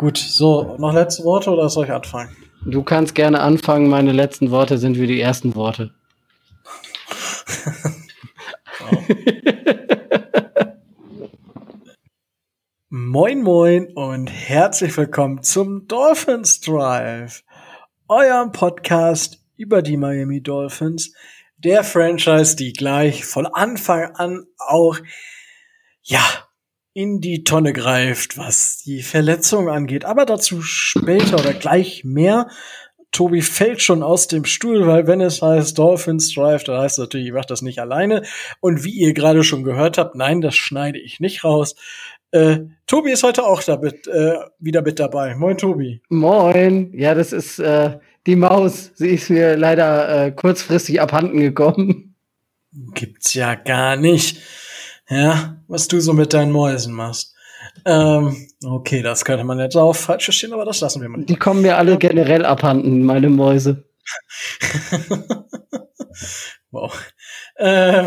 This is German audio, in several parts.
Gut, so, noch letzte Worte oder soll ich anfangen? Du kannst gerne anfangen. Meine letzten Worte sind wie die ersten Worte. moin, moin und herzlich willkommen zum Dolphins Drive, eurem Podcast über die Miami Dolphins, der Franchise, die gleich von Anfang an auch, ja, in die Tonne greift, was die Verletzung angeht. Aber dazu später oder gleich mehr. Tobi fällt schon aus dem Stuhl, weil wenn es heißt Dolphins Drive, dann heißt es natürlich, ich mache das nicht alleine. Und wie ihr gerade schon gehört habt, nein, das schneide ich nicht raus. Äh, Tobi ist heute auch damit, äh, wieder mit dabei. Moin, Tobi. Moin. Ja, das ist äh, die Maus. Sie ist mir leider äh, kurzfristig abhanden gekommen. Gibt's ja gar nicht. Ja, was du so mit deinen Mäusen machst. Ähm, okay, das könnte man jetzt auch falsch verstehen, aber das lassen wir mal. Die kommen mir alle generell abhanden, meine Mäuse. wow. Ähm,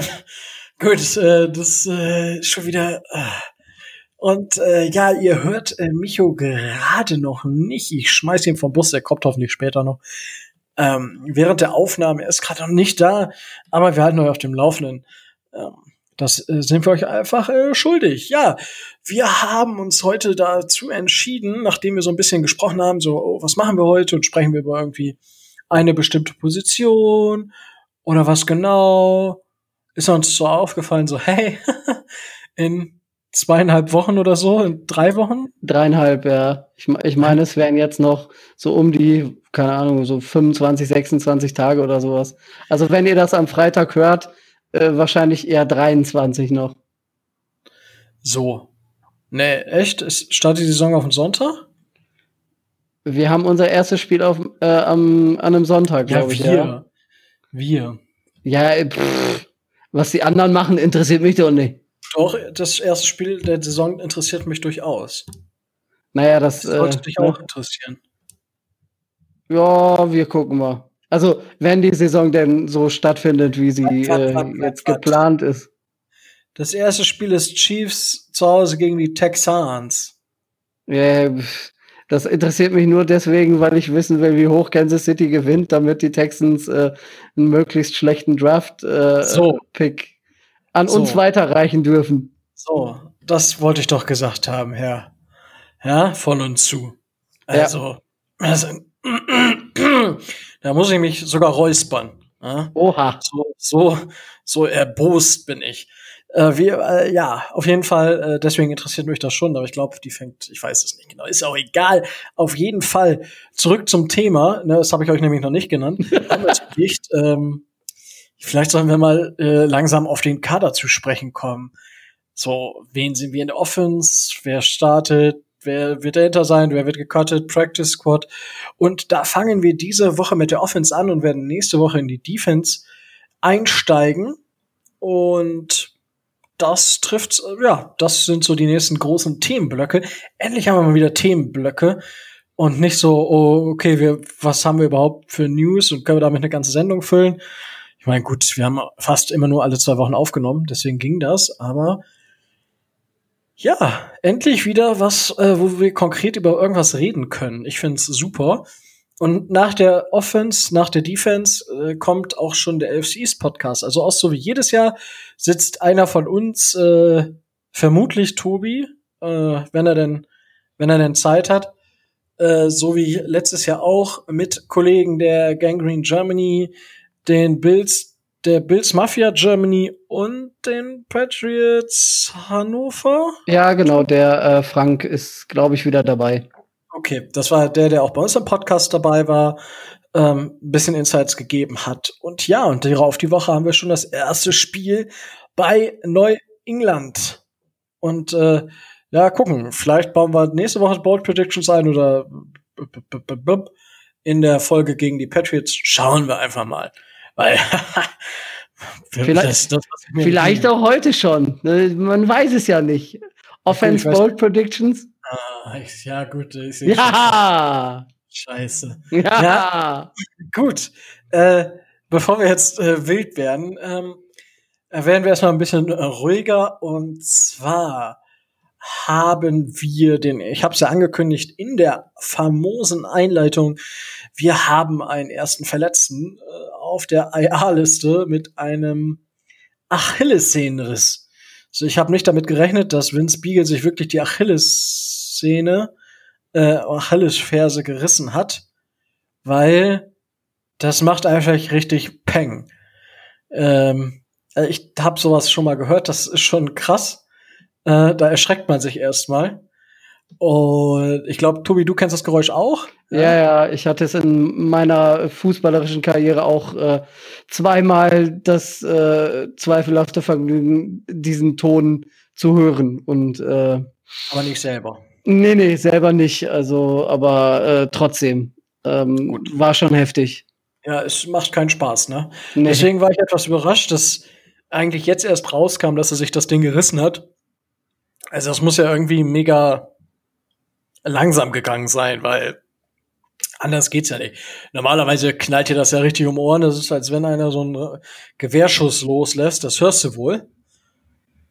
gut, äh, das äh, schon wieder. Äh. Und äh, ja, ihr hört äh, Micho gerade noch nicht. Ich schmeiß ihn vom Bus, der kommt hoffentlich später noch. Ähm, während der Aufnahme er ist gerade noch nicht da, aber wir halten euch auf dem Laufenden. Ähm, das äh, sind wir euch einfach äh, schuldig. Ja, wir haben uns heute dazu entschieden, nachdem wir so ein bisschen gesprochen haben, so, oh, was machen wir heute und sprechen wir über irgendwie eine bestimmte Position oder was genau. Ist uns so aufgefallen, so, hey, in zweieinhalb Wochen oder so, in drei Wochen? Dreieinhalb, ja. Ich, ich meine, es wären jetzt noch so um die, keine Ahnung, so 25, 26 Tage oder sowas. Also wenn ihr das am Freitag hört, äh, wahrscheinlich eher 23 noch. So. Nee, echt? Es startet die Saison auf dem Sonntag? Wir haben unser erstes Spiel auf, äh, am, an einem Sonntag, glaube ich. Wir. Ja, wir. Ja, äh, pff, was die anderen machen, interessiert mich doch nicht. Doch, das erste Spiel der Saison interessiert mich durchaus. Naja, das, das sollte äh, dich auch interessieren. Ja, wir gucken mal. Also, wenn die Saison denn so stattfindet, wie sie äh, jetzt geplant ist. Das erste Spiel ist Chiefs zu Hause gegen die Texans. Ja, das interessiert mich nur deswegen, weil ich wissen will, wie hoch Kansas City gewinnt, damit die Texans äh, einen möglichst schlechten Draft-Pick äh, so. an so. uns weiterreichen dürfen. So, das wollte ich doch gesagt haben, Herr. Ja, von uns zu. Also, ja. also da muss ich mich sogar räuspern. Ja? Oha. So, so, so erbost bin ich. Äh, wir, äh, ja, auf jeden Fall, äh, deswegen interessiert mich das schon, aber ich glaube, die fängt, ich weiß es nicht genau, ist auch egal. Auf jeden Fall zurück zum Thema, ne, das habe ich euch nämlich noch nicht genannt. nicht, ähm, vielleicht sollen wir mal äh, langsam auf den Kader zu sprechen kommen. So, wen sind wir in der Offense? Wer startet? Wer wird dahinter sein, wer wird gecuttet, Practice Squad. Und da fangen wir diese Woche mit der Offense an und werden nächste Woche in die Defense einsteigen. Und das trifft, ja, das sind so die nächsten großen Themenblöcke. Endlich haben wir mal wieder Themenblöcke und nicht so, oh, okay, wir, was haben wir überhaupt für News und können wir damit eine ganze Sendung füllen? Ich meine, gut, wir haben fast immer nur alle zwei Wochen aufgenommen, deswegen ging das, aber ja, endlich wieder was, äh, wo wir konkret über irgendwas reden können. Ich find's super. Und nach der Offense, nach der Defense äh, kommt auch schon der LFC East Podcast. Also auch so wie jedes Jahr sitzt einer von uns, äh, vermutlich Tobi, äh, wenn er denn, wenn er denn Zeit hat, äh, so wie letztes Jahr auch mit Kollegen der Gangrene Germany, den Bills der Bills Mafia Germany und den Patriots Hannover. Ja, genau, der äh, Frank ist, glaube ich, wieder dabei. Okay, das war der, der auch bei uns im Podcast dabei war, ähm, ein bisschen Insights gegeben hat. Und ja, und darauf die Woche haben wir schon das erste Spiel bei Neu-England. Und äh, ja, gucken, vielleicht bauen wir nächste Woche Bold Predictions ein oder in der Folge gegen die Patriots. Schauen wir einfach mal. Weil vielleicht, das, das, vielleicht auch heute schon. Ne? Man weiß es ja nicht. Offense Bold Predictions. Ah, ja, gut. Ich ja! Scheiße. Ja! ja. Gut. Äh, bevor wir jetzt äh, wild werden, ähm, werden wir erstmal ein bisschen ruhiger. Und zwar haben wir den, ich habe es ja angekündigt in der famosen Einleitung, wir haben einen ersten Verletzten äh, auf der IA-Liste mit einem Achillessehnenriss. Also ich habe nicht damit gerechnet, dass Vince Beagle sich wirklich die Achillessehne, äh, Achillesferse gerissen hat, weil das macht einfach richtig Peng. Ähm, also ich habe sowas schon mal gehört, das ist schon krass. Äh, da erschreckt man sich erstmal. Und ich glaube, Tobi, du kennst das Geräusch auch? Ja, ja, ich hatte es in meiner fußballerischen Karriere auch äh, zweimal das äh, zweifelhafte Vergnügen, diesen Ton zu hören. Und äh, aber nicht selber. Nee, nee, selber nicht. Also, aber äh, trotzdem. Ähm, Gut. War schon heftig. Ja, es macht keinen Spaß, ne? Nee. Deswegen war ich etwas überrascht, dass eigentlich jetzt erst rauskam, dass er sich das Ding gerissen hat. Also das muss ja irgendwie mega langsam gegangen sein, weil anders geht's ja nicht. Normalerweise knallt dir das ja richtig um Ohren. Das ist, als wenn einer so einen Gewehrschuss loslässt. Das hörst du wohl.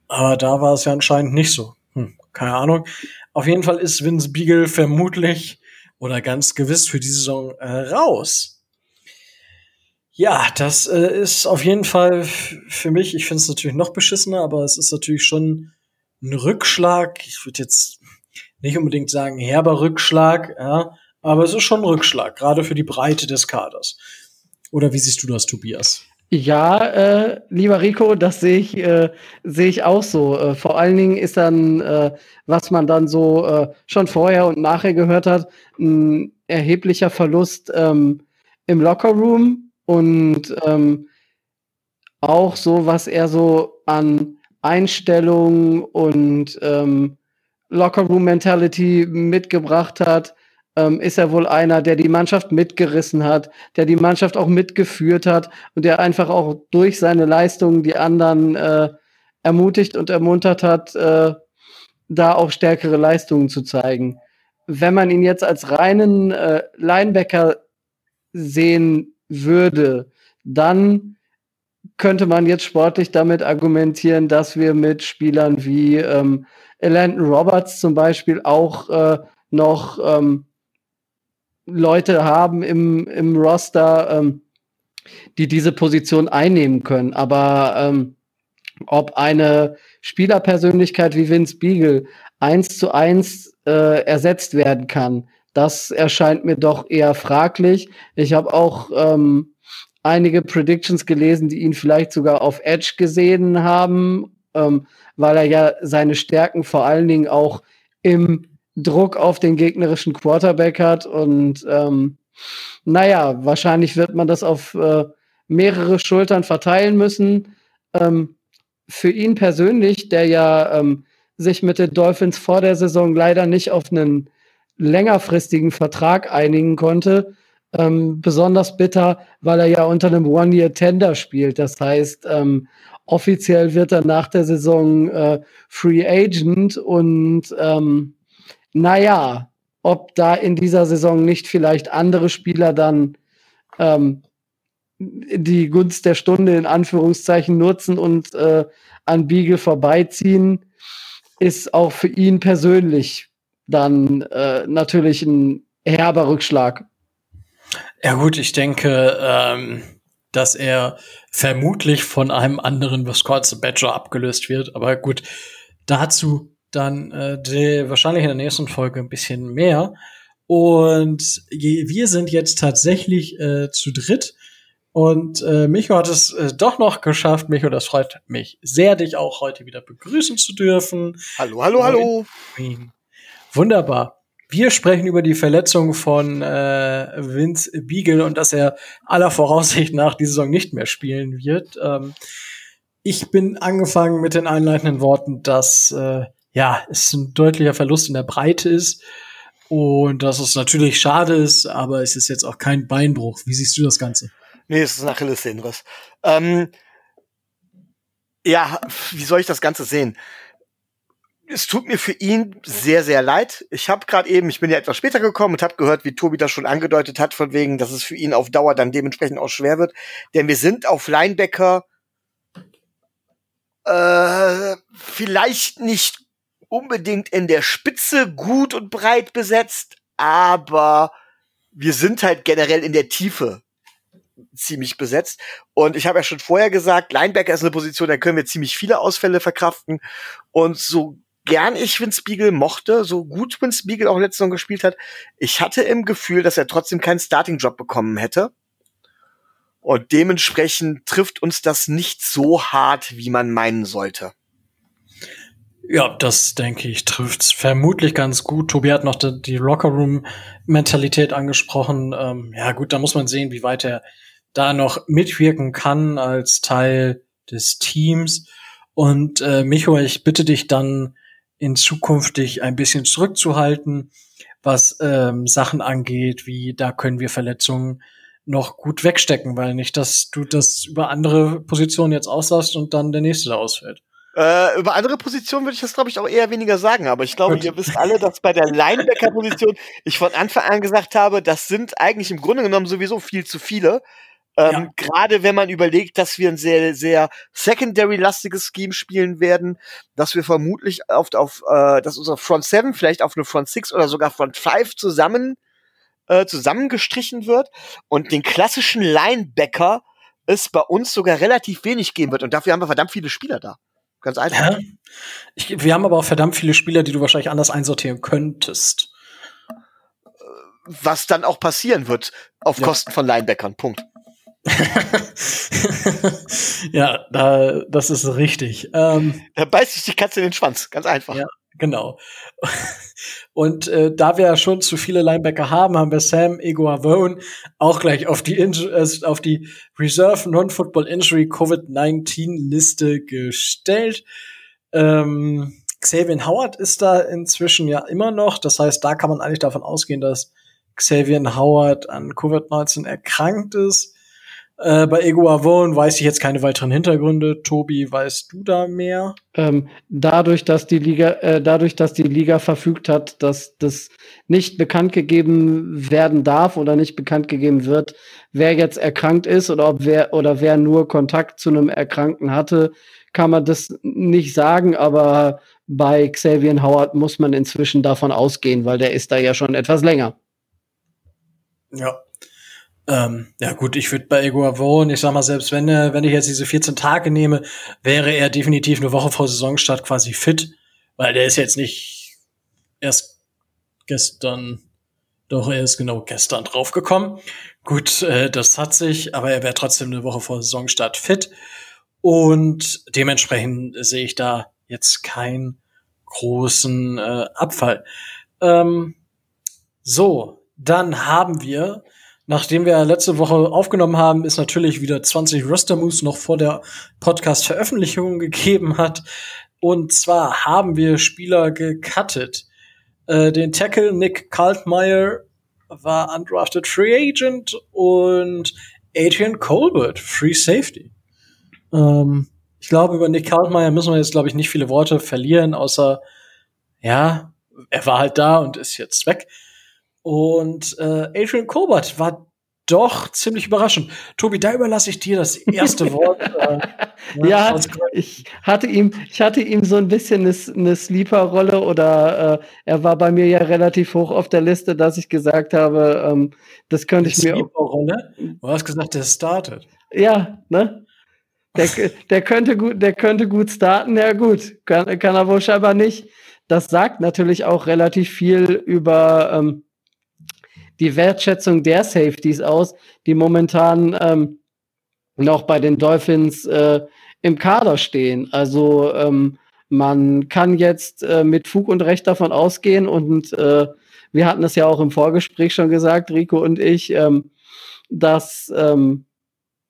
Aber da war es ja anscheinend nicht so. Hm, keine Ahnung. Auf jeden Fall ist Vince Beagle vermutlich oder ganz gewiss für die Saison äh, raus. Ja, das äh, ist auf jeden Fall für mich, ich finde es natürlich noch beschissener, aber es ist natürlich schon ein Rückschlag. Ich würde jetzt nicht unbedingt sagen herber Rückschlag, ja, aber es ist schon ein Rückschlag, gerade für die Breite des Kaders. Oder wie siehst du das, Tobias? Ja, äh, lieber Rico, das sehe ich, äh, sehe ich auch so. Äh, vor allen Dingen ist dann, äh, was man dann so äh, schon vorher und nachher gehört hat, ein erheblicher Verlust ähm, im Lockerroom und ähm, auch so, was er so an Einstellung und ähm, Lockerroom-Mentality mitgebracht hat, ähm, ist er wohl einer, der die Mannschaft mitgerissen hat, der die Mannschaft auch mitgeführt hat und der einfach auch durch seine Leistungen die anderen äh, ermutigt und ermuntert hat, äh, da auch stärkere Leistungen zu zeigen. Wenn man ihn jetzt als reinen äh, Linebacker sehen würde, dann könnte man jetzt sportlich damit argumentieren, dass wir mit Spielern wie ähm, Landon Roberts zum Beispiel auch äh, noch ähm, Leute haben im, im Roster, ähm, die diese Position einnehmen können. Aber ähm, ob eine Spielerpersönlichkeit wie Vince Beagle eins zu eins äh, ersetzt werden kann, das erscheint mir doch eher fraglich. Ich habe auch ähm, einige Predictions gelesen, die ihn vielleicht sogar auf Edge gesehen haben, ähm, weil er ja seine Stärken vor allen Dingen auch im Druck auf den gegnerischen Quarterback hat. Und ähm, naja, wahrscheinlich wird man das auf äh, mehrere Schultern verteilen müssen. Ähm, für ihn persönlich, der ja ähm, sich mit den Dolphins vor der Saison leider nicht auf einen längerfristigen Vertrag einigen konnte, ähm, besonders bitter, weil er ja unter einem One-Year-Tender spielt. Das heißt, ähm, offiziell wird er nach der Saison äh, Free Agent und ähm, naja, ob da in dieser Saison nicht vielleicht andere Spieler dann ähm, die Gunst der Stunde in Anführungszeichen nutzen und äh, an Beagle vorbeiziehen, ist auch für ihn persönlich dann äh, natürlich ein herber Rückschlag. Ja gut, ich denke, ähm, dass er vermutlich von einem anderen Wisconsin Badger abgelöst wird. Aber gut, dazu dann äh, die, wahrscheinlich in der nächsten Folge ein bisschen mehr. Und je, wir sind jetzt tatsächlich äh, zu dritt. Und äh, Micho hat es äh, doch noch geschafft. Micho, das freut mich sehr, dich auch heute wieder begrüßen zu dürfen. Hallo, hallo, hallo. Wunderbar. Wir sprechen über die Verletzung von äh, Vince Beagle und dass er aller Voraussicht nach die Saison nicht mehr spielen wird. Ähm, ich bin angefangen mit den einleitenden Worten, dass äh, ja es ein deutlicher Verlust in der Breite ist und dass es natürlich schade ist, aber es ist jetzt auch kein Beinbruch. Wie siehst du das Ganze? Nee, es ist ein Achillessehnenriss. Ähm, ja, wie soll ich das Ganze sehen? Es tut mir für ihn sehr, sehr leid. Ich habe gerade eben, ich bin ja etwas später gekommen und habe gehört, wie Tobi das schon angedeutet hat, von wegen, dass es für ihn auf Dauer dann dementsprechend auch schwer wird. Denn wir sind auf Linebacker äh, vielleicht nicht unbedingt in der Spitze gut und breit besetzt, aber wir sind halt generell in der Tiefe ziemlich besetzt. Und ich habe ja schon vorher gesagt, Linebacker ist eine Position, da können wir ziemlich viele Ausfälle verkraften. Und so gern ich Vince Beagle mochte, so gut Vince Beagle auch letztes Jahr gespielt hat, ich hatte im Gefühl, dass er trotzdem keinen Starting-Job bekommen hätte. Und dementsprechend trifft uns das nicht so hart, wie man meinen sollte. Ja, das denke ich trifft's vermutlich ganz gut. Tobi hat noch die, die Lockerroom-Mentalität angesprochen. Ähm, ja, gut, da muss man sehen, wie weit er da noch mitwirken kann als Teil des Teams. Und äh, Micho, ich bitte dich dann in Zukunft dich ein bisschen zurückzuhalten, was ähm, Sachen angeht, wie da können wir Verletzungen noch gut wegstecken, weil nicht, dass du das über andere Positionen jetzt aussahst und dann der nächste da ausfällt. Äh, über andere Positionen würde ich das, glaube ich, auch eher weniger sagen. Aber ich glaube, ihr wisst alle, dass bei der Linebacker-Position ich von Anfang an gesagt habe, das sind eigentlich im Grunde genommen sowieso viel zu viele. Ähm, ja. Gerade wenn man überlegt, dass wir ein sehr, sehr secondary-lastiges Scheme spielen werden, dass wir vermutlich auf, auf äh, dass unsere Front 7 vielleicht auf eine Front 6 oder sogar Front 5 zusammen äh, zusammengestrichen wird und den klassischen Linebacker es bei uns sogar relativ wenig geben wird. Und dafür haben wir verdammt viele Spieler da. Ganz einfach. Ja. Ich, wir haben aber auch verdammt viele Spieler, die du wahrscheinlich anders einsortieren könntest. Was dann auch passieren wird auf ja. Kosten von Linebackern. Punkt. ja, da, das ist richtig. Ähm, da beißt sich die Katze in den Schwanz, ganz einfach. Ja, genau. Und äh, da wir ja schon zu viele Linebacker haben, haben wir Sam Eguavone auch gleich auf die, In äh, auf die Reserve Non-Football Injury Covid-19 Liste gestellt. Ähm, Xavier Howard ist da inzwischen ja immer noch. Das heißt, da kann man eigentlich davon ausgehen, dass Xavier Howard an Covid-19 erkrankt ist. Äh, bei Ego Avon weiß ich jetzt keine weiteren Hintergründe. Tobi, weißt du da mehr? Ähm, dadurch, dass die Liga, äh, dadurch, dass die Liga verfügt hat, dass das nicht bekannt gegeben werden darf oder nicht bekannt gegeben wird, wer jetzt erkrankt ist oder ob wer oder wer nur Kontakt zu einem Erkrankten hatte, kann man das nicht sagen, aber bei Xavier Howard muss man inzwischen davon ausgehen, weil der ist da ja schon etwas länger. Ja, ähm, ja gut, ich würde bei Iguavon, ich sag mal, selbst wenn, er, wenn ich jetzt diese 14 Tage nehme, wäre er definitiv eine Woche vor Saisonstart quasi fit, weil der ist jetzt nicht erst gestern, doch er ist genau gestern draufgekommen. Gut, äh, das hat sich, aber er wäre trotzdem eine Woche vor Saisonstart fit und dementsprechend sehe ich da jetzt keinen großen äh, Abfall. Ähm, so, dann haben wir Nachdem wir letzte Woche aufgenommen haben, ist natürlich wieder 20 Roster Moves noch vor der Podcast-Veröffentlichung gegeben hat. Und zwar haben wir Spieler gecuttet. Äh, den Tackle Nick Kaltmeyer war undrafted Free Agent und Adrian Colbert Free Safety. Ähm, ich glaube, über Nick Kaltmeyer müssen wir jetzt, glaube ich, nicht viele Worte verlieren, außer, ja, er war halt da und ist jetzt weg. Und äh, Adrian Colbert war doch ziemlich überraschend. Tobi, da überlasse ich dir das erste Wort. Äh, ja, ich hatte ihm, ich hatte ihm so ein bisschen eine, eine Sleeper-Rolle oder äh, er war bei mir ja relativ hoch auf der Liste, dass ich gesagt habe, ähm, das könnte ich mir. Sleeper-Rolle? Du hast gesagt, der startet. Ja, ne? Der, der könnte gut, der könnte gut starten. Ja gut, kann, kann er wohl scheinbar nicht. Das sagt natürlich auch relativ viel über ähm, die Wertschätzung der Safeties aus, die momentan ähm, noch bei den Dolphins äh, im Kader stehen. Also ähm, man kann jetzt äh, mit Fug und Recht davon ausgehen und äh, wir hatten es ja auch im Vorgespräch schon gesagt, Rico und ich, ähm, dass ähm,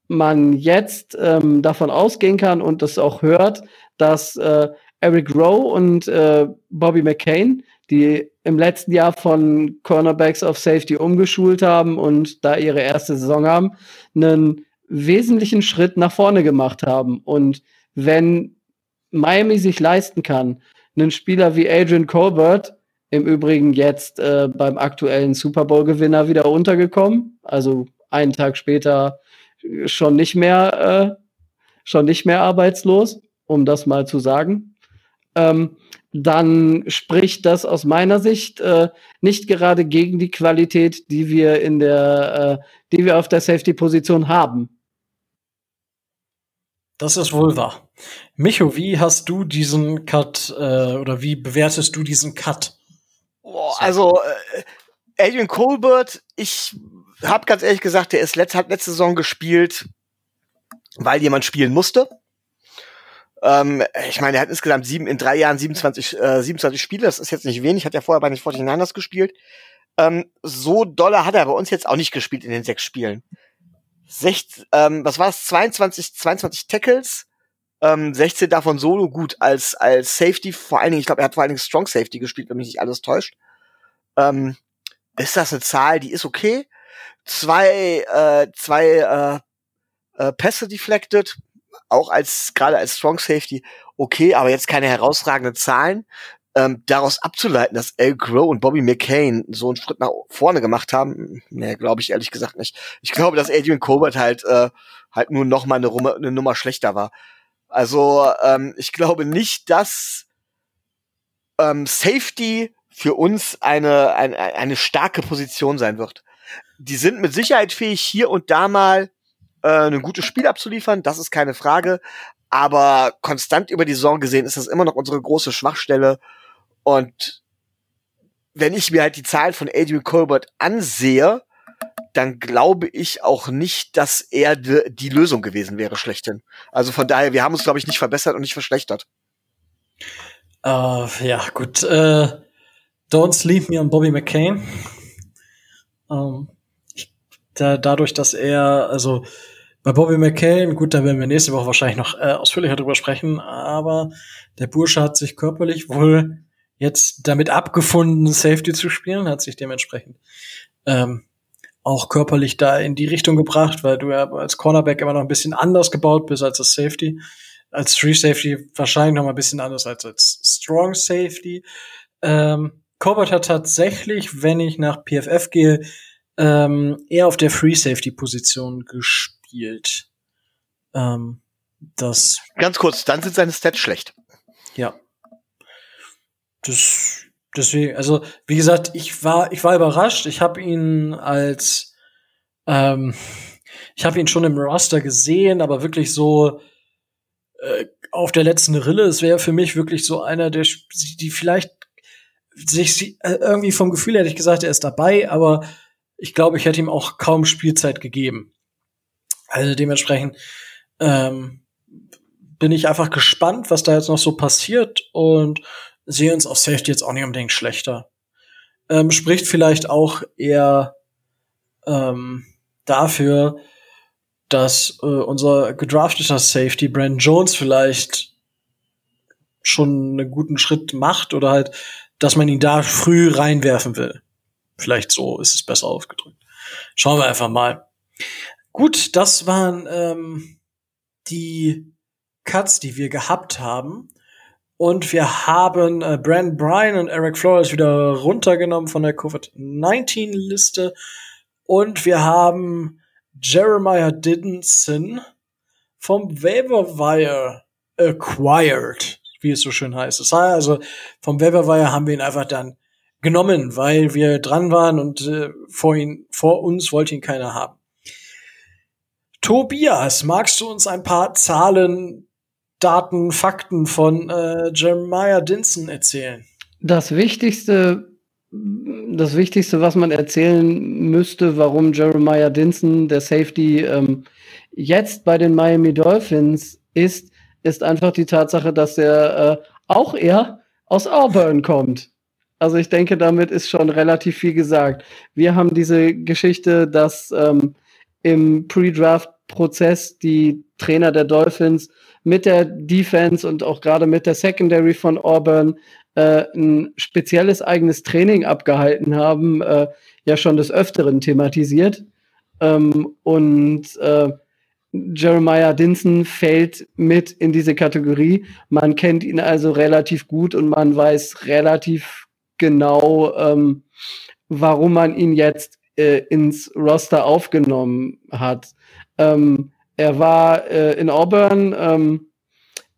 man jetzt ähm, davon ausgehen kann und das auch hört, dass äh, Eric Rowe und äh, Bobby McCain die im letzten Jahr von Cornerbacks auf Safety umgeschult haben und da ihre erste Saison haben, einen wesentlichen Schritt nach vorne gemacht haben. Und wenn Miami sich leisten kann, einen Spieler wie Adrian Colbert, im Übrigen jetzt äh, beim aktuellen Super Bowl-Gewinner wieder untergekommen, also einen Tag später schon nicht mehr, äh, schon nicht mehr arbeitslos, um das mal zu sagen. Ähm, dann spricht das aus meiner Sicht äh, nicht gerade gegen die Qualität, die wir in der, äh, die wir auf der Safety-Position haben. Das ist wohl wahr. Micho, wie hast du diesen Cut äh, oder wie bewertest du diesen Cut? Boah, also äh, Adrian Colbert, ich habe ganz ehrlich gesagt, der ist letzt, hat letzte Saison gespielt, weil jemand spielen musste. Ähm, ich meine, er hat insgesamt sieben, in drei Jahren 27, äh, 27 Spiele, das ist jetzt nicht wenig, hat ja vorher bei den 49ers gespielt. Ähm, so doller hat er bei uns jetzt auch nicht gespielt in den sechs Spielen. Sech, ähm, was war es? 22, 22 Tackles, ähm, 16 davon solo gut als, als Safety, vor allen Dingen, ich glaube, er hat vor allen Dingen Strong Safety gespielt, wenn mich nicht alles täuscht. Ähm, ist das eine Zahl, die ist okay? Zwei, äh, zwei äh, äh, Pässe deflected, auch als gerade als Strong Safety okay, aber jetzt keine herausragenden Zahlen. Ähm, daraus abzuleiten, dass Al Grow und Bobby McCain so einen Schritt nach vorne gemacht haben, ne, glaube ich ehrlich gesagt nicht. Ich glaube, dass Adrian Colbert halt äh, halt nur noch mal eine, Nummer, eine Nummer schlechter war. Also ähm, ich glaube nicht, dass ähm, Safety für uns eine, eine, eine starke Position sein wird. Die sind mit Sicherheit fähig, hier und da mal äh, ein gutes Spiel abzuliefern, das ist keine Frage. Aber konstant über die Saison gesehen ist das immer noch unsere große Schwachstelle. Und wenn ich mir halt die Zahlen von Adrian Colbert ansehe, dann glaube ich auch nicht, dass er die Lösung gewesen wäre, schlechthin. Also von daher, wir haben uns, glaube ich, nicht verbessert und nicht verschlechtert. Uh, ja, gut. Uh, don't sleep me on Bobby McCain. Um, ähm, ich, da, dadurch, dass er, also bei Bobby McCain, gut, da werden wir nächste Woche wahrscheinlich noch äh, ausführlicher drüber sprechen, aber der Bursche hat sich körperlich wohl jetzt damit abgefunden, Safety zu spielen, hat sich dementsprechend ähm, auch körperlich da in die Richtung gebracht, weil du ja als Cornerback immer noch ein bisschen anders gebaut bist als das Safety. Als Free Safety wahrscheinlich noch mal ein bisschen anders als als Strong Safety. Ähm, Corbett hat tatsächlich, wenn ich nach PFF gehe, ähm, eher auf der Free Safety Position gespielt gespielt. Ähm, das Ganz kurz, dann sind seine Stats schlecht. Ja. Das, deswegen, also wie gesagt, ich war, ich war überrascht. Ich habe ihn als, ähm, ich habe ihn schon im Roster gesehen, aber wirklich so äh, auf der letzten Rille. Es wäre für mich wirklich so einer, der, die vielleicht sich äh, irgendwie vom Gefühl hätte ich gesagt, er ist dabei, aber ich glaube, ich hätte ihm auch kaum Spielzeit gegeben. Also dementsprechend ähm, bin ich einfach gespannt, was da jetzt noch so passiert und sehe uns auf Safety jetzt auch nicht unbedingt schlechter. Ähm, spricht vielleicht auch eher ähm, dafür, dass äh, unser gedrafteter Safety Brandon Jones vielleicht schon einen guten Schritt macht oder halt, dass man ihn da früh reinwerfen will. Vielleicht so ist es besser ausgedrückt. Schauen wir einfach mal. Gut, das waren ähm, die Cuts, die wir gehabt haben. Und wir haben äh, Brand Bryan und Eric Flores wieder runtergenommen von der Covid-19-Liste. Und wir haben Jeremiah Diddenson vom Waiver Wire acquired, wie es so schön heißt. Das heißt also, vom Waiver Wire haben wir ihn einfach dann genommen, weil wir dran waren und äh, vor, ihn, vor uns wollte ihn keiner haben. Tobias, magst du uns ein paar Zahlen, Daten, Fakten von äh, Jeremiah Dinson erzählen? Das Wichtigste, das Wichtigste, was man erzählen müsste, warum Jeremiah Dinson, der Safety, ähm, jetzt bei den Miami Dolphins ist, ist einfach die Tatsache, dass er äh, auch er aus Auburn kommt. Also ich denke, damit ist schon relativ viel gesagt. Wir haben diese Geschichte, dass ähm, im Pre-Draft-Prozess die Trainer der Dolphins mit der Defense und auch gerade mit der Secondary von Auburn äh, ein spezielles eigenes Training abgehalten haben, äh, ja schon des Öfteren thematisiert. Ähm, und äh, Jeremiah Dinson fällt mit in diese Kategorie. Man kennt ihn also relativ gut und man weiß relativ genau, ähm, warum man ihn jetzt äh, ins Roster aufgenommen hat. Ähm, er war äh, in Auburn ähm,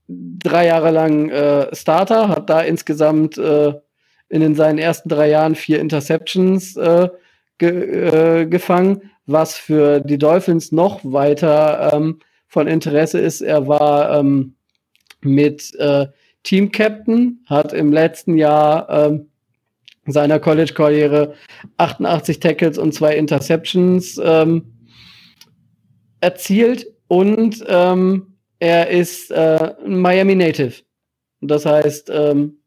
drei Jahre lang äh, Starter, hat da insgesamt äh, in den, seinen ersten drei Jahren vier Interceptions äh, ge, äh, gefangen, was für die Dolphins noch weiter ähm, von Interesse ist. Er war ähm, mit äh, Team Captain, hat im letzten Jahr ähm, seiner College-Karriere 88 Tackles und zwei Interceptions ähm, erzielt und ähm, er ist äh, Miami Native. Das heißt, ähm,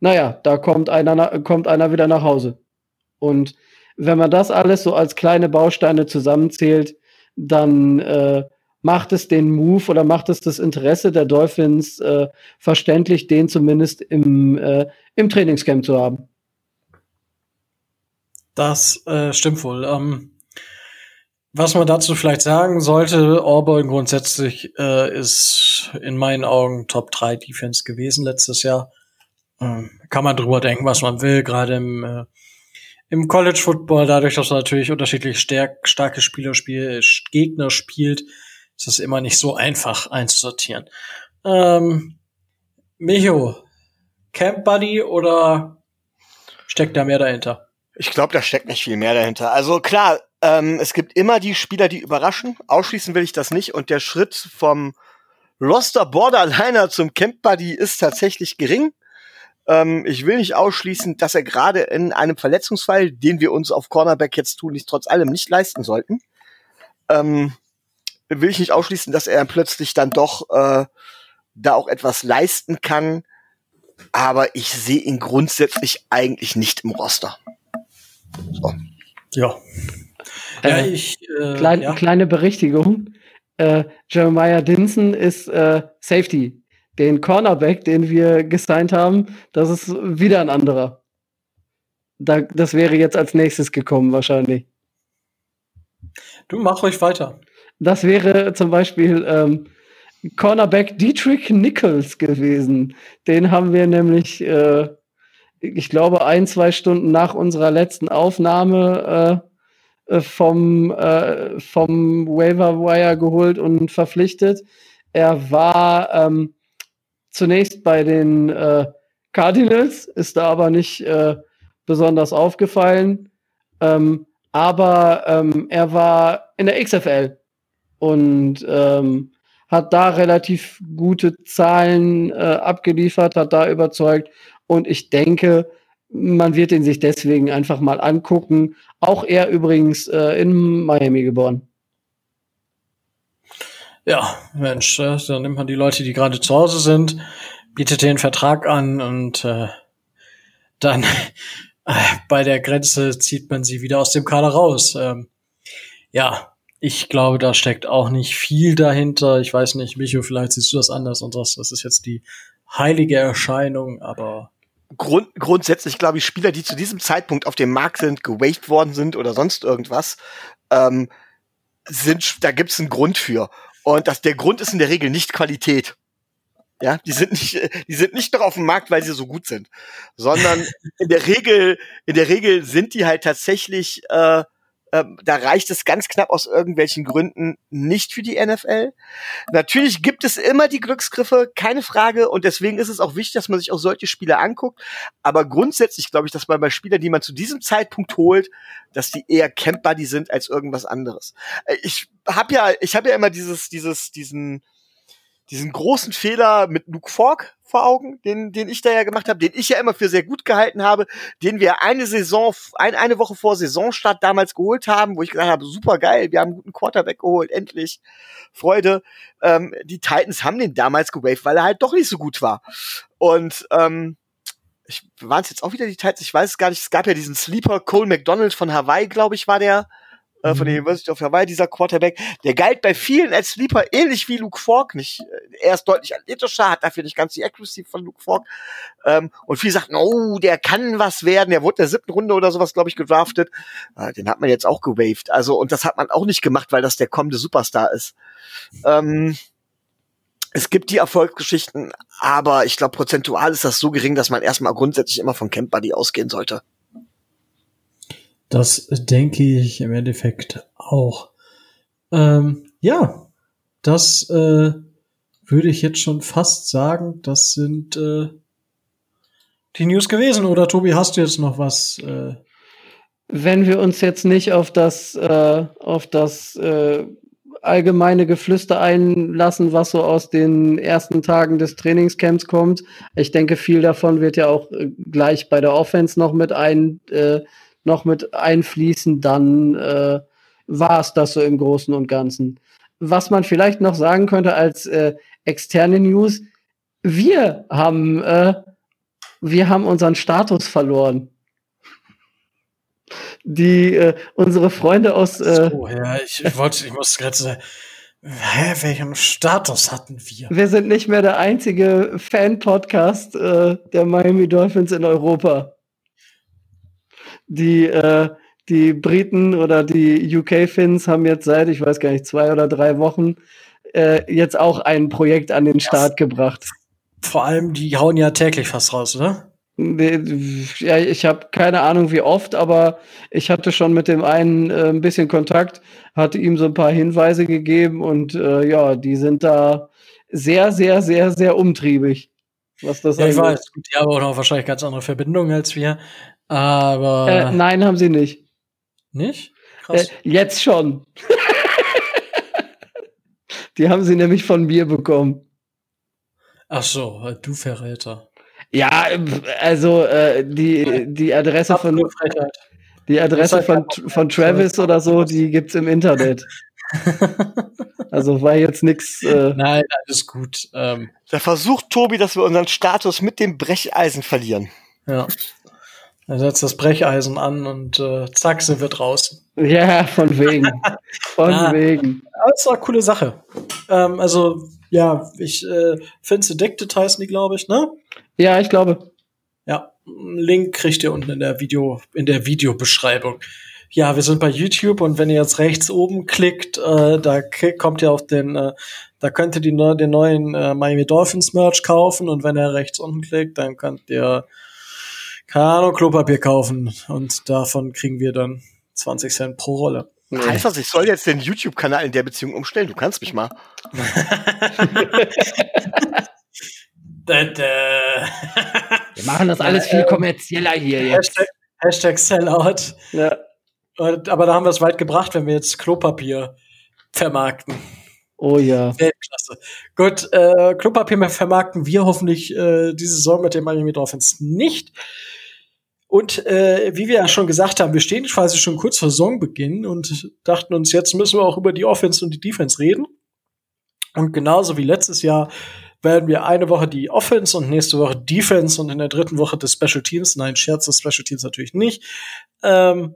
naja, da kommt einer, kommt einer wieder nach Hause. Und wenn man das alles so als kleine Bausteine zusammenzählt, dann äh, macht es den Move oder macht es das Interesse der Dolphins äh, verständlich, den zumindest im, äh, im Trainingscamp zu haben. Das äh, stimmt wohl. Ähm, was man dazu vielleicht sagen sollte, Auburn grundsätzlich äh, ist in meinen Augen Top 3 Defense gewesen letztes Jahr. Ähm, kann man drüber denken, was man will, gerade im, äh, im College Football, dadurch, dass man natürlich unterschiedlich stark, starke Spieler spiel, Gegner spielt, ist es immer nicht so einfach einzusortieren. Ähm, Micho, Camp Buddy oder steckt da mehr dahinter? Ich glaube, da steckt nicht viel mehr dahinter. Also klar, ähm, es gibt immer die Spieler, die überraschen. Ausschließen will ich das nicht. Und der Schritt vom Roster Borderliner zum Camp Buddy ist tatsächlich gering. Ähm, ich will nicht ausschließen, dass er gerade in einem Verletzungsfall, den wir uns auf Cornerback jetzt tun, nicht trotz allem nicht leisten sollten, ähm, will ich nicht ausschließen, dass er plötzlich dann doch äh, da auch etwas leisten kann. Aber ich sehe ihn grundsätzlich eigentlich nicht im Roster. So. Ja. Äh, ja ich, äh, klein, ja. Kleine Berichtigung. Äh, Jeremiah Dinson ist äh, Safety. Den Cornerback, den wir gesigned haben, das ist wieder ein anderer. Da, das wäre jetzt als nächstes gekommen, wahrscheinlich. Du mach ruhig weiter. Das wäre zum Beispiel ähm, Cornerback Dietrich Nichols gewesen. Den haben wir nämlich, äh, ich glaube, ein, zwei Stunden nach unserer letzten Aufnahme äh, äh vom, äh, vom Waiver Wire geholt und verpflichtet. Er war ähm, zunächst bei den äh, Cardinals, ist da aber nicht äh, besonders aufgefallen. Ähm, aber ähm, er war in der XFL und ähm, hat da relativ gute Zahlen äh, abgeliefert, hat da überzeugt. Und ich denke, man wird ihn sich deswegen einfach mal angucken. Auch er übrigens äh, in Miami geboren. Ja, Mensch, äh, dann nimmt man die Leute, die gerade zu Hause sind, bietet den Vertrag an und äh, dann äh, bei der Grenze zieht man sie wieder aus dem Kader raus. Ähm, ja, ich glaube, da steckt auch nicht viel dahinter. Ich weiß nicht, Micho, vielleicht siehst du das anders und sagst, das ist jetzt die heilige Erscheinung, aber Grund, grundsätzlich glaube ich, Spieler, die zu diesem Zeitpunkt auf dem Markt sind, gewaved worden sind oder sonst irgendwas, ähm, sind, da gibt's einen Grund für. Und das, der Grund ist in der Regel nicht Qualität. Ja, die sind nicht, die sind nicht noch auf dem Markt, weil sie so gut sind, sondern in der Regel, in der Regel sind die halt tatsächlich äh, ähm, da reicht es ganz knapp aus irgendwelchen Gründen nicht für die NFL. Natürlich gibt es immer die Glücksgriffe, keine Frage. Und deswegen ist es auch wichtig, dass man sich auch solche Spiele anguckt. Aber grundsätzlich glaube ich, dass man bei Spielern, die man zu diesem Zeitpunkt holt, dass die eher Camp Buddy sind als irgendwas anderes. Äh, ich habe ja, ich habe ja immer dieses, dieses, diesen, diesen großen Fehler mit Luke Falk vor Augen, den, den ich da ja gemacht habe, den ich ja immer für sehr gut gehalten habe, den wir eine Saison, ein, eine Woche vor Saisonstart damals geholt haben, wo ich gesagt habe, super geil, wir haben einen guten Quarterback geholt, endlich. Freude. Ähm, die Titans haben den damals gewaved, weil er halt doch nicht so gut war. Und ähm, ich waren es jetzt auch wieder die Titans, ich weiß es gar nicht, es gab ja diesen Sleeper, Cole McDonald von Hawaii, glaube ich, war der, äh, von der mhm. University of Hawaii, dieser Quarterback, der galt bei vielen als Sleeper, ähnlich wie Luke Falk, nicht, äh, er ist deutlich athletischer, hat dafür nicht ganz die Accuracy von Luke Falk, ähm, und viele sagten, oh, der kann was werden, der wurde in der siebten Runde oder sowas, glaube ich, gedraftet, äh, den hat man jetzt auch gewaved, also, und das hat man auch nicht gemacht, weil das der kommende Superstar ist. Ähm, es gibt die Erfolgsgeschichten, aber ich glaube, prozentual ist das so gering, dass man erstmal grundsätzlich immer von Camp Buddy ausgehen sollte. Das denke ich im Endeffekt auch. Ähm, ja, das äh, würde ich jetzt schon fast sagen, das sind äh, die News gewesen. Oder Tobi, hast du jetzt noch was? Äh? Wenn wir uns jetzt nicht auf das, äh, auf das äh, allgemeine Geflüster einlassen, was so aus den ersten Tagen des Trainingscamps kommt. Ich denke, viel davon wird ja auch äh, gleich bei der Offense noch mit ein, äh, noch mit einfließen. Dann äh, war es das so im Großen und Ganzen. Was man vielleicht noch sagen könnte als äh, externe News: Wir haben, äh, wir haben unseren Status verloren die äh, unsere Freunde aus. Äh, so, ja, ich, ich wollte, ich muss gerade sagen, hä, welchen Status hatten wir? Wir sind nicht mehr der einzige Fan-Podcast äh, der Miami Dolphins in Europa. Die, äh, die Briten oder die UK-Fins haben jetzt seit, ich weiß gar nicht, zwei oder drei Wochen äh, jetzt auch ein Projekt an den Start gebracht. Vor allem, die hauen ja täglich fast raus, oder? Ja, ich habe keine Ahnung wie oft, aber ich hatte schon mit dem einen äh, ein bisschen Kontakt, hatte ihm so ein paar Hinweise gegeben und äh, ja, die sind da sehr, sehr, sehr, sehr umtriebig. Was das ja, ich weiß, die haben auch noch wahrscheinlich ganz andere Verbindungen als wir, aber. Äh, nein, haben sie nicht. Nicht? Krass. Äh, jetzt schon. die haben sie nämlich von mir bekommen. Ach so, du Verräter. Ja, also äh, die, die Adresse von die Adresse von, von Travis oder so, die gibt's im Internet. also war jetzt nix. Äh Nein, alles gut. Ähm, da versucht Tobi, dass wir unseren Status mit dem Brecheisen verlieren. Ja. Er setzt das Brecheisen an und äh, zack, sind wir draußen. Ja, von wegen. Von ja, wegen. Das ist eine coole Sache. Ähm, also, ja, ich äh, Fins Addicted heißen die, glaube ich, ne? Ja, ich glaube. Ja, Link kriegt ihr unten in der Video, in der Videobeschreibung. Ja, wir sind bei YouTube und wenn ihr jetzt rechts oben klickt, äh, da kommt ihr auf den, äh, da könnt ihr die, den neuen äh, Miami Dolphins Merch kaufen und wenn ihr rechts unten klickt, dann könnt ihr, keine Ahnung, Klopapier kaufen und davon kriegen wir dann 20 Cent pro Rolle. Heißt das, ich soll jetzt den YouTube-Kanal in der Beziehung umstellen? Du kannst mich mal. Wir machen das alles viel kommerzieller hier jetzt. Hashtag, Hashtag Sellout. Ja. Aber da haben wir es weit gebracht, wenn wir jetzt Klopapier vermarkten. Oh ja. Weltklasse. Gut, äh, Klopapier mehr vermarkten wir hoffentlich äh, diese Saison mit dem Miami Dolphins nicht. Und äh, wie wir ja schon gesagt haben, wir stehen quasi schon kurz vor Saisonbeginn und dachten uns, jetzt müssen wir auch über die Offense und die Defense reden. Und genauso wie letztes Jahr werden wir eine Woche die Offense und nächste Woche Defense und in der dritten Woche des Special Teams. Nein, Scherz des Special Teams natürlich nicht, ähm,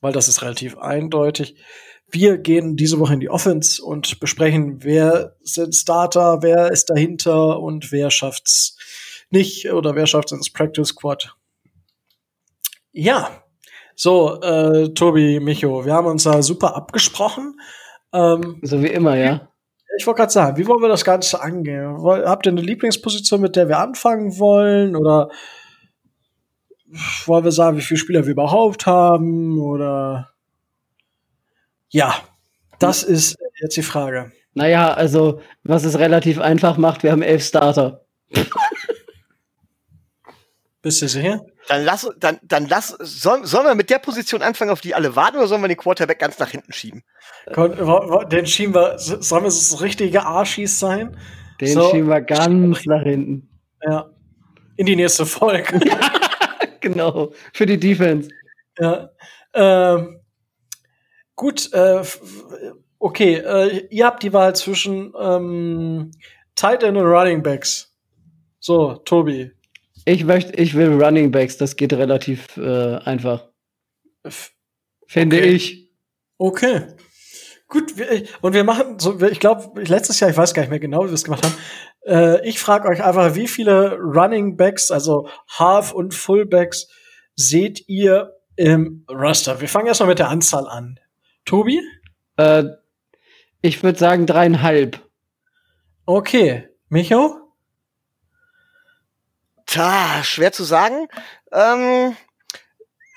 weil das ist relativ eindeutig. Wir gehen diese Woche in die Offense und besprechen, wer sind Starter, wer ist dahinter und wer schafft's nicht oder wer schafft's ins Practice Squad. Ja, so, äh, Tobi, Micho, wir haben uns da super abgesprochen. Ähm, so wie immer, ja. Ich wollte gerade sagen, wie wollen wir das Ganze angehen? Habt ihr eine Lieblingsposition, mit der wir anfangen wollen? Oder wollen wir sagen, wie viele Spieler wir überhaupt haben? Oder ja, das ist jetzt die Frage. Naja, also, was es relativ einfach macht, wir haben elf Starter. Bist du sicher? Dann lass, dann, dann lass, sollen, sollen wir mit der Position anfangen, auf die alle warten, oder sollen wir den Quarterback ganz nach hinten schieben? Den schieben wir, sollen wir so richtige Arschis sein? Den so, schieben wir ganz nach hinten. Ja. In die nächste Folge. genau. Für die Defense. Ja. Ähm, gut, äh, okay, äh, ihr habt die Wahl zwischen ähm, Tight End und Running Backs. So, Tobi, ich möchte, ich will Running Backs, das geht relativ äh, einfach. Finde okay. ich. Okay. Gut, wir, und wir machen so, ich glaube, letztes Jahr, ich weiß gar nicht mehr genau, wie wir es gemacht haben. Äh, ich frage euch einfach, wie viele Running Backs, also Half- und Fullbacks, seht ihr im Roster? Wir fangen erstmal mit der Anzahl an. Tobi? Äh, ich würde sagen dreieinhalb. Okay. Micho? Tja, schwer zu sagen. Ähm,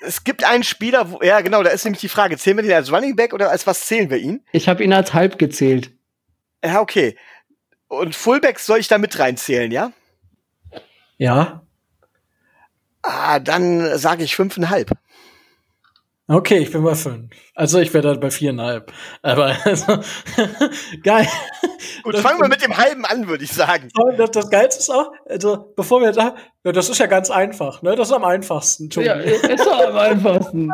es gibt einen Spieler, wo, ja genau, da ist nämlich die Frage, zählen wir den als Running Back oder als was zählen wir ihn? Ich habe ihn als halb gezählt. Ja, okay. Und Fullbacks soll ich da mit reinzählen, ja? Ja. Ah, dann sage ich fünfeinhalb. Okay, ich bin bei fünf. Also ich wäre dann bei viereinhalb. Aber also, geil. Gut, das, fangen wir mit dem halben an, würde ich sagen. Das, das Geilste ist auch, also bevor wir da, ja, das ist ja ganz einfach, ne? Das ist am einfachsten. Tobi. Ja, ist doch am einfachsten.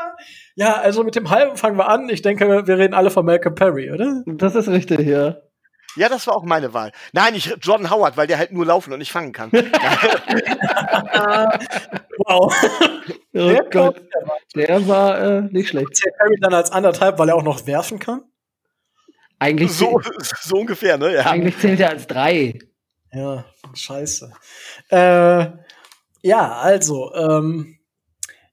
ja, also mit dem halben fangen wir an. Ich denke, wir reden alle von Malcolm Perry, oder? Das ist richtig, ja. Ja, das war auch meine Wahl. Nein, ich Jordan Howard, weil der halt nur laufen und nicht fangen kann. wow. Oh der Gott. Der war äh, nicht schlecht. Zählt Harry dann als anderthalb, weil er auch noch werfen kann? Eigentlich so, so ungefähr, ne? Ja. Eigentlich zählt er als drei. Ja, scheiße. Äh, ja, also, ähm,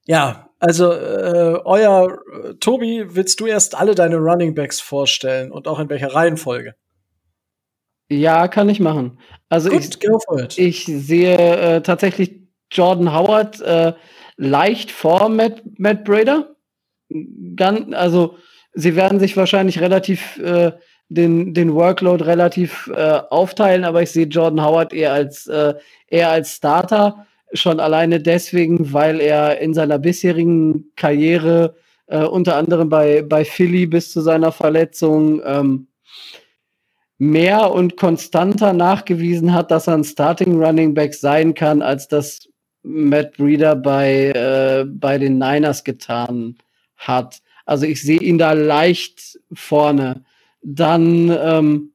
ja, also äh, euer äh, Tobi, willst du erst alle deine Running Backs vorstellen und auch in welcher Reihenfolge? Ja, kann ich machen. Also Gut, ich, ich sehe äh, tatsächlich Jordan Howard äh, leicht vor Matt, Matt Brader. Ganz, also sie werden sich wahrscheinlich relativ äh, den, den Workload relativ äh, aufteilen, aber ich sehe Jordan Howard eher als äh, eher als Starter. Schon alleine deswegen, weil er in seiner bisherigen Karriere äh, unter anderem bei, bei Philly bis zu seiner Verletzung ähm, mehr und konstanter nachgewiesen hat, dass er ein Starting Running Back sein kann, als das Matt Breeder bei, äh, bei den Niners getan hat. Also ich sehe ihn da leicht vorne. Dann ähm,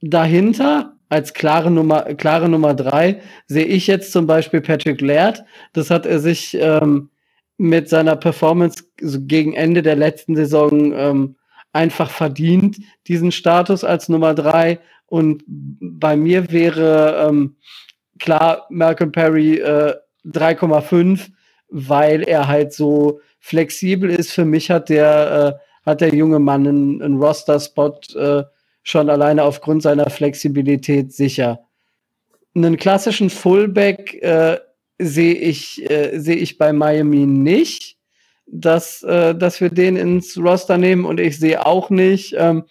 dahinter als klare Nummer, klare Nummer drei sehe ich jetzt zum Beispiel Patrick Laird. Das hat er sich ähm, mit seiner Performance gegen Ende der letzten Saison ähm, einfach verdient, diesen Status als Nummer drei. Und bei mir wäre ähm, klar Malcolm Perry äh, 3,5, weil er halt so flexibel ist. Für mich hat der, äh, hat der junge Mann einen, einen Roster-Spot äh, schon alleine aufgrund seiner Flexibilität sicher. Einen klassischen Fullback äh, sehe ich, äh, sehe ich bei Miami nicht dass, äh, dass wir den ins Roster nehmen und ich sehe auch nicht, ähm,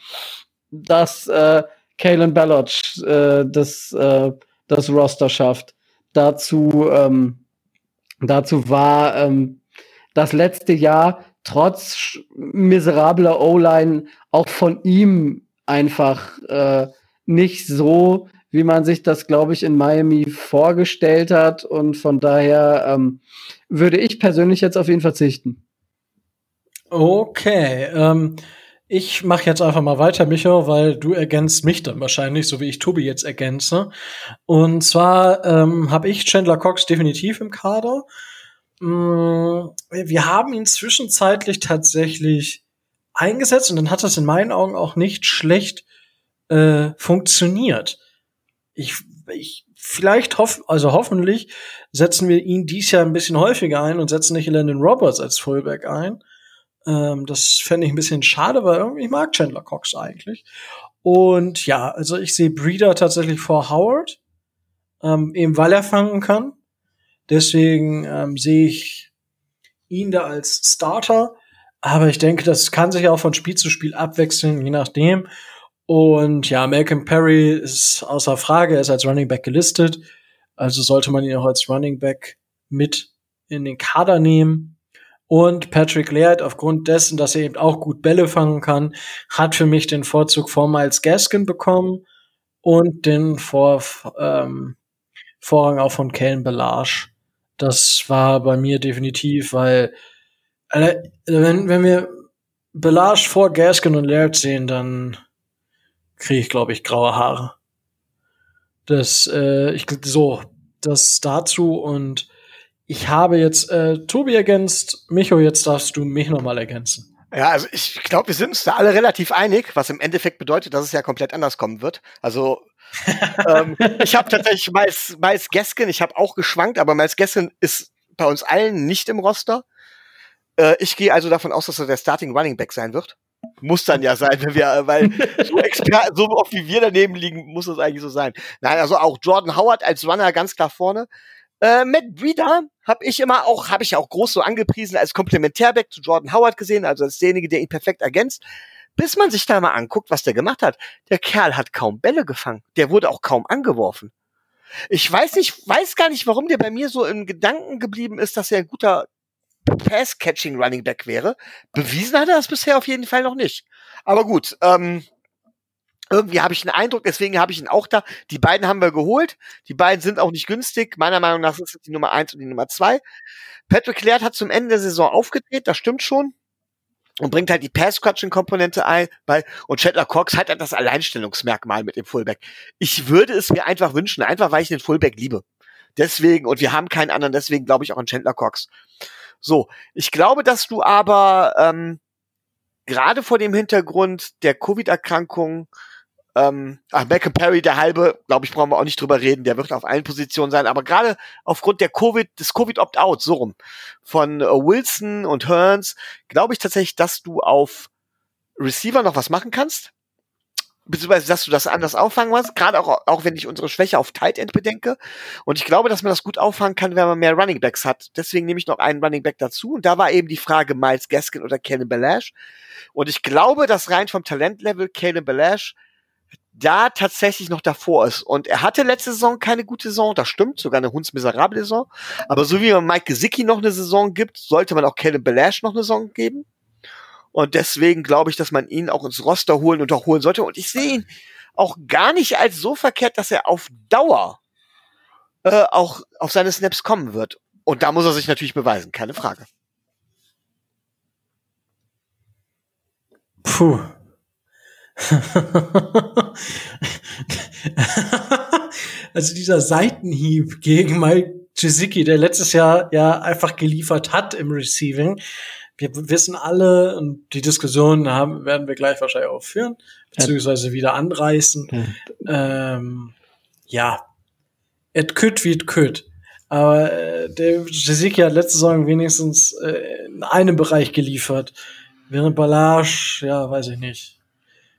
dass äh, Kalen Ballard äh, das, äh, das Roster schafft. Dazu, ähm, dazu war ähm, das letzte Jahr trotz miserabler O-Line auch von ihm einfach äh, nicht so, wie man sich das, glaube ich, in Miami vorgestellt hat. Und von daher ähm, würde ich persönlich jetzt auf ihn verzichten. Okay, ähm, ich mache jetzt einfach mal weiter, Micho, weil du ergänzt mich dann wahrscheinlich, so wie ich Tobi jetzt ergänze. Und zwar ähm, habe ich Chandler Cox definitiv im Kader. Mm, wir haben ihn zwischenzeitlich tatsächlich eingesetzt und dann hat das in meinen Augen auch nicht schlecht äh, funktioniert. Ich, ich vielleicht hoff, also hoffentlich setzen wir ihn dies Jahr ein bisschen häufiger ein und setzen nicht Landon Roberts als Fullback ein. Ähm, das fände ich ein bisschen schade, weil irgendwie mag Chandler Cox eigentlich. Und ja, also ich sehe Breeder tatsächlich vor Howard, ähm, eben weil er fangen kann. Deswegen ähm, sehe ich ihn da als Starter. Aber ich denke, das kann sich auch von Spiel zu Spiel abwechseln, je nachdem. Und ja, Malcolm Perry ist außer Frage, er ist als Running Back gelistet. Also sollte man ihn auch als Running Back mit in den Kader nehmen. Und Patrick Laird, aufgrund dessen, dass er eben auch gut Bälle fangen kann, hat für mich den Vorzug vor Miles Gaskin bekommen und den vor, ähm, Vorrang auch von Kalen Belage. Das war bei mir definitiv, weil äh, wenn, wenn wir Belage vor Gaskin und Laird sehen, dann kriege ich, glaube ich, graue Haare. Das, äh, ich so, das dazu und ich habe jetzt äh, Tobi ergänzt. Micho, jetzt darfst du mich nochmal ergänzen. Ja, also ich glaube, wir sind uns da alle relativ einig, was im Endeffekt bedeutet, dass es ja komplett anders kommen wird. Also ähm, ich habe tatsächlich Miles, Miles Gaskin, ich habe auch geschwankt, aber Miles Gaskin ist bei uns allen nicht im Roster. Äh, ich gehe also davon aus, dass er der Starting Running Back sein wird. Muss dann ja sein, wenn wir, weil so, Exper so oft wie wir daneben liegen, muss das eigentlich so sein. Nein, also auch Jordan Howard als Runner ganz klar vorne. Äh, Matt Breeder habe ich immer auch, habe ich auch groß so angepriesen als Komplementärback zu Jordan Howard gesehen, also als derjenige, der ihn perfekt ergänzt. bis man sich da mal anguckt, was der gemacht hat. Der Kerl hat kaum Bälle gefangen. Der wurde auch kaum angeworfen. Ich weiß nicht, weiß gar nicht, warum der bei mir so im Gedanken geblieben ist, dass er ein guter Pass-Catching Running Back wäre. Bewiesen hat er das bisher auf jeden Fall noch nicht. Aber gut, ähm, irgendwie habe ich einen Eindruck, deswegen habe ich ihn auch da. Die beiden haben wir geholt. Die beiden sind auch nicht günstig. Meiner Meinung nach sind es die Nummer eins und die Nummer zwei. Patrick Laird hat zum Ende der Saison aufgedreht, das stimmt schon. Und bringt halt die Pass-Catching-Komponente ein, bei, und Chandler Cox hat halt das Alleinstellungsmerkmal mit dem Fullback. Ich würde es mir einfach wünschen, einfach weil ich den Fullback liebe. Deswegen, und wir haben keinen anderen, deswegen glaube ich auch an Chandler Cox. So, ich glaube, dass du aber ähm, gerade vor dem Hintergrund der Covid-Erkrankung ähm, ach, Malcolm Perry, der halbe, glaube ich, brauchen wir auch nicht drüber reden, der wird auf allen Positionen sein, aber gerade aufgrund der Covid, des Covid-Opt-out, so rum, von äh, Wilson und Hearns, glaube ich tatsächlich, dass du auf Receiver noch was machen kannst beziehungsweise dass du das anders auffangen musst, gerade auch, auch wenn ich unsere Schwäche auf Tight End bedenke. Und ich glaube, dass man das gut auffangen kann, wenn man mehr Running Backs hat. Deswegen nehme ich noch einen Running Back dazu. Und da war eben die Frage Miles Gaskin oder Kalen Balash. Und ich glaube, dass rein vom Talentlevel Kalen Balash da tatsächlich noch davor ist. Und er hatte letzte Saison keine gute Saison, das stimmt, sogar eine hundsmiserable Saison. Aber so wie man Mike Gesicki noch eine Saison gibt, sollte man auch Kalen Balash noch eine Saison geben. Und deswegen glaube ich, dass man ihn auch ins Roster holen und auch holen sollte. Und ich sehe ihn auch gar nicht als so verkehrt, dass er auf Dauer äh, auch auf seine Snaps kommen wird. Und da muss er sich natürlich beweisen, keine Frage. Puh. also dieser Seitenhieb gegen Mike Gesicki, der letztes Jahr ja einfach geliefert hat im Receiving, wir wissen alle, und die Diskussion haben, werden wir gleich wahrscheinlich auch führen, beziehungsweise wieder anreißen. Ja, ähm, ja. it could wie it could. Aber äh, der Jessica hat letzte Saison wenigstens äh, in einem Bereich geliefert. Während Ballage, ja, weiß ich nicht.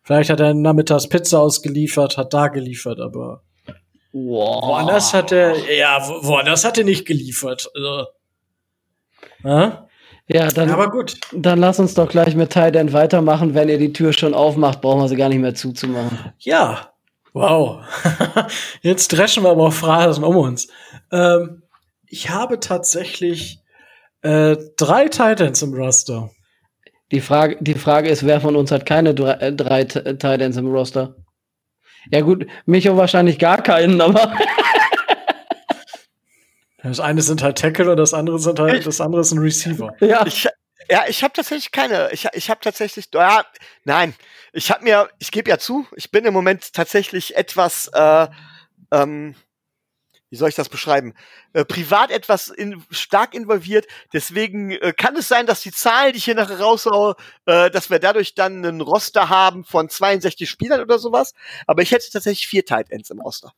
Vielleicht hat er nachmittags Pizza ausgeliefert, hat da geliefert, aber wow. woanders hat er, ja, woanders hat er nicht geliefert. Also, äh? Ja, dann, aber gut. Dann lass uns doch gleich mit End weitermachen. Wenn ihr die Tür schon aufmacht, brauchen wir sie gar nicht mehr zuzumachen. Ja, wow. Jetzt dreschen wir aber auch Phrasen um uns. Ähm, ich habe tatsächlich äh, drei Titans im Roster. Die Frage, die Frage ist, wer von uns hat keine drei, äh, drei Titans im Roster? Ja gut, Micho wahrscheinlich gar keinen, aber Das eine sind halt Tackle und das andere sind halt, das andere ist ein Receiver. Ja. Ich, ja, ich habe tatsächlich keine. Ich, ich habe tatsächlich, ja, nein, ich habe mir, ich gebe ja zu, ich bin im Moment tatsächlich etwas, äh, ähm, wie soll ich das beschreiben, äh, privat etwas in, stark involviert. Deswegen äh, kann es sein, dass die Zahlen, die ich hier nachher raushaue, äh, dass wir dadurch dann einen Roster haben von 62 Spielern oder sowas. Aber ich hätte tatsächlich vier Tight Ends im Roster.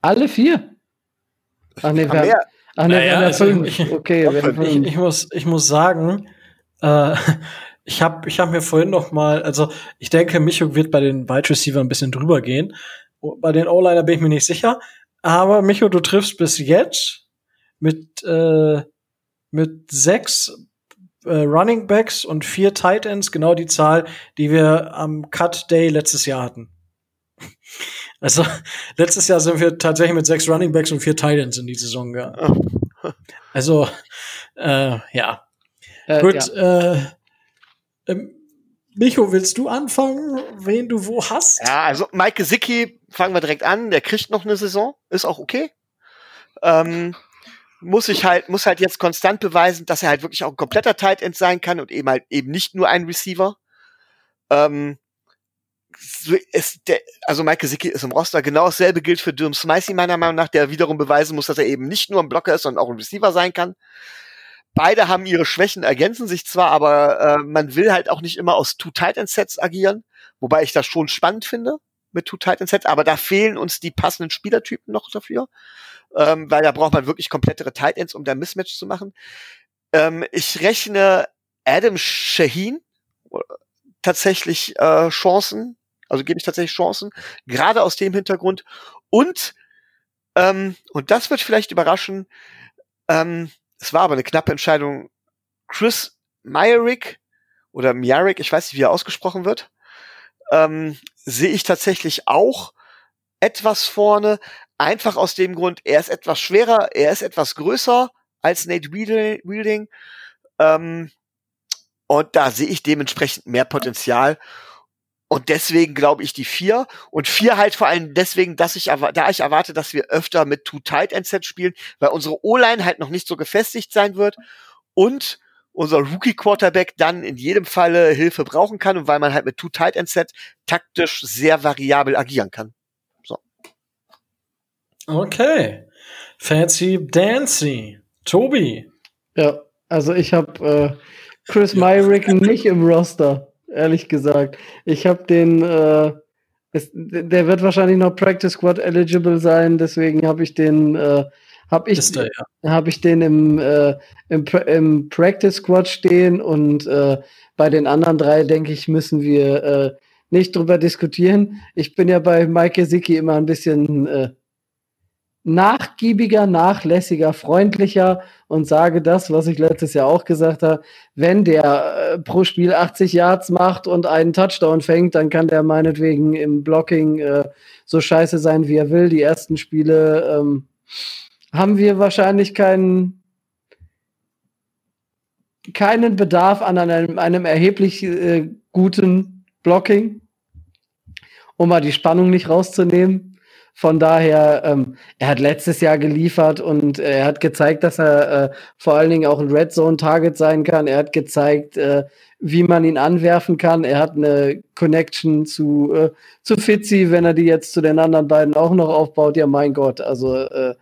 Alle vier? Ach nee, wir, haben, Ach, ne, naja, also ich, okay, ich, ich, muss, ich muss sagen, äh, ich habe ich hab mir vorhin noch mal, also ich denke, Micho wird bei den Wide Receiver ein bisschen drüber gehen. Bei den O-Liner bin ich mir nicht sicher. Aber Micho, du triffst bis jetzt mit, äh, mit sechs äh, Running Backs und vier Tight Ends genau die Zahl, die wir am Cut Day letztes Jahr hatten. Also letztes Jahr sind wir tatsächlich mit sechs Running Backs und vier Titans in die Saison gegangen. Also äh, ja. Äh, Gut. Ja. Äh, ähm, Micho, willst du anfangen, wen du wo hast? Ja, also Mike Gesicki fangen wir direkt an. Der kriegt noch eine Saison, ist auch okay. Ähm, muss ich halt, muss halt jetzt konstant beweisen, dass er halt wirklich auch ein kompletter Tight End sein kann und eben halt eben nicht nur ein Receiver. Ähm, der, also Mike Gesicki ist im Roster. Genau dasselbe gilt für Durham Smicey meiner Meinung nach, der wiederum beweisen muss, dass er eben nicht nur ein Blocker ist, sondern auch ein Receiver sein kann. Beide haben ihre Schwächen, ergänzen sich zwar, aber äh, man will halt auch nicht immer aus Two Titan Sets agieren, wobei ich das schon spannend finde mit Two Titan Sets, aber da fehlen uns die passenden Spielertypen noch dafür, ähm, weil da braucht man wirklich komplettere Titans, um da Mismatch zu machen. Ähm, ich rechne Adam Shaheen tatsächlich äh, Chancen also gebe ich tatsächlich Chancen, gerade aus dem Hintergrund. Und, ähm, und das wird vielleicht überraschen, ähm, es war aber eine knappe Entscheidung, Chris Myrick oder Myrick, ich weiß nicht, wie er ausgesprochen wird, ähm, sehe ich tatsächlich auch etwas vorne. Einfach aus dem Grund, er ist etwas schwerer, er ist etwas größer als Nate Wielding. Ähm, und da sehe ich dementsprechend mehr Potenzial. Und deswegen glaube ich die vier. Und vier halt vor allem deswegen, dass ich, da ich erwarte, dass wir öfter mit Too Tight End spielen, weil unsere O-Line halt noch nicht so gefestigt sein wird. Und unser Rookie Quarterback dann in jedem Falle Hilfe brauchen kann und weil man halt mit Too Tight End Set taktisch sehr variabel agieren kann. So. Okay. Fancy Dancy. Tobi. Ja, also ich habe äh, Chris ja. Myrick nicht im Roster, ehrlich gesagt. Ich habe den, äh, es, der wird wahrscheinlich noch Practice Squad eligible sein, deswegen habe ich den, äh, habe ich, ja. hab ich den im, äh, im, im, Practice Squad stehen und äh, bei den anderen drei, denke ich, müssen wir äh, nicht drüber diskutieren. Ich bin ja bei Mike Gesicki immer ein bisschen äh, nachgiebiger, nachlässiger, freundlicher und sage das, was ich letztes Jahr auch gesagt habe. Wenn der äh, pro Spiel 80 Yards macht und einen Touchdown fängt, dann kann der meinetwegen im Blocking äh, so scheiße sein, wie er will. Die ersten Spiele ähm, haben wir wahrscheinlich keinen keinen Bedarf an einem, einem erheblich äh, guten Blocking, um mal die Spannung nicht rauszunehmen. Von daher, ähm, er hat letztes Jahr geliefert und äh, er hat gezeigt, dass er äh, vor allen Dingen auch ein Red Zone Target sein kann. Er hat gezeigt, äh, wie man ihn anwerfen kann. Er hat eine Connection zu, äh, zu Fitzy, wenn er die jetzt zu den anderen beiden auch noch aufbaut. Ja, mein Gott, also äh,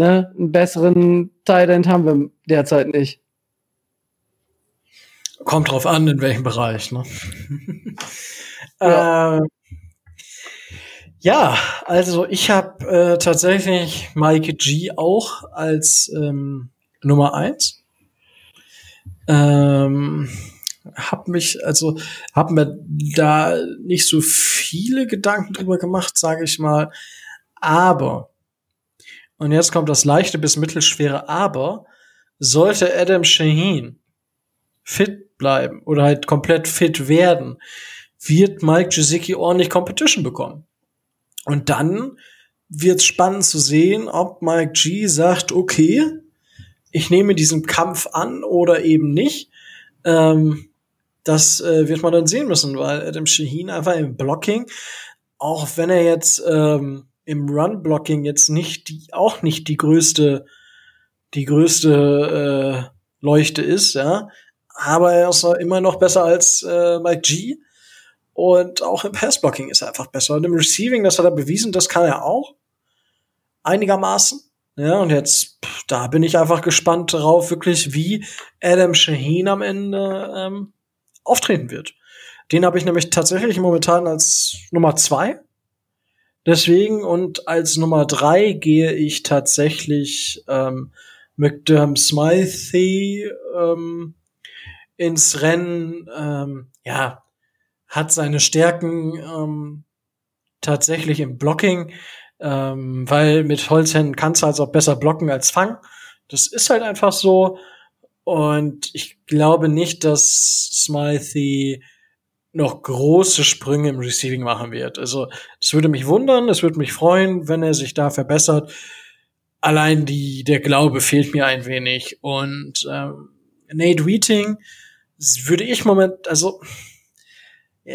ne, einen besseren Tight haben wir derzeit nicht. Kommt drauf an, in welchem Bereich. Ne? ja. äh, ja, also ich habe äh, tatsächlich Mike G auch als ähm, Nummer eins. Ähm, hab mich, also hab mir da nicht so viele Gedanken drüber gemacht, sage ich mal. Aber, und jetzt kommt das leichte bis mittelschwere Aber, sollte Adam Shaheen fit bleiben oder halt komplett fit werden, wird Mike Gesicki ordentlich Competition bekommen. Und dann wird es spannend zu sehen, ob Mike G sagt, okay, ich nehme diesen Kampf an oder eben nicht. Ähm, das äh, wird man dann sehen müssen, weil Adam Shaheen einfach im Blocking, auch wenn er jetzt ähm, im Run-Blocking jetzt nicht die, auch nicht die größte, die größte äh, Leuchte ist, ja, aber er ist immer noch besser als äh, Mike G. Und auch im Passblocking ist er einfach besser. Und im Receiving, das hat er bewiesen, das kann er auch. Einigermaßen. Ja, und jetzt, pff, da bin ich einfach gespannt darauf, wirklich, wie Adam Shaheen am Ende ähm, auftreten wird. Den habe ich nämlich tatsächlich momentan als Nummer zwei. Deswegen und als Nummer drei gehe ich tatsächlich ähm, mit dem Smythe ähm, ins Rennen. Ähm, ja, hat seine Stärken ähm, tatsächlich im Blocking, ähm, weil mit Holzhänden kannst du halt auch besser blocken als fangen. Das ist halt einfach so. Und ich glaube nicht, dass Smythe noch große Sprünge im Receiving machen wird. Also es würde mich wundern, es würde mich freuen, wenn er sich da verbessert. Allein die der Glaube fehlt mir ein wenig. Und ähm, Nate Wheating würde ich moment, also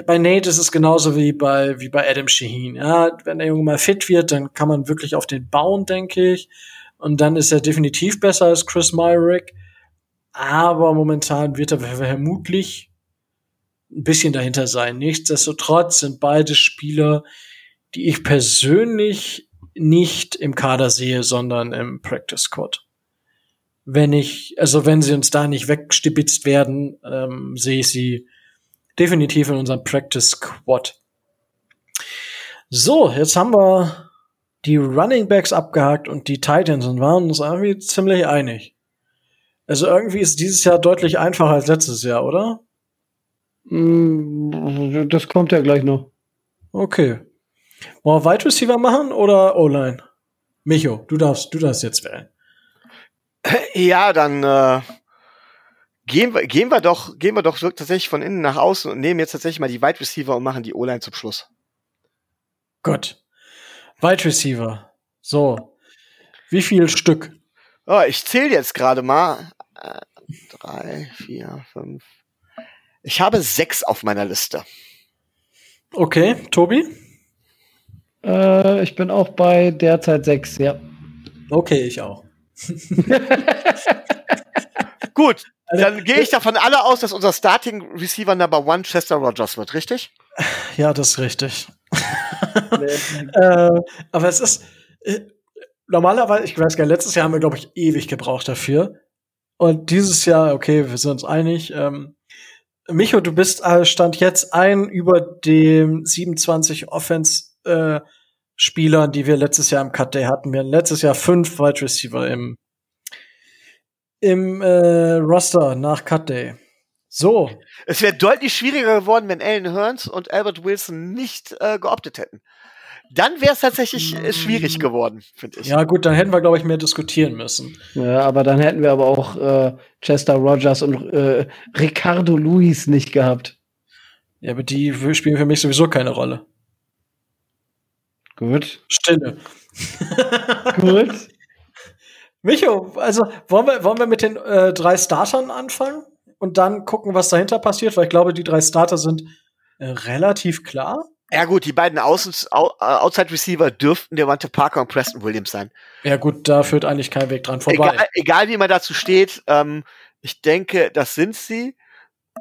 bei Nate ist es genauso wie bei, wie bei Adam Shaheen. Ja, wenn der Junge mal fit wird, dann kann man wirklich auf den bauen, denke ich. Und dann ist er definitiv besser als Chris Myrick. Aber momentan wird er vermutlich ein bisschen dahinter sein. Nichtsdestotrotz sind beide Spieler, die ich persönlich nicht im Kader sehe, sondern im Practice Squad. Wenn ich, also wenn sie uns da nicht wegstibitzt werden, ähm, sehe ich sie definitiv in unserem Practice Squad. So, jetzt haben wir die Running Backs abgehakt und die Titans und waren uns irgendwie ziemlich einig. Also irgendwie ist dieses Jahr deutlich einfacher als letztes Jahr, oder? Mm, das kommt ja gleich noch. Okay. Wollen wir Wide Receiver machen oder O-Line? Micho, du darfst, du darfst jetzt wählen. Ja, dann äh, gehen wir, gehen wir doch, gehen wir doch tatsächlich von innen nach außen und nehmen jetzt tatsächlich mal die Wide Receiver und machen die O-Line zum Schluss. Gut. Wide Receiver. So. Wie viel Stück? Oh, ich zähle jetzt gerade mal. Äh, drei, vier, fünf. Ich habe sechs auf meiner Liste. Okay, Tobi? Äh, ich bin auch bei derzeit sechs, ja. Okay, ich auch. Gut, also, dann gehe ich davon alle aus, dass unser Starting Receiver Number One Chester Rogers wird, richtig? Ja, das ist richtig. äh, aber es ist äh, normalerweise, ich weiß gar nicht, letztes Jahr haben wir, glaube ich, ewig gebraucht dafür. Und dieses Jahr, okay, wir sind uns einig. Ähm, Micho, du bist äh, stand jetzt ein über dem 27 Offense äh, Spielern, die wir letztes Jahr im Cut Day hatten. Wir hatten letztes Jahr fünf Wide Receiver im im äh, Roster nach Cut Day. So. Es wäre deutlich schwieriger geworden, wenn Alan Hearns und Albert Wilson nicht äh, geoptet hätten. Dann wäre es tatsächlich äh, schwierig geworden, finde ich. Ja, gut, dann hätten wir, glaube ich, mehr diskutieren müssen. Ja, aber dann hätten wir aber auch äh, Chester Rogers und äh, Ricardo Luis nicht gehabt. Ja, aber die spielen für mich sowieso keine Rolle. Gut. Stille. Gut. Micho, also wollen wir, wollen wir mit den äh, drei Startern anfangen und dann gucken, was dahinter passiert, weil ich glaube, die drei Starter sind äh, relativ klar. Ja gut, die beiden Außen äh, Outside Receiver dürften Devante Parker und Preston Williams sein. Ja gut, da führt eigentlich kein Weg dran vorbei. Egal, egal wie man dazu steht, ähm, ich denke, das sind sie.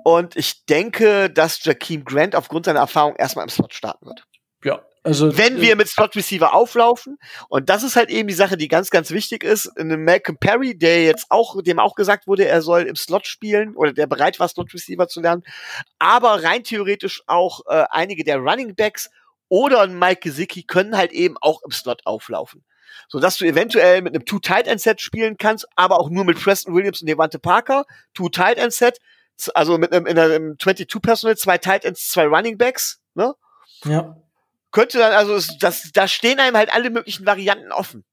Und ich denke, dass Jakeem Grant aufgrund seiner Erfahrung erstmal im Slot starten wird. Ja, also, wenn wir mit Slot Receiver auflaufen, und das ist halt eben die Sache, die ganz, ganz wichtig ist, in einem Malcolm Perry, der jetzt auch, dem auch gesagt wurde, er soll im Slot spielen oder der bereit war, Slot Receiver zu lernen, aber rein theoretisch auch äh, einige der Running Backs oder ein Mike Gesicki können halt eben auch im Slot auflaufen. So dass du eventuell mit einem Two-Tight-End-Set spielen kannst, aber auch nur mit Preston Williams und Devante Parker, Two-Tight-End-Set, also mit einem, in einem 22-Personal, zwei Tight Ends, zwei Running Backs, ne? Ja könnte dann, also das, da stehen einem halt alle möglichen Varianten offen.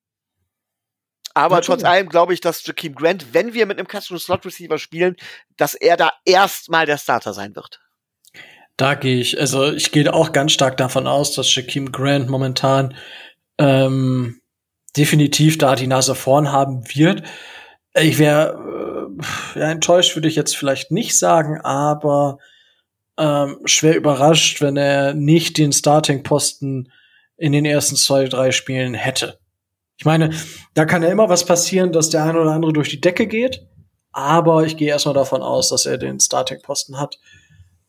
Aber Natürlich. trotz allem glaube ich, dass Jakeem Grant, wenn wir mit einem Custom Slot Receiver spielen, dass er da erstmal der Starter sein wird. Da gehe ich, also ich gehe auch ganz stark davon aus, dass Jakeem Grant momentan ähm, definitiv da die Nase vorn haben wird. Ich wäre äh, ja, enttäuscht, würde ich jetzt vielleicht nicht sagen, aber ähm, schwer überrascht, wenn er nicht den Starting-Posten in den ersten zwei, drei Spielen hätte. Ich meine, da kann ja immer was passieren, dass der eine oder andere durch die Decke geht, aber ich gehe erstmal davon aus, dass er den Starting-Posten hat.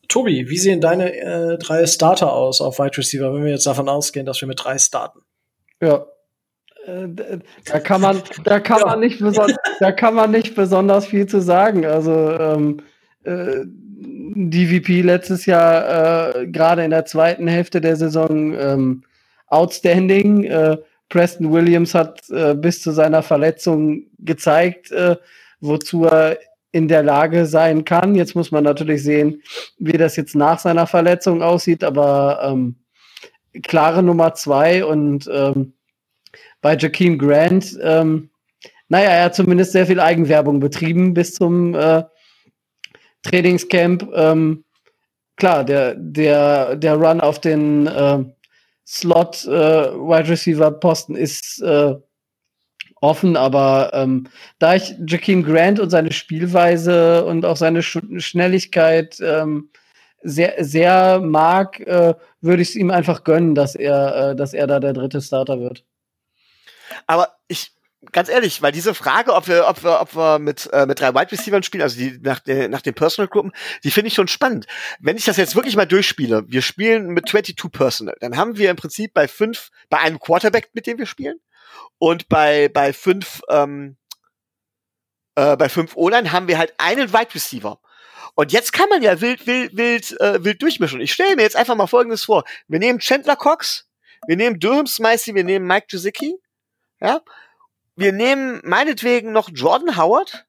Tobi, wie sehen deine äh, drei Starter aus auf Wide Receiver, wenn wir jetzt davon ausgehen, dass wir mit drei starten? Ja, äh, da kann man, da kann ja. man nicht besonders, da kann man nicht besonders viel zu sagen. Also ähm, äh, DVP letztes Jahr äh, gerade in der zweiten Hälfte der Saison ähm, outstanding. Äh, Preston Williams hat äh, bis zu seiner Verletzung gezeigt, äh, wozu er in der Lage sein kann. Jetzt muss man natürlich sehen, wie das jetzt nach seiner Verletzung aussieht, aber ähm, klare Nummer zwei und ähm, bei Jakeem Grant, ähm, naja, er hat zumindest sehr viel Eigenwerbung betrieben bis zum äh, Trainingscamp, ähm, klar, der, der, der Run auf den äh, Slot äh, Wide Receiver Posten ist äh, offen, aber ähm, da ich Jakeem Grant und seine Spielweise und auch seine Sch Schnelligkeit ähm, sehr, sehr mag, äh, würde ich es ihm einfach gönnen, dass er, äh, dass er da der dritte Starter wird. Aber ich, ganz ehrlich, weil diese Frage, ob wir, ob wir, ob wir mit, äh, mit drei Wide Receivers spielen, also die nach, der, nach den Personal-Gruppen, die finde ich schon spannend. Wenn ich das jetzt wirklich mal durchspiele, wir spielen mit 22 Personal, dann haben wir im Prinzip bei fünf, bei einem Quarterback, mit dem wir spielen, und bei, bei fünf, ähm, äh, bei fünf O-Line haben wir halt einen Wide Receiver. Und jetzt kann man ja wild, wild, wild, äh, wild durchmischen. Ich stelle mir jetzt einfach mal Folgendes vor. Wir nehmen Chandler Cox, wir nehmen Durham Smicey, wir nehmen Mike Gesicki, ja, wir nehmen meinetwegen noch Jordan Howard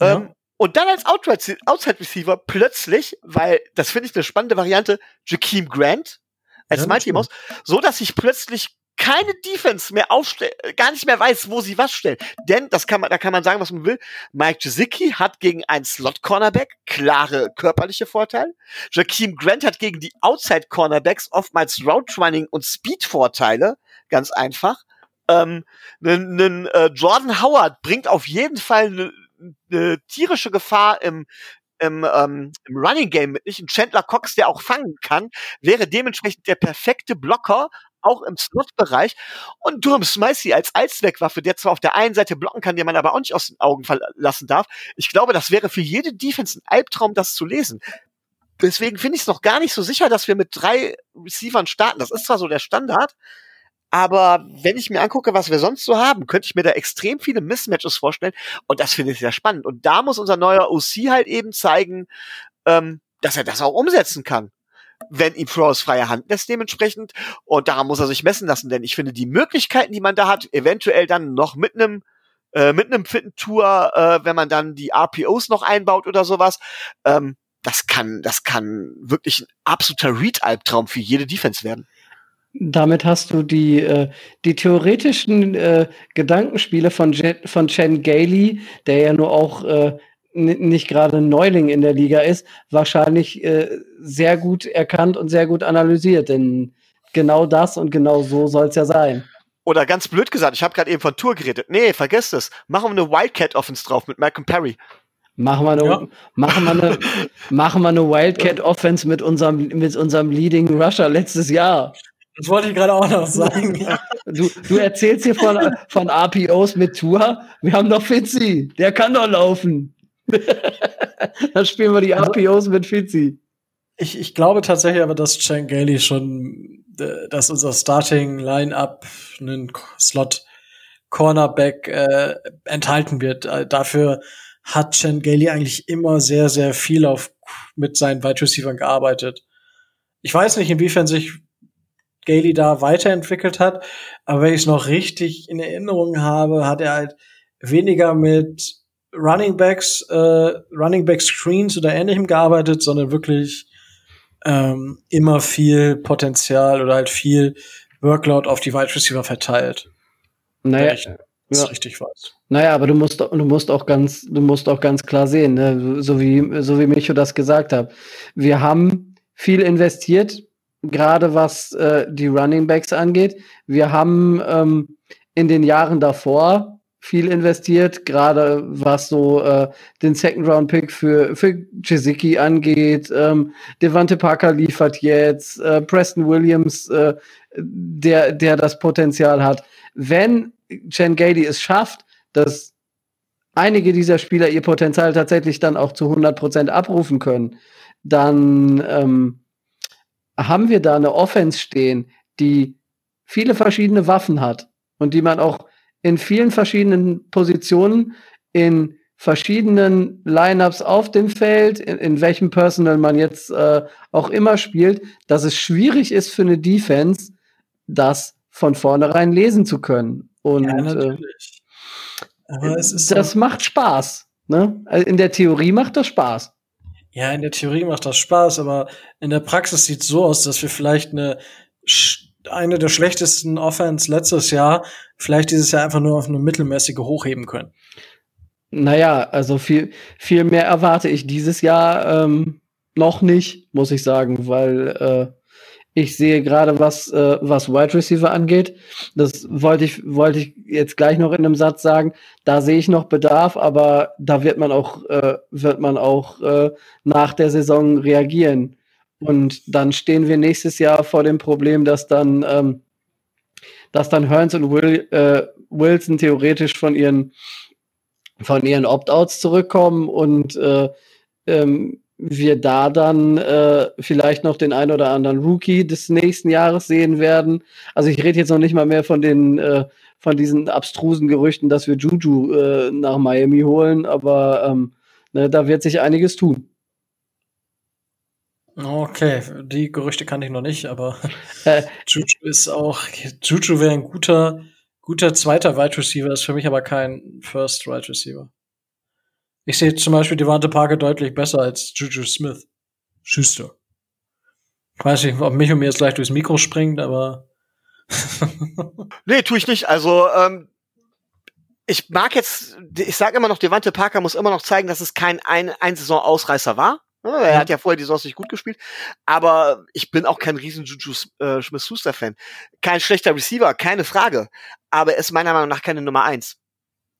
ja. ähm, und dann als Outside Receiver plötzlich, weil das finde ich eine spannende Variante, Jakeem Grant als ja, Mighty Mouse, so dass ich plötzlich keine Defense mehr aufstellt, gar nicht mehr weiß, wo sie was stellt. Denn, das kann man, da kann man sagen, was man will. Mike Gesicki hat gegen einen Slot-Cornerback klare körperliche Vorteile. Jakeem Grant hat gegen die Outside-Cornerbacks oftmals Route-Running und Speed-Vorteile. Ganz einfach. Ähm, nen, nen, äh, Jordan Howard bringt auf jeden Fall eine ne tierische Gefahr im, im, ähm, im Running Game mit nicht. Ein Chandler Cox, der auch fangen kann, wäre dementsprechend der perfekte Blocker, auch im Slot-Bereich. Und Durham Smicey als Allzweckwaffe, der zwar auf der einen Seite blocken kann, den man aber auch nicht aus den Augen verlassen darf. Ich glaube, das wäre für jede Defense ein Albtraum, das zu lesen. Deswegen finde ich es noch gar nicht so sicher, dass wir mit drei Receivern starten. Das ist zwar so der Standard, aber wenn ich mir angucke, was wir sonst so haben, könnte ich mir da extrem viele Mismatches vorstellen. Und das finde ich sehr spannend. Und da muss unser neuer OC halt eben zeigen, ähm, dass er das auch umsetzen kann. Wenn ihm Flores freie Hand lässt dementsprechend. Und daran muss er sich messen lassen. Denn ich finde, die Möglichkeiten, die man da hat, eventuell dann noch mit einem äh, mit einem fitten Tour, äh, wenn man dann die RPOs noch einbaut oder sowas, ähm, das kann, das kann wirklich ein absoluter Read-Albtraum für jede Defense werden. Damit hast du die, äh, die theoretischen äh, Gedankenspiele von, Jet, von Chen Gailey, der ja nur auch äh, nicht gerade ein Neuling in der Liga ist, wahrscheinlich äh, sehr gut erkannt und sehr gut analysiert. Denn genau das und genau so soll es ja sein. Oder ganz blöd gesagt, ich habe gerade eben von Tour geredet. Nee, vergesst es. Machen wir eine Wildcat-Offense drauf mit Malcolm Perry. Machen wir eine, ja. machen wir eine, machen wir eine Wildcat-Offense mit unserem, mit unserem Leading Rusher letztes Jahr. Das wollte ich gerade auch noch sagen. Du, du erzählst hier von, von RPOs mit Tour. Wir haben doch Fitzy. Der kann doch laufen. Dann spielen wir die RPOs mit Fitzy. Ich, ich glaube tatsächlich aber, dass Chan Gailey schon, äh, dass unser Starting Line-Up einen Slot Cornerback äh, enthalten wird. Äh, dafür hat Chan Gailey eigentlich immer sehr, sehr viel auf, mit seinen Wide Receivers gearbeitet. Ich weiß nicht, inwiefern sich Gailey da weiterentwickelt hat. Aber wenn ich es noch richtig in Erinnerung habe, hat er halt weniger mit Running Backs, äh, Running Back Screens oder ähnlichem gearbeitet, sondern wirklich ähm, immer viel Potenzial oder halt viel Workload auf die Wide Receiver verteilt. Naja, ich ja. richtig weiß. Naja, aber du musst, du musst auch ganz, du musst auch ganz klar sehen, ne? so wie, so wie Micho das gesagt hat. Wir haben viel investiert, gerade was äh, die Running Backs angeht. Wir haben ähm, in den Jahren davor viel investiert, gerade was so äh, den Second Round Pick für für Chiziki angeht. Ähm, Devante Parker liefert jetzt, äh, Preston Williams, äh, der der das Potenzial hat. Wenn Chen Gailey es schafft, dass einige dieser Spieler ihr Potenzial tatsächlich dann auch zu 100 Prozent abrufen können, dann ähm, haben wir da eine Offense stehen, die viele verschiedene Waffen hat und die man auch in vielen verschiedenen Positionen in verschiedenen Lineups auf dem Feld, in, in welchem Personal man jetzt äh, auch immer spielt, dass es schwierig ist für eine Defense, das von vornherein lesen zu können. Und ja. Äh, das so macht Spaß. Ne? In der Theorie macht das Spaß. Ja, in der Theorie macht das Spaß, aber in der Praxis sieht es so aus, dass wir vielleicht eine eine der schlechtesten Offense letztes Jahr vielleicht dieses Jahr einfach nur auf eine mittelmäßige hochheben können. Naja, also viel, viel mehr erwarte ich dieses Jahr ähm, noch nicht, muss ich sagen, weil äh, ich sehe gerade, was, äh, was Wide Receiver angeht. Das wollte ich, wollte ich jetzt gleich noch in einem Satz sagen. Da sehe ich noch Bedarf, aber da wird man auch, äh, wird man auch äh, nach der Saison reagieren. Und dann stehen wir nächstes Jahr vor dem Problem, dass dann, ähm, dass dann Hearns und Will, äh, Wilson theoretisch von ihren, von ihren Opt-outs zurückkommen und äh, ähm, wir da dann äh, vielleicht noch den ein oder anderen Rookie des nächsten Jahres sehen werden. Also ich rede jetzt noch nicht mal mehr von den äh, von diesen abstrusen Gerüchten, dass wir Juju äh, nach Miami holen, aber ähm, ne, da wird sich einiges tun. Okay, die Gerüchte kann ich noch nicht, aber äh, Juju ist auch Juju wäre ein guter guter zweiter Wide Receiver, ist für mich aber kein First Wide Receiver. Ich sehe zum Beispiel Devante Parker deutlich besser als Juju Smith. Schüster. Ich weiß nicht, ob mich und mir jetzt gleich durchs Mikro springt, aber nee, tue ich nicht. Also, ähm, ich mag jetzt, ich sage immer noch, Devante Parker muss immer noch zeigen, dass es kein ein, ein Saison-Ausreißer war. Er hat ja vorher die Saison nicht gut gespielt, aber ich bin auch kein riesen Juju äh, Smith-Schuster-Fan. Kein schlechter Receiver, keine Frage. Aber er ist meiner Meinung nach keine Nummer eins.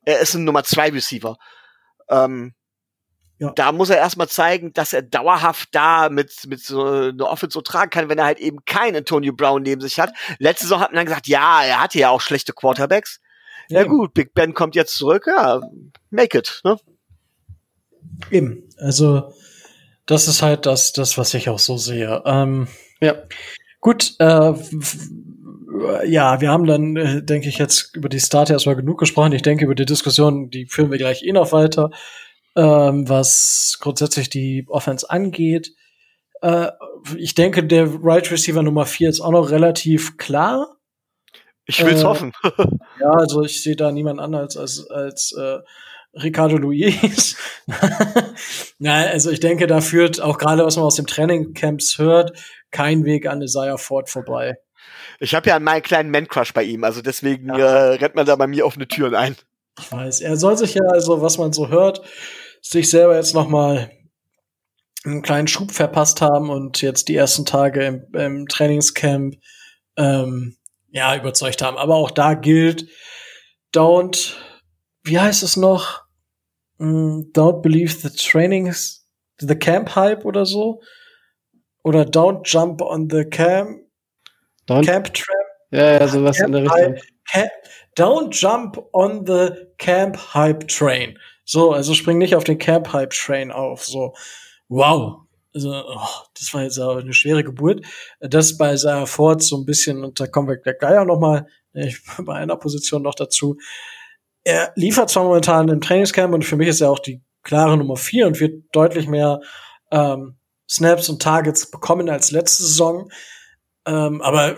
Er ist ein Nummer zwei Receiver. Ähm, ja. Da muss er erstmal zeigen, dass er dauerhaft da mit, mit so einer Offense so tragen kann, wenn er halt eben keinen Antonio Brown neben sich hat. Letzte Saison hat man dann gesagt, ja, er hatte ja auch schlechte Quarterbacks. Ja, ja gut, Big Ben kommt jetzt zurück, ja, make it, ne? Eben, also das ist halt das, das was ich auch so sehe. Ähm, ja, gut, äh, ja, wir haben dann, äh, denke ich, jetzt über die Start erstmal genug gesprochen. Ich denke, über die Diskussion, die führen wir gleich eh noch weiter ähm, was grundsätzlich die Offense angeht. Äh, ich denke, der Right Receiver Nummer 4 ist auch noch relativ klar. Ich will's äh, hoffen. ja, also ich sehe da niemand anders als, als äh, Ricardo Luis. ja, also ich denke, da führt auch gerade, was man aus dem Trainingcamps hört, kein Weg an Isaiah Ford vorbei. Ich habe ja meinen kleinen Man-Crush bei ihm, also deswegen ja. äh, rennt man da bei mir offene Türen ein. Ich weiß, er soll sich ja, also was man so hört, sich selber jetzt noch mal einen kleinen Schub verpasst haben und jetzt die ersten Tage im, im Trainingscamp ähm, ja überzeugt haben. Aber auch da gilt, don't, wie heißt es noch? Mm, don't believe the trainings, the camp hype oder so. Oder don't jump on the camp, don't, camp tram. Ja, ja, sowas camp in der Richtung. Camp, don't jump on the camp hype train. So, also spring nicht auf den Camp Hype Train auf. So, wow. Also, oh, das war jetzt eine schwere Geburt. Das bei Sarah Ford so ein bisschen, und da kommen wir gleich auch noch mal bei einer Position noch dazu. Er liefert zwar momentan im Trainingscamp und für mich ist er auch die klare Nummer vier und wird deutlich mehr ähm, Snaps und Targets bekommen als letzte Saison. Ähm, aber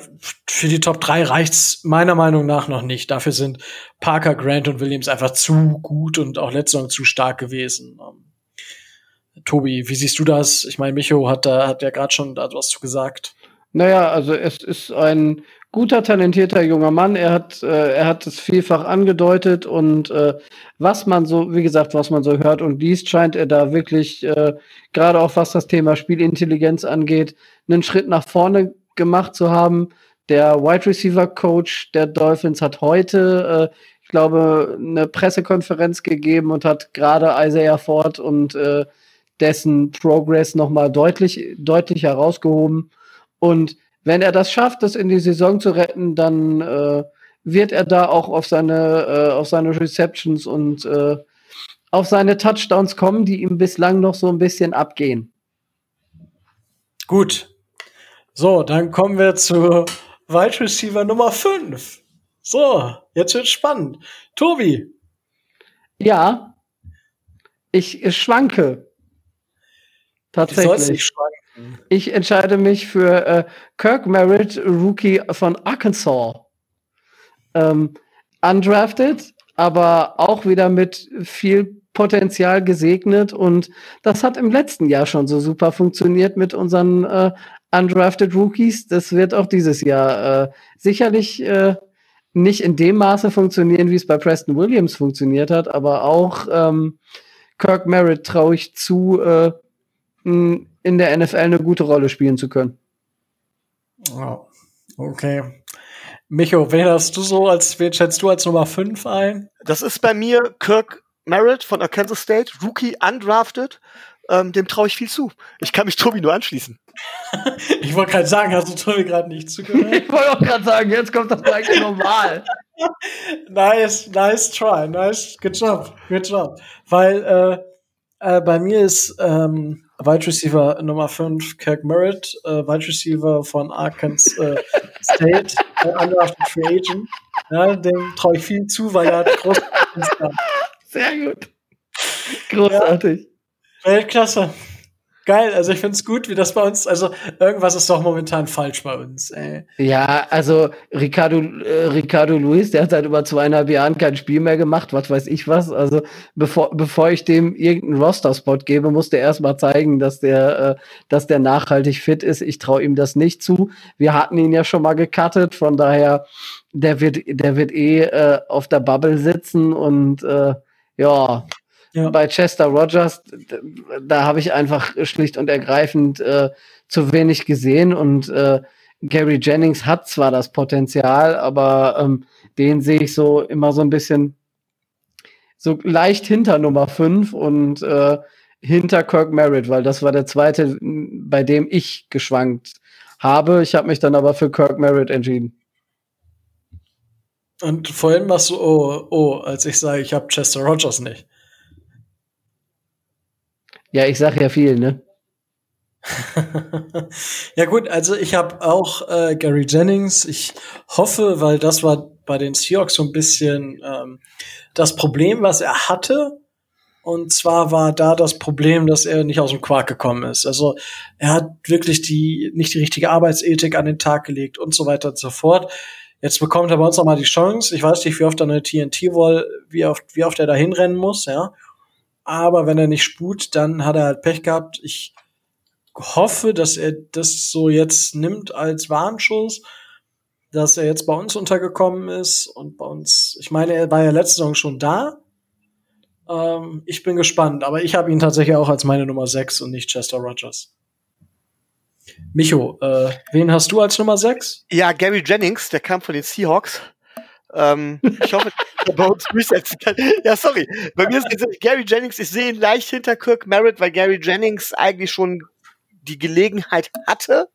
für die Top 3 reicht's meiner Meinung nach noch nicht. Dafür sind Parker, Grant und Williams einfach zu gut und auch letzte Saison zu stark gewesen. Ähm, Tobi, wie siehst du das? Ich meine, Micho hat da hat ja gerade schon da was zu gesagt. Naja, also es ist ein guter, talentierter junger Mann. Er hat, äh, er hat es vielfach angedeutet und äh, was man so, wie gesagt, was man so hört und liest, scheint er da wirklich, äh, gerade auch was das Thema Spielintelligenz angeht, einen Schritt nach vorne gemacht zu haben. Der Wide Receiver Coach der Dolphins hat heute, äh, ich glaube, eine Pressekonferenz gegeben und hat gerade Isaiah Ford und äh, dessen Progress nochmal deutlich, deutlich herausgehoben. Und wenn er das schafft, das in die Saison zu retten, dann äh, wird er da auch auf seine, äh, auf seine Receptions und äh, auf seine Touchdowns kommen, die ihm bislang noch so ein bisschen abgehen. Gut, so, dann kommen wir zu Wide Receiver Nummer 5. So, jetzt wird spannend. Tobi. Ja, ich, ich schwanke. Tatsächlich. Ich entscheide mich für äh, Kirk Merritt, Rookie von Arkansas. Ähm, undrafted, aber auch wieder mit viel Potenzial gesegnet und das hat im letzten Jahr schon so super funktioniert mit unseren äh, undrafted Rookies. Das wird auch dieses Jahr äh, sicherlich äh, nicht in dem Maße funktionieren, wie es bei Preston Williams funktioniert hat, aber auch ähm, Kirk Merritt traue ich zu, äh, in der NFL eine gute Rolle spielen zu können. Oh, okay. Micho, wen hast du so als, wen schätzt du als Nummer 5 ein? Das ist bei mir Kirk Merritt von Arkansas State, Rookie undrafted. Ähm, dem traue ich viel zu. Ich kann mich Tobi nur anschließen. ich wollte gerade sagen, hast du Tobi gerade nicht zugehört? ich wollte auch gerade sagen, jetzt kommt das eigentlich normal. nice, nice try, nice, good job, good job. Weil äh, äh, bei mir ist ähm, Wide Receiver Nummer 5 Kirk Merritt, äh, Wide Receiver von Arkansas äh, State, äh, undrafted Free Agent. Ja, dem traue ich viel zu, weil er hat große Sehr gut. Großartig. Ja, Weltklasse. geil. Also ich finde es gut, wie das bei uns, also irgendwas ist doch momentan falsch bei uns. Ey. Ja, also Ricardo, äh, Ricardo Luis, der hat seit über zweieinhalb Jahren kein Spiel mehr gemacht, was weiß ich was. Also bevor, bevor ich dem irgendeinen Roster-Spot gebe, muss der erstmal zeigen, dass der, äh, dass der nachhaltig fit ist. Ich traue ihm das nicht zu. Wir hatten ihn ja schon mal gecuttet, von daher, der wird, der wird eh äh, auf der Bubble sitzen und äh, ja, ja. Bei Chester Rogers, da habe ich einfach schlicht und ergreifend äh, zu wenig gesehen und äh, Gary Jennings hat zwar das Potenzial, aber ähm, den sehe ich so immer so ein bisschen so leicht hinter Nummer 5 und äh, hinter Kirk Merritt, weil das war der zweite, bei dem ich geschwankt habe. Ich habe mich dann aber für Kirk Merritt entschieden. Und vorhin warst du, oh, oh, als ich sage, ich habe Chester Rogers nicht. Ja, ich sag ja viel, ne? ja gut, also ich habe auch äh, Gary Jennings. Ich hoffe, weil das war bei den Seahawks so ein bisschen ähm, das Problem, was er hatte. Und zwar war da das Problem, dass er nicht aus dem Quark gekommen ist. Also er hat wirklich die nicht die richtige Arbeitsethik an den Tag gelegt und so weiter und so fort. Jetzt bekommt er bei uns noch mal die Chance. Ich weiß nicht, wie oft er eine TNT-Wall, wie oft, wie oft er da hinrennen muss, ja. Aber wenn er nicht sput, dann hat er halt Pech gehabt. Ich hoffe, dass er das so jetzt nimmt als Warnschuss, dass er jetzt bei uns untergekommen ist und bei uns, ich meine, er war ja letzte Saison schon da. Ähm, ich bin gespannt, aber ich habe ihn tatsächlich auch als meine Nummer 6 und nicht Chester Rogers. Micho, äh, wen hast du als Nummer 6? Ja, Gary Jennings, der kam von den Seahawks. Ähm, ich hoffe, dass bei uns durchsetzen kann. Ja, sorry. Bei mir ist jetzt Gary Jennings, ich sehe ihn leicht hinter Kirk Merritt, weil Gary Jennings eigentlich schon die Gelegenheit hatte,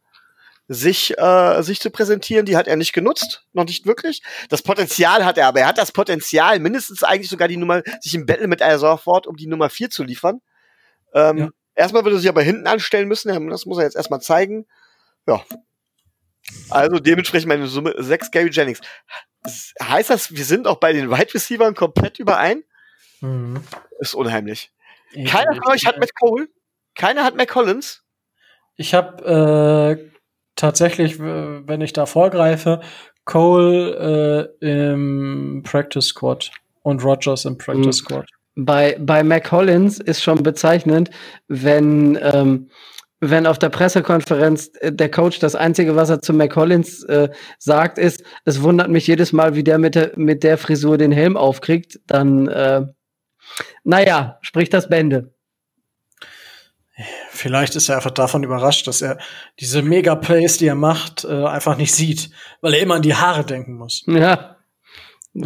sich, äh, sich zu präsentieren. Die hat er nicht genutzt, noch nicht wirklich. Das Potenzial hat er, aber er hat das Potenzial, mindestens eigentlich sogar die Nummer, sich im Battle mit Isaiah Ford um die Nummer 4 zu liefern. Ähm, ja. Erstmal würde er sich aber hinten anstellen müssen, das muss er jetzt erstmal zeigen. Ja. Also dementsprechend meine Summe 6 Gary Jennings heißt das, wir sind auch bei den Wide Receivers komplett überein? Mhm. Ist unheimlich. Ich Keiner von euch hat Matt Cole? Keiner hat Matt Collins? Ich habe äh, tatsächlich, wenn ich da vorgreife, Cole äh, im Practice Squad und Rogers im Practice mhm. Squad. Bei, bei Mac Collins ist schon bezeichnend, wenn ähm, wenn auf der Pressekonferenz äh, der Coach das Einzige, was er zu McCollins äh, sagt, ist, es wundert mich jedes Mal, wie der mit der, mit der Frisur den Helm aufkriegt, dann, äh, naja, spricht das Bände. Vielleicht ist er einfach davon überrascht, dass er diese Mega-Plays, die er macht, äh, einfach nicht sieht, weil er immer an die Haare denken muss. Ja.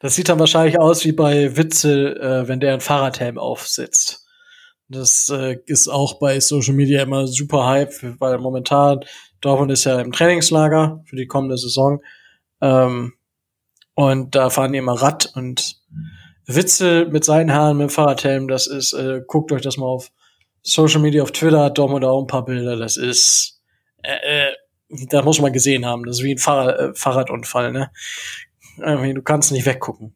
Das sieht dann wahrscheinlich aus wie bei Witzel, äh, wenn der einen Fahrradhelm aufsetzt. Das äh, ist auch bei Social Media immer super Hype, weil momentan Dortmund ist ja im Trainingslager für die kommende Saison. Ähm, und da fahren die immer Rad und Witze mit seinen Haaren mit dem Fahrradhelm, das ist, äh, guckt euch das mal auf Social Media, auf Twitter Dortmund auch ein paar Bilder, das ist, äh, äh, da muss man gesehen haben, das ist wie ein Fahrrad, äh, Fahrradunfall, ne? Du kannst nicht weggucken.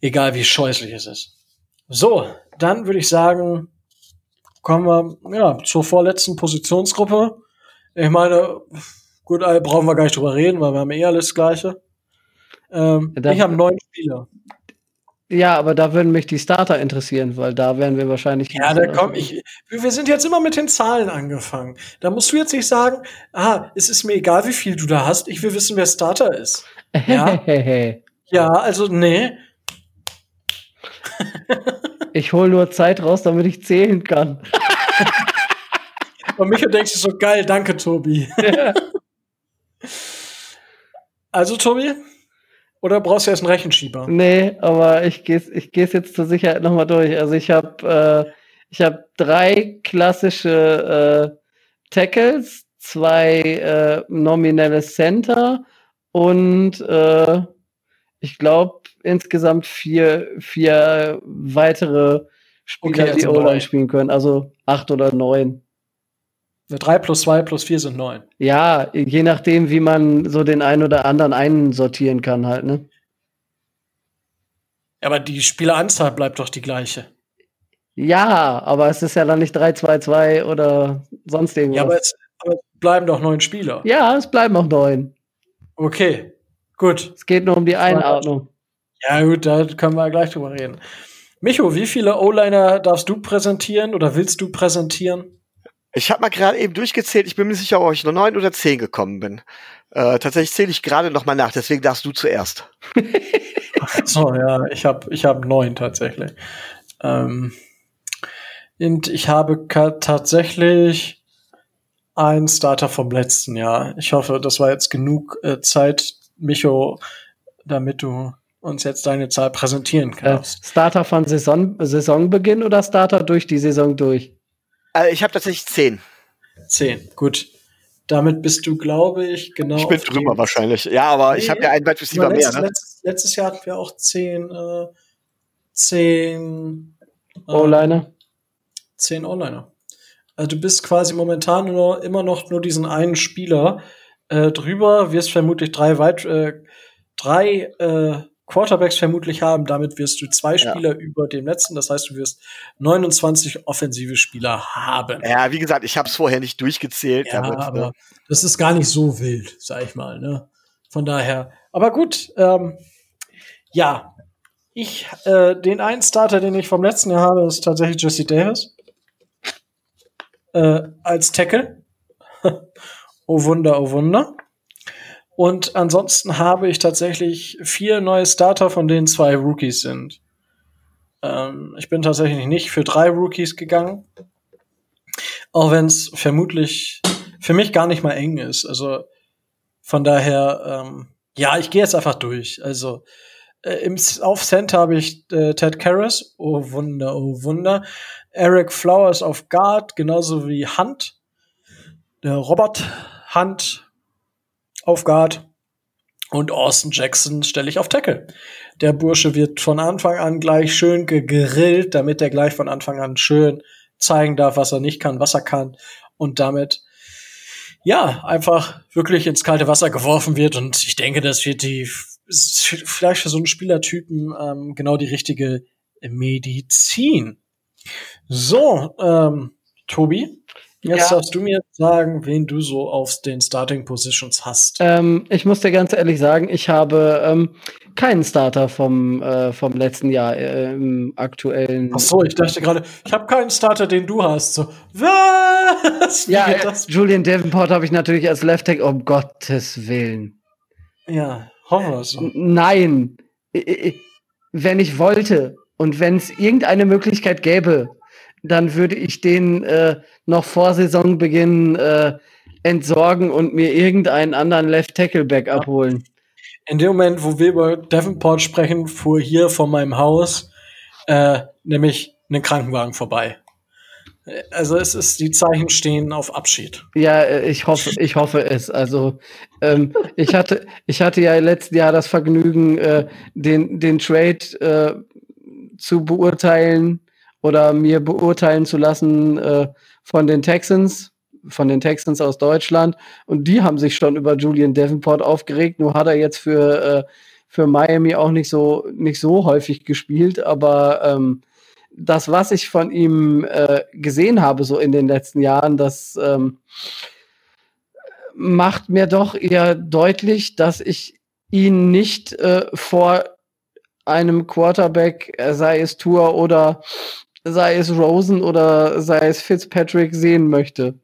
Egal wie scheußlich es ist. So, dann würde ich sagen, kommen wir ja, zur vorletzten Positionsgruppe. Ich meine, gut, brauchen wir gar nicht drüber reden, weil wir haben eh alles Gleiche. Ähm, ich habe neun Spieler. Ja, aber da würden mich die Starter interessieren, weil da werden wir wahrscheinlich. Ja, da komm ich. Wir sind jetzt immer mit den Zahlen angefangen. Da musst du jetzt nicht sagen, ah, es ist mir egal, wie viel du da hast. Ich will wissen, wer Starter ist. Ja, ja also nee. Ich hole nur Zeit raus, damit ich zählen kann. Und Michael denkt sich so, geil, danke, Tobi. also, Tobi? Oder brauchst du erst einen Rechenschieber? Nee, aber ich gehe ich geh's jetzt zur Sicherheit nochmal durch. Also ich habe äh, ich hab drei klassische äh, Tackles, zwei äh, nominelle Center und äh, ich glaube insgesamt vier, vier weitere Spieler, okay, die also O-Line spielen können. Also acht oder neun. Drei plus zwei plus vier sind neun. Ja, je nachdem, wie man so den einen oder anderen einsortieren kann, halt, ne? Aber die Spieleranzahl bleibt doch die gleiche. Ja, aber es ist ja dann nicht 3-2-2 oder sonst irgendwas. Ja, aber es, aber es bleiben doch neun Spieler. Ja, es bleiben auch neun. Okay, gut. Es geht nur um die Einordnung. Ja, gut, da können wir gleich drüber reden. Micho, wie viele O-Liner darfst du präsentieren oder willst du präsentieren? Ich habe mal gerade eben durchgezählt, ich bin mir sicher, ob ich nur neun oder zehn gekommen bin. Äh, tatsächlich zähle ich gerade noch mal nach, deswegen darfst du zuerst. so, ja, ich habe ich hab neun tatsächlich. Ähm, und ich habe tatsächlich einen Starter vom letzten Jahr. Ich hoffe, das war jetzt genug äh, Zeit, Micho, damit du uns jetzt deine Zahl präsentieren äh, kannst. Äh, Starter von Saison, Saisonbeginn oder Starter durch die Saison durch? Äh, ich habe tatsächlich zehn. Zehn, gut. Damit bist du, glaube ich, genau. Ich bin drüber wahrscheinlich. Ja, aber nee, ich habe ja einen Wide Receiver mehr. Ne? Letztes, letztes, Jahr hatten wir auch zehn, äh, zehn äh, O-Liner. Zehn O-Liner. Also du bist quasi momentan nur, immer noch nur diesen einen Spieler äh, drüber, wirst vermutlich drei weit, äh, drei äh, Quarterbacks vermutlich haben. Damit wirst du zwei Spieler ja. über dem letzten. Das heißt, du wirst 29 offensive Spieler haben. Ja, wie gesagt, ich habe es vorher nicht durchgezählt. Ja, damit, aber ne? das ist gar nicht so wild, sag ich mal. Ne? Von daher. Aber gut, ähm, ja. Ich, äh, den einen Starter, den ich vom letzten Jahr habe, ist tatsächlich Jesse Davis. Äh, als Tackle. oh Wunder, oh Wunder. Und ansonsten habe ich tatsächlich vier neue Starter, von denen zwei Rookies sind. Ähm, ich bin tatsächlich nicht für drei Rookies gegangen. Auch wenn es vermutlich für mich gar nicht mal eng ist. Also von daher, ähm, ja, ich gehe jetzt einfach durch. Also äh, im, auf Center habe ich äh, Ted Karras, oh Wunder, oh Wunder. Eric Flowers auf Guard, genauso wie Hunt. Der Robert Hunt auf Guard und Austin Jackson stelle ich auf Tackle. Der Bursche wird von Anfang an gleich schön gegrillt, damit er gleich von Anfang an schön zeigen darf, was er nicht kann, was er kann und damit ja, einfach wirklich ins kalte Wasser geworfen wird und ich denke, das wird die vielleicht für so einen Spielertypen ähm, genau die richtige Medizin. So, ähm, Tobi, Jetzt ja. darfst du mir sagen, wen du so auf den Starting Positions hast. Ähm, ich muss dir ganz ehrlich sagen, ich habe ähm, keinen Starter vom, äh, vom letzten Jahr äh, im aktuellen. Ach so, ich dachte gerade, ich habe keinen Starter, den du hast. So, was? Wie ja, äh, Julian Davenport habe ich natürlich als Left Tackle, um Gottes Willen. Ja, hoffen wir so. Nein, wenn ich wollte und wenn es irgendeine Möglichkeit gäbe, dann würde ich den äh, noch vor Saisonbeginn äh, entsorgen und mir irgendeinen anderen Left Tackle Back abholen. In dem Moment, wo wir über Davenport sprechen, fuhr hier vor meinem Haus äh, nämlich ein Krankenwagen vorbei. Also es ist, die Zeichen stehen auf Abschied. Ja, äh, ich hoffe, ich hoffe es. Also ähm, ich hatte, ich hatte ja letztes Jahr das Vergnügen, äh, den, den Trade äh, zu beurteilen oder mir beurteilen zu lassen äh, von den Texans, von den Texans aus Deutschland. Und die haben sich schon über Julian Davenport aufgeregt. Nur hat er jetzt für, äh, für Miami auch nicht so, nicht so häufig gespielt. Aber ähm, das, was ich von ihm äh, gesehen habe, so in den letzten Jahren, das ähm, macht mir doch eher deutlich, dass ich ihn nicht äh, vor einem Quarterback, sei es Tour oder sei es Rosen oder sei es Fitzpatrick, sehen möchte.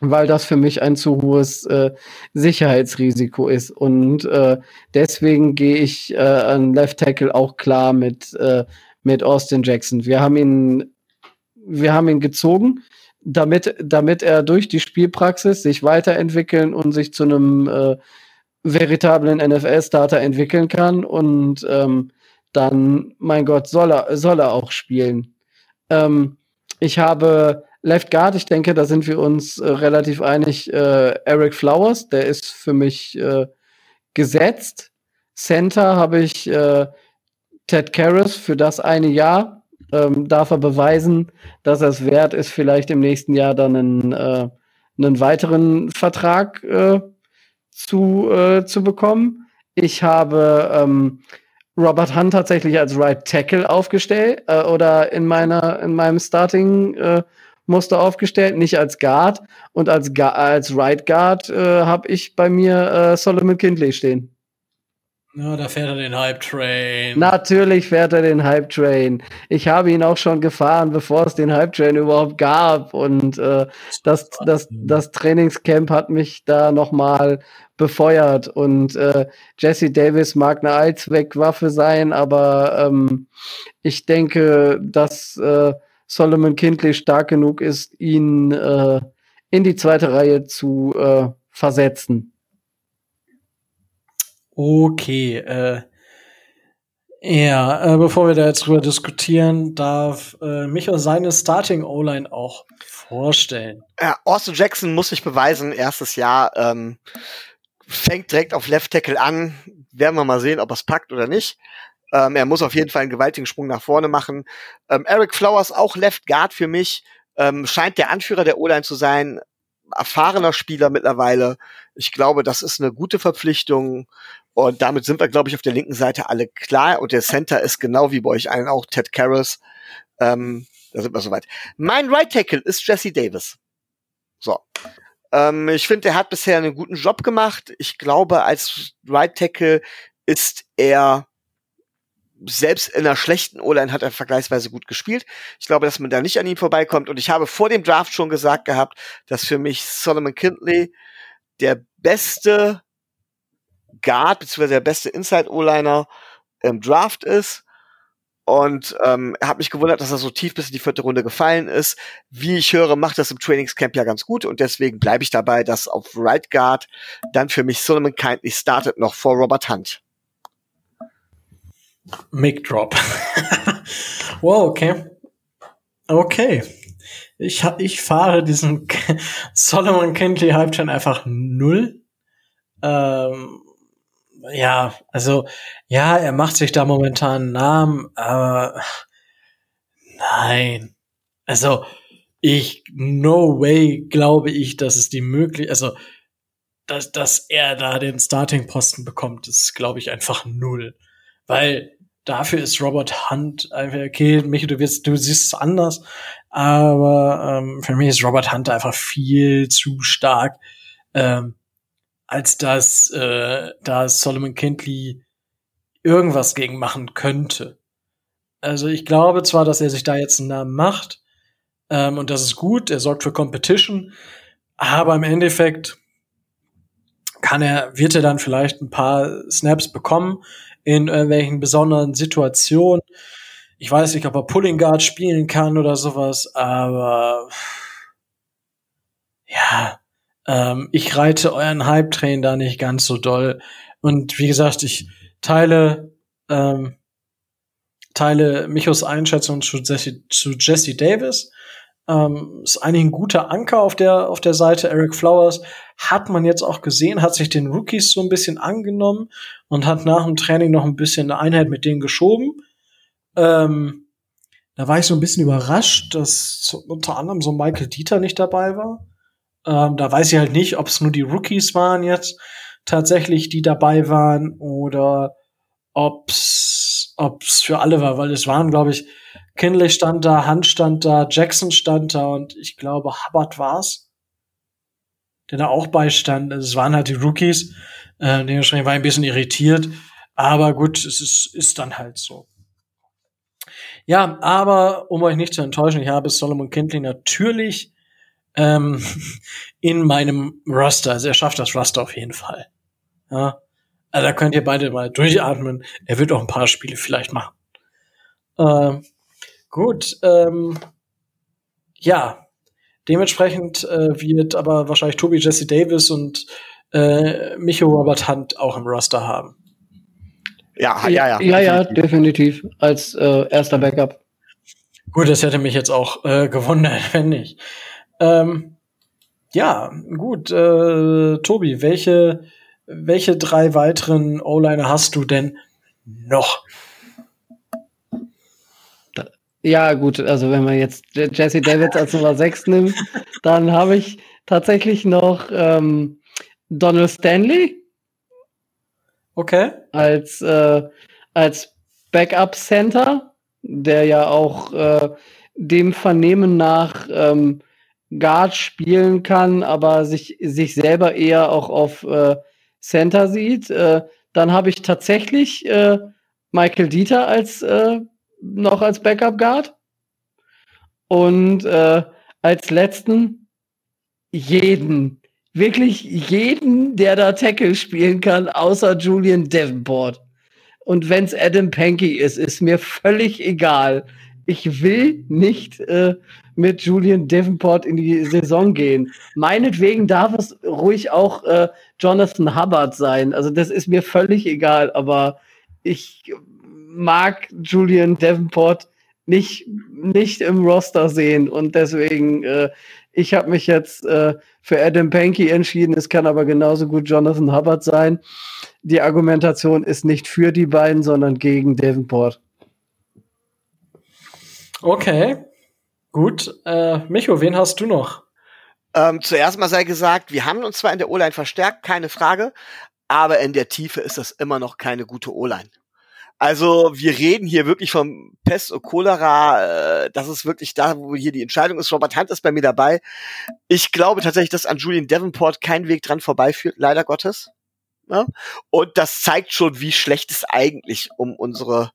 Weil das für mich ein zu hohes äh, Sicherheitsrisiko ist. Und äh, deswegen gehe ich äh, an Left Tackle auch klar mit, äh, mit Austin Jackson. Wir haben ihn, wir haben ihn gezogen, damit, damit er durch die Spielpraxis sich weiterentwickeln und sich zu einem äh, veritablen NFL-Starter entwickeln kann. Und ähm, dann, mein Gott, soll er, soll er auch spielen. Ähm, ich habe Left Guard, ich denke, da sind wir uns äh, relativ einig. Äh, Eric Flowers, der ist für mich äh, gesetzt. Center habe ich äh, Ted Karras für das eine Jahr. Ähm, darf er beweisen, dass er es wert ist, vielleicht im nächsten Jahr dann einen, äh, einen weiteren Vertrag äh, zu, zu bekommen. Ich habe ähm, Robert Hunt tatsächlich als Right Tackle aufgestellt äh, oder in meiner in meinem Starting äh, Muster aufgestellt, nicht als Guard und als als Right Guard äh, habe ich bei mir äh, Solomon Kindley stehen. Ja, da fährt er den Hype Train. Natürlich fährt er den Hype Train. Ich habe ihn auch schon gefahren, bevor es den Hype Train überhaupt gab. Und äh, das, das, das Trainingscamp hat mich da nochmal befeuert. Und äh, Jesse Davis mag eine Allzweckwaffe sein, aber ähm, ich denke, dass äh, Solomon Kindley stark genug ist, ihn äh, in die zweite Reihe zu äh, versetzen. Okay, äh, ja, äh, bevor wir da jetzt drüber diskutieren, darf äh, Micho seine Starting O-Line auch vorstellen. Ja, Austin Jackson muss sich beweisen, erstes Jahr, ähm, fängt direkt auf Left Tackle an, werden wir mal sehen, ob er es packt oder nicht. Ähm, er muss auf jeden Fall einen gewaltigen Sprung nach vorne machen. Ähm, Eric Flowers, auch Left Guard für mich, ähm, scheint der Anführer der O-Line zu sein, erfahrener Spieler mittlerweile. Ich glaube, das ist eine gute Verpflichtung. Und damit sind wir, glaube ich, auf der linken Seite alle klar. Und der Center ist genau wie bei euch allen auch Ted Karras. Ähm, da sind wir soweit. Mein Right Tackle ist Jesse Davis. So. Ähm, ich finde, er hat bisher einen guten Job gemacht. Ich glaube, als Right Tackle ist er selbst in einer schlechten O-Line hat er vergleichsweise gut gespielt. Ich glaube, dass man da nicht an ihm vorbeikommt. Und ich habe vor dem Draft schon gesagt gehabt, dass für mich Solomon Kindley der beste Guard beziehungsweise der beste Inside-O-Liner im Draft ist. Und ähm, hat mich gewundert, dass er so tief bis in die vierte Runde gefallen ist. Wie ich höre, macht das im Trainingscamp ja ganz gut und deswegen bleibe ich dabei, dass auf Right Guard dann für mich Solomon Kindly startet noch vor Robert Hunt. Mic Drop. wow, okay. Okay. Ich, ich fahre diesen Solomon Kindly Hype Train einfach null. Ähm, ja, also, ja, er macht sich da momentan einen Namen, aber nein. Also, ich, no way glaube ich, dass es die möglich, also, dass, dass er da den Starting-Posten bekommt, ist, glaube ich, einfach null. Weil dafür ist Robert Hunt einfach, okay, Michi, du wirst, du siehst es anders, aber ähm, für mich ist Robert Hunt einfach viel zu stark. Ähm, als dass äh, da Solomon Kindley irgendwas gegen machen könnte. Also ich glaube zwar, dass er sich da jetzt einen Namen macht ähm, und das ist gut, er sorgt für Competition, aber im Endeffekt kann er, wird er dann vielleicht ein paar Snaps bekommen in irgendwelchen besonderen Situationen. Ich weiß nicht, ob er Pulling Guard spielen kann oder sowas, aber ja, ähm, ich reite euren Hype-Train da nicht ganz so doll. Und wie gesagt, ich teile, ähm, teile Michos Einschätzung zu Jesse, zu Jesse Davis. Ähm, ist eigentlich ein guter Anker auf der, auf der Seite. Eric Flowers hat man jetzt auch gesehen, hat sich den Rookies so ein bisschen angenommen und hat nach dem Training noch ein bisschen eine Einheit mit denen geschoben. Ähm, da war ich so ein bisschen überrascht, dass unter anderem so Michael Dieter nicht dabei war. Ähm, da weiß ich halt nicht, ob es nur die Rookies waren jetzt tatsächlich, die dabei waren oder ob's ob's für alle war, weil es waren, glaube ich, Kinley stand da, Hunt stand da, Jackson stand da und ich glaube Hubbard war's, der da auch beistand. Also es waren halt die Rookies. Äh, dementsprechend war ich ein bisschen irritiert, aber gut, es ist, ist dann halt so. Ja, aber um euch nicht zu enttäuschen, ich habe Solomon Kindley natürlich ähm, in meinem Roster. Also er schafft das Roster auf jeden Fall. Ja. Also da könnt ihr beide mal durchatmen. Er wird auch ein paar Spiele vielleicht machen. Ähm, gut, ähm, ja. Dementsprechend äh, wird aber wahrscheinlich Toby Jesse Davis und äh, Micho Robert Hunt auch im Roster haben. Ja, ja, ja. Ja, ja, definitiv. Als äh, erster Backup. Gut, das hätte mich jetzt auch äh, gewundert, wenn nicht. Ähm, ja, gut. Äh, Tobi, welche, welche drei weiteren O-Liner hast du denn noch? Ja, gut, also wenn man jetzt Jesse Davids als Nummer 6 nimmt, dann habe ich tatsächlich noch ähm, Donald Stanley. Okay. Als, äh, als Backup Center, der ja auch äh, dem Vernehmen nach ähm, Guard spielen kann, aber sich, sich selber eher auch auf äh, Center sieht. Äh, dann habe ich tatsächlich äh, Michael Dieter als äh, noch als Backup Guard. Und äh, als letzten jeden, wirklich jeden, der da Tackle spielen kann, außer Julian Davenport. Und wenn es Adam Pankey ist, ist mir völlig egal. Ich will nicht äh, mit Julian Davenport in die Saison gehen. Meinetwegen darf es ruhig auch äh, Jonathan Hubbard sein. Also das ist mir völlig egal, aber ich mag Julian Davenport nicht, nicht im Roster sehen und deswegen, äh, ich habe mich jetzt äh, für Adam Pankey entschieden. Es kann aber genauso gut Jonathan Hubbard sein. Die Argumentation ist nicht für die beiden, sondern gegen Davenport. Okay, gut. Äh, Micho, wen hast du noch? Ähm, zuerst mal sei gesagt, wir haben uns zwar in der O-Line verstärkt, keine Frage, aber in der Tiefe ist das immer noch keine gute O-Line. Also wir reden hier wirklich vom Pest und Cholera. Äh, das ist wirklich da, wo hier die Entscheidung ist. Robert Hunt ist bei mir dabei. Ich glaube tatsächlich, dass an Julian Davenport kein Weg dran vorbeiführt, leider Gottes. Ja? Und das zeigt schon, wie schlecht es eigentlich um unsere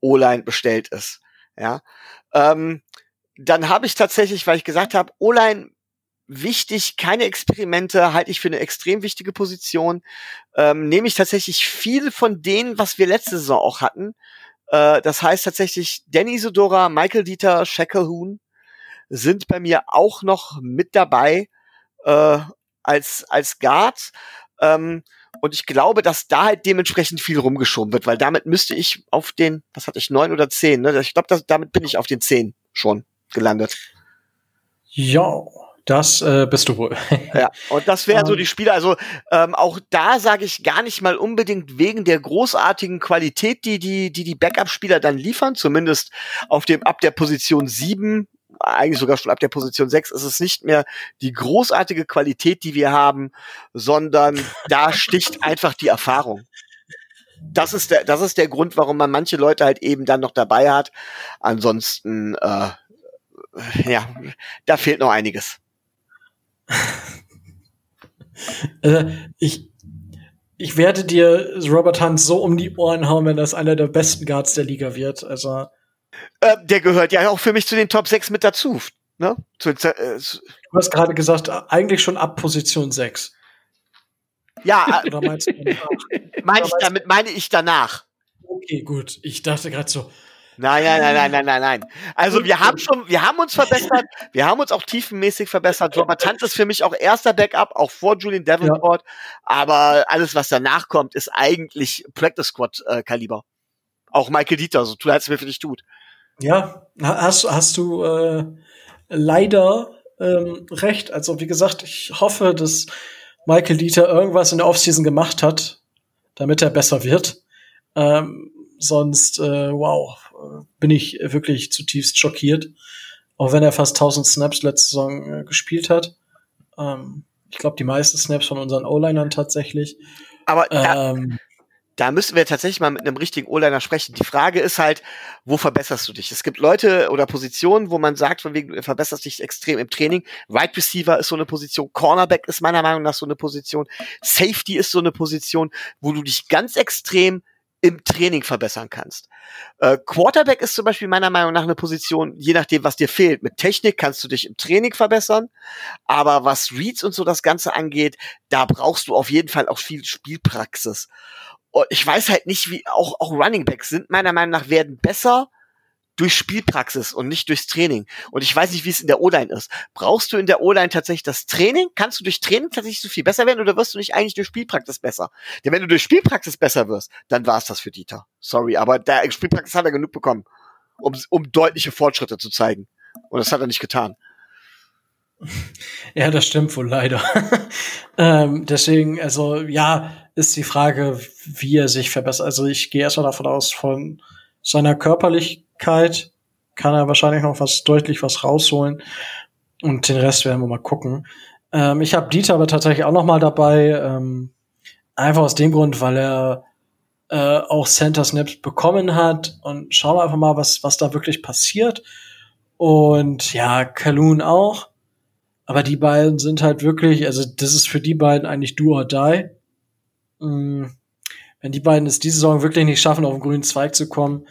O-Line bestellt ist. Ja. Ähm, dann habe ich tatsächlich, weil ich gesagt habe, O-Line wichtig, keine Experimente, halte ich für eine extrem wichtige Position. Ähm, nehme ich tatsächlich viel von denen, was wir letzte Saison auch hatten. Äh, das heißt tatsächlich, Danny Sodora, Michael Dieter, Shackelhuhn sind bei mir auch noch mit dabei äh, als, als Guard. Ähm, und ich glaube, dass da halt dementsprechend viel rumgeschoben wird, weil damit müsste ich auf den, was hatte ich, neun oder zehn, ne? Ich glaube, damit bin ich auf den zehn schon gelandet. Ja, das äh, bist du wohl. ja, und das wären so ähm. die Spiele. Also ähm, auch da sage ich gar nicht mal unbedingt wegen der großartigen Qualität, die die, die, die Backup-Spieler dann liefern, zumindest auf dem ab der Position sieben eigentlich sogar schon ab der Position 6 ist es nicht mehr die großartige Qualität, die wir haben, sondern da sticht einfach die Erfahrung. Das ist der, das ist der Grund, warum man manche Leute halt eben dann noch dabei hat. Ansonsten, äh, ja, da fehlt noch einiges. äh, ich, ich werde dir Robert Hunt so um die Ohren hauen, wenn das einer der besten Guards der Liga wird. Also äh, der gehört ja auch für mich zu den Top 6 mit dazu. Ne? Zu, äh, du hast gerade gesagt, eigentlich schon ab Position 6. Ja, Oder meinst du mein ich, damit meine ich danach. Okay, gut. Ich dachte gerade so, Nein, nein, nein, nein, nein, nein, nein. Also wir haben schon, wir haben uns verbessert, wir haben uns auch tiefenmäßig verbessert. Robert Hunt ist für mich auch erster Backup, auch vor Julian Davenport. Ja. Aber alles, was danach kommt, ist eigentlich Practice Squad äh, Kaliber. Auch Michael Dieter, so tut, als es mir für dich tut. Ja, hast, hast du äh, leider ähm, recht. Also wie gesagt, ich hoffe, dass Michael Dieter irgendwas in der Offseason gemacht hat, damit er besser wird. Ähm, sonst, äh, wow, bin ich wirklich zutiefst schockiert. Auch wenn er fast 1000 Snaps letzte Saison äh, gespielt hat. Ähm, ich glaube, die meisten Snaps von unseren O-Linern tatsächlich. Aber ähm, da müssen wir tatsächlich mal mit einem richtigen O-Liner sprechen. Die Frage ist halt, wo verbesserst du dich? Es gibt Leute oder Positionen, wo man sagt, von wegen, du verbesserst dich extrem im Training. Right Receiver ist so eine Position, Cornerback ist meiner Meinung nach so eine Position, Safety ist so eine Position, wo du dich ganz extrem im Training verbessern kannst. Äh, Quarterback ist zum Beispiel meiner Meinung nach eine Position, je nachdem, was dir fehlt. Mit Technik kannst du dich im Training verbessern, aber was Reads und so das Ganze angeht, da brauchst du auf jeden Fall auch viel Spielpraxis. Und ich weiß halt nicht, wie auch, auch Running Backs sind meiner Meinung nach werden besser, durch Spielpraxis und nicht durchs Training. Und ich weiß nicht, wie es in der O-Line ist. Brauchst du in der O-Line tatsächlich das Training? Kannst du durch Training tatsächlich so viel besser werden oder wirst du nicht eigentlich durch Spielpraxis besser? Denn wenn du durch Spielpraxis besser wirst, dann war es das für Dieter. Sorry, aber der Spielpraxis hat er genug bekommen, um, um deutliche Fortschritte zu zeigen. Und das hat er nicht getan. Ja, das stimmt wohl leider. ähm, deswegen, also ja, ist die Frage, wie er sich verbessert. Also ich gehe erstmal davon aus, von seiner körperlich Persönlichkeit kann er wahrscheinlich noch was deutlich was rausholen. Und den Rest werden wir mal gucken. Ähm, ich habe Dieter aber tatsächlich auch noch mal dabei. Ähm, einfach aus dem Grund, weil er äh, auch Center Snaps bekommen hat. Und schauen wir einfach mal, was, was da wirklich passiert. Und ja, Kaloon auch. Aber die beiden sind halt wirklich, also das ist für die beiden eigentlich do or die. Mhm. Wenn die beiden es diese Saison wirklich nicht schaffen, auf den grünen Zweig zu kommen,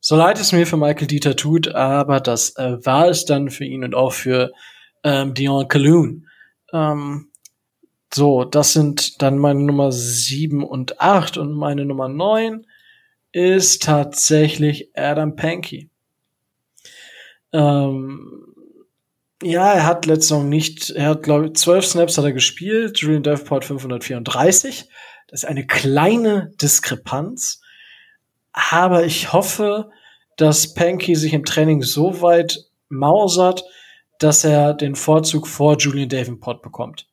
so leid es mir für Michael Dieter tut, aber das äh, war es dann für ihn und auch für ähm, Dion Kaloon. Ähm, so, das sind dann meine Nummer sieben und acht und meine Nummer neun ist tatsächlich Adam Pankey. Ähm, ja, er hat letzte Saison nicht, er hat glaube ich zwölf Snaps hat er gespielt, Julian Davenport 534. Das ist eine kleine Diskrepanz, aber ich hoffe, dass Pankey sich im Training so weit mausert, dass er den Vorzug vor Julian Davenport bekommt.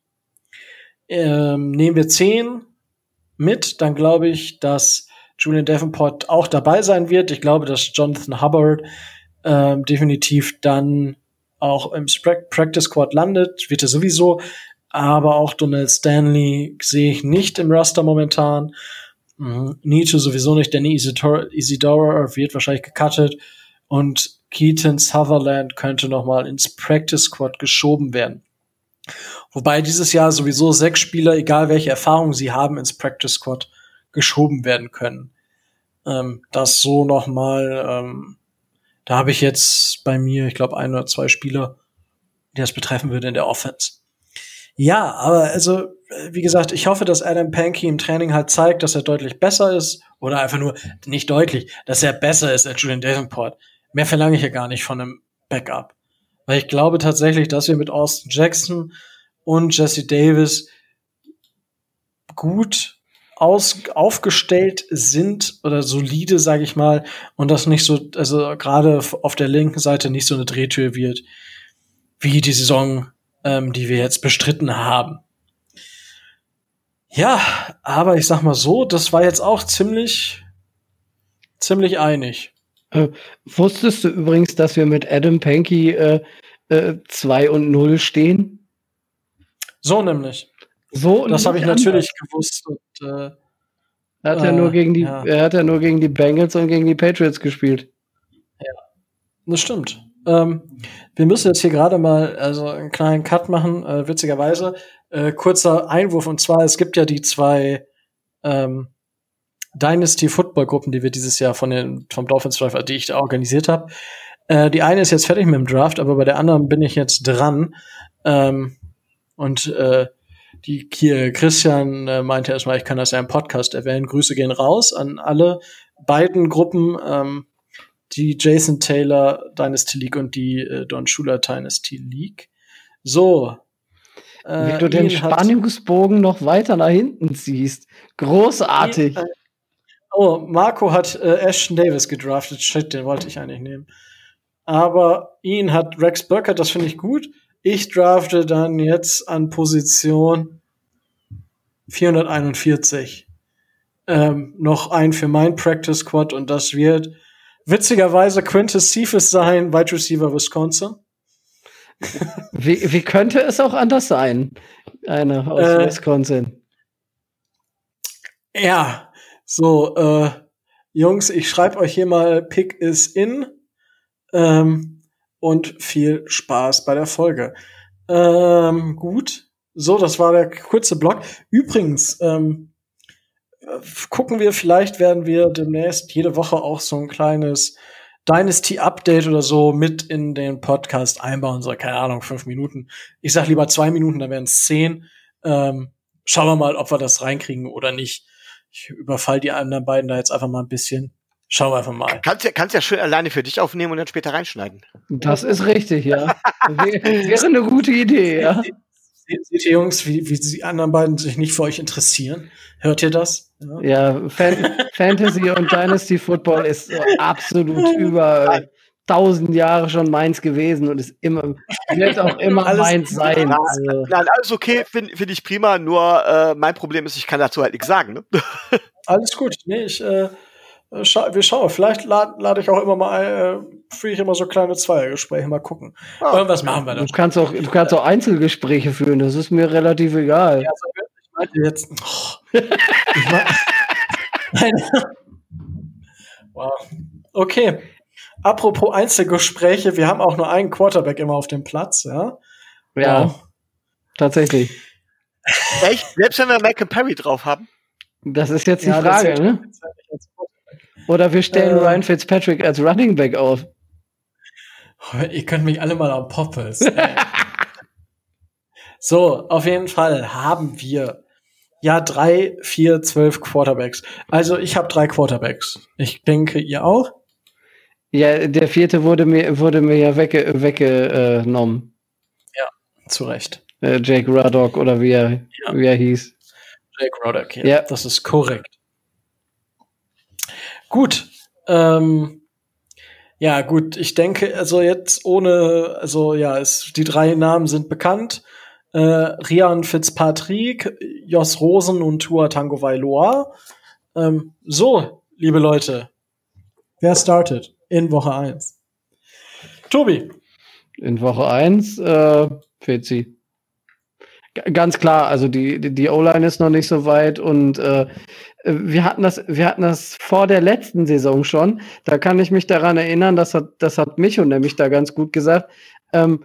Ähm, nehmen wir 10 mit, dann glaube ich, dass Julian Davenport auch dabei sein wird. Ich glaube, dass Jonathan Hubbard ähm, definitiv dann auch im Practice Squad landet, wird er sowieso. Aber auch Donald Stanley sehe ich nicht im Raster momentan. Mhm. Nietzsche sowieso nicht. Danny Isidora, wird wahrscheinlich gecuttet. Und Keaton Sutherland könnte noch mal ins Practice Squad geschoben werden. Wobei dieses Jahr sowieso sechs Spieler, egal welche Erfahrung sie haben, ins Practice Squad geschoben werden können. Ähm, das so noch mal, ähm, da habe ich jetzt bei mir, ich glaube, ein oder zwei Spieler, die das betreffen würde in der Offense. Ja, aber also, wie gesagt, ich hoffe, dass Adam Pankey im Training halt zeigt, dass er deutlich besser ist. Oder einfach nur, nicht deutlich, dass er besser ist als Julian Davenport. Mehr verlange ich ja gar nicht von einem Backup. Weil ich glaube tatsächlich, dass wir mit Austin Jackson und Jesse Davis gut aus, aufgestellt sind oder solide, sage ich mal, und das nicht so, also gerade auf der linken Seite nicht so eine Drehtür wird, wie die Saison, ähm, die wir jetzt bestritten haben. Ja, aber ich sag mal so, das war jetzt auch ziemlich, ziemlich einig. Äh, wusstest du übrigens, dass wir mit Adam Pankey äh, äh, 2 und 0 stehen? So nämlich. So das habe ich anders. natürlich gewusst. Und, äh, er hat ja nur äh, gegen die, ja. er hat ja nur gegen die Bengals und gegen die Patriots gespielt. Ja, das stimmt. Ähm, wir müssen jetzt hier gerade mal also einen kleinen Cut machen, äh, witzigerweise. Äh, kurzer Einwurf und zwar, es gibt ja die zwei ähm, Dynasty Football Gruppen, die wir dieses Jahr von den vom Dolphins Drive, die ich da organisiert habe. Äh, die eine ist jetzt fertig mit dem Draft, aber bei der anderen bin ich jetzt dran. Ähm, und äh, die hier, Christian äh, meinte erstmal, ich kann das ja im Podcast erwähnen. Grüße gehen raus an alle beiden Gruppen, ähm, die Jason Taylor Dynasty League und die äh, Don Schuler Dynasty League. So. Äh, Wie du den Spannungsbogen noch weiter nach hinten ziehst. Großartig. Ihn, Oh, Marco hat äh, Ashton Davis gedraftet. Shit, den wollte ich eigentlich nehmen. Aber ihn hat Rex Burkett, das finde ich gut. Ich drafte dann jetzt an Position 441 ähm, noch ein für mein Practice Squad und das wird witzigerweise Quintus Cephas sein, Wide Receiver Wisconsin. wie, wie könnte es auch anders sein? Einer aus äh, Wisconsin. Ja, so, äh, Jungs, ich schreibe euch hier mal Pick is in. Ähm, und viel Spaß bei der Folge. Ähm, gut. So, das war der kurze Blog. Übrigens, ähm, gucken wir, vielleicht werden wir demnächst jede Woche auch so ein kleines Dynasty Update oder so mit in den Podcast einbauen. So, keine Ahnung, fünf Minuten. Ich sag lieber zwei Minuten, dann wären es zehn. Ähm, schauen wir mal, ob wir das reinkriegen oder nicht ich überfall die anderen beiden da jetzt einfach mal ein bisschen. Schauen wir einfach mal. Kannst ja, kannst ja schön alleine für dich aufnehmen und dann später reinschneiden. Das ist richtig, ja. Wäre eine gute Idee, ja. Seht ihr, Jungs, wie, wie die anderen beiden sich nicht für euch interessieren? Hört ihr das? Ja, ja Fan Fantasy und Dynasty Football ist absolut über tausend Jahre schon meins gewesen und ist immer, wird auch immer alles, meins sein. Ja, also. Nein, alles okay, finde find ich prima, nur äh, mein Problem ist, ich kann dazu halt nichts sagen. Ne? alles gut, nee, ich, äh, scha wir schauen, vielleicht lade lad ich auch immer mal, äh, führe ich immer so kleine Zweiergespräche, mal gucken. Ah, Irgendwas machen wir dann. Du kannst, auch, du kannst auch Einzelgespräche führen, das ist mir relativ egal. Ja, also, ich meinte jetzt, oh, ich, mein, wow. Okay. Apropos Einzelgespräche, wir haben auch nur einen Quarterback immer auf dem Platz, ja? Ja. Wow. Tatsächlich. Echt? Selbst wenn wir Michael Perry drauf haben? Das ist jetzt die ja, Frage, ne? Oder wir stellen äh, Ryan Fitzpatrick als Running Back auf. Ihr könnt mich alle mal am Poppels. so, auf jeden Fall haben wir ja drei, vier, zwölf Quarterbacks. Also ich habe drei Quarterbacks. Ich denke, ihr auch. Ja, der vierte wurde mir, wurde mir ja wegge weggenommen. Ja, zu Recht. Äh, Jake Ruddock oder wie er, ja. wie er hieß. Jake Ruddock, ja, ja. Das ist korrekt. Gut. Ähm, ja, gut, ich denke, also jetzt ohne, also ja, es, die drei Namen sind bekannt. Äh, Rian Fitzpatrick, Jos Rosen und Tua Tango Vailoa. Ähm, so, liebe Leute, wer startet in Woche 1? Tobi. In Woche 1, äh, Fezi. Ganz klar, also die, die, die O-Line ist noch nicht so weit und äh, wir hatten das, wir hatten das vor der letzten Saison schon. Da kann ich mich daran erinnern, das hat, das hat Micho nämlich da ganz gut gesagt. Ähm,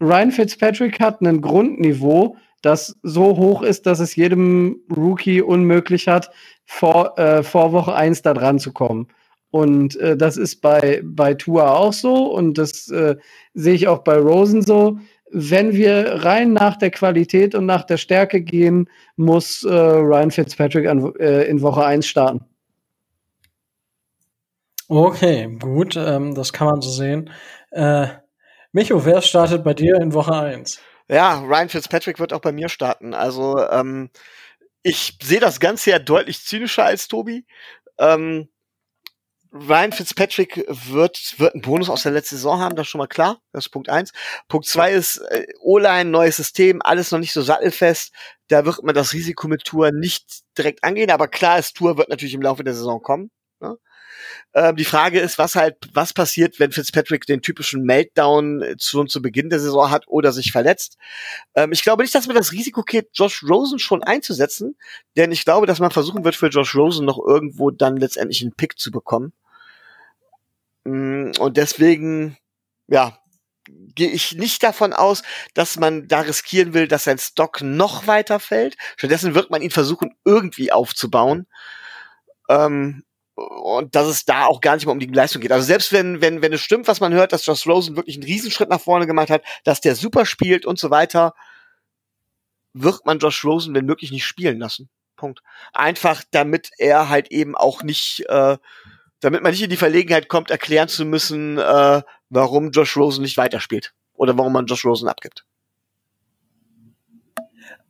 Ryan Fitzpatrick hat ein Grundniveau, das so hoch ist, dass es jedem Rookie unmöglich hat, vor, äh, vor Woche eins da dran zu kommen. Und äh, das ist bei, bei Tua auch so und das äh, sehe ich auch bei Rosen so wenn wir rein nach der Qualität und nach der Stärke gehen, muss äh, Ryan Fitzpatrick an, äh, in Woche 1 starten. Okay, gut, ähm, das kann man so sehen. Äh, Micho, wer startet bei dir in Woche 1? Ja, Ryan Fitzpatrick wird auch bei mir starten. Also ähm, ich sehe das Ganze ja deutlich zynischer als Tobi. Ähm, Ryan Fitzpatrick wird, wird einen Bonus aus der letzten Saison haben, das ist schon mal klar. Das ist Punkt eins. Punkt zwei ist äh, O-Line, neues System, alles noch nicht so sattelfest. Da wird man das Risiko mit Tour nicht direkt angehen, aber klar ist, Tour wird natürlich im Laufe der Saison kommen. Ne? Ähm, die Frage ist, was halt, was passiert, wenn Fitzpatrick den typischen Meltdown schon zu Beginn der Saison hat oder sich verletzt. Ähm, ich glaube nicht, dass man das Risiko geht, Josh Rosen schon einzusetzen, denn ich glaube, dass man versuchen wird, für Josh Rosen noch irgendwo dann letztendlich einen Pick zu bekommen. Mm, und deswegen, ja, gehe ich nicht davon aus, dass man da riskieren will, dass sein Stock noch weiter fällt. Stattdessen wird man ihn versuchen, irgendwie aufzubauen. Ähm, und dass es da auch gar nicht mehr um die Leistung geht. Also selbst wenn, wenn, wenn es stimmt, was man hört, dass Josh Rosen wirklich einen Riesenschritt nach vorne gemacht hat, dass der super spielt und so weiter, wird man Josh Rosen wenn möglich nicht spielen lassen. Punkt. Einfach damit er halt eben auch nicht äh, damit man nicht in die Verlegenheit kommt, erklären zu müssen, äh, warum Josh Rosen nicht weiterspielt oder warum man Josh Rosen abgibt.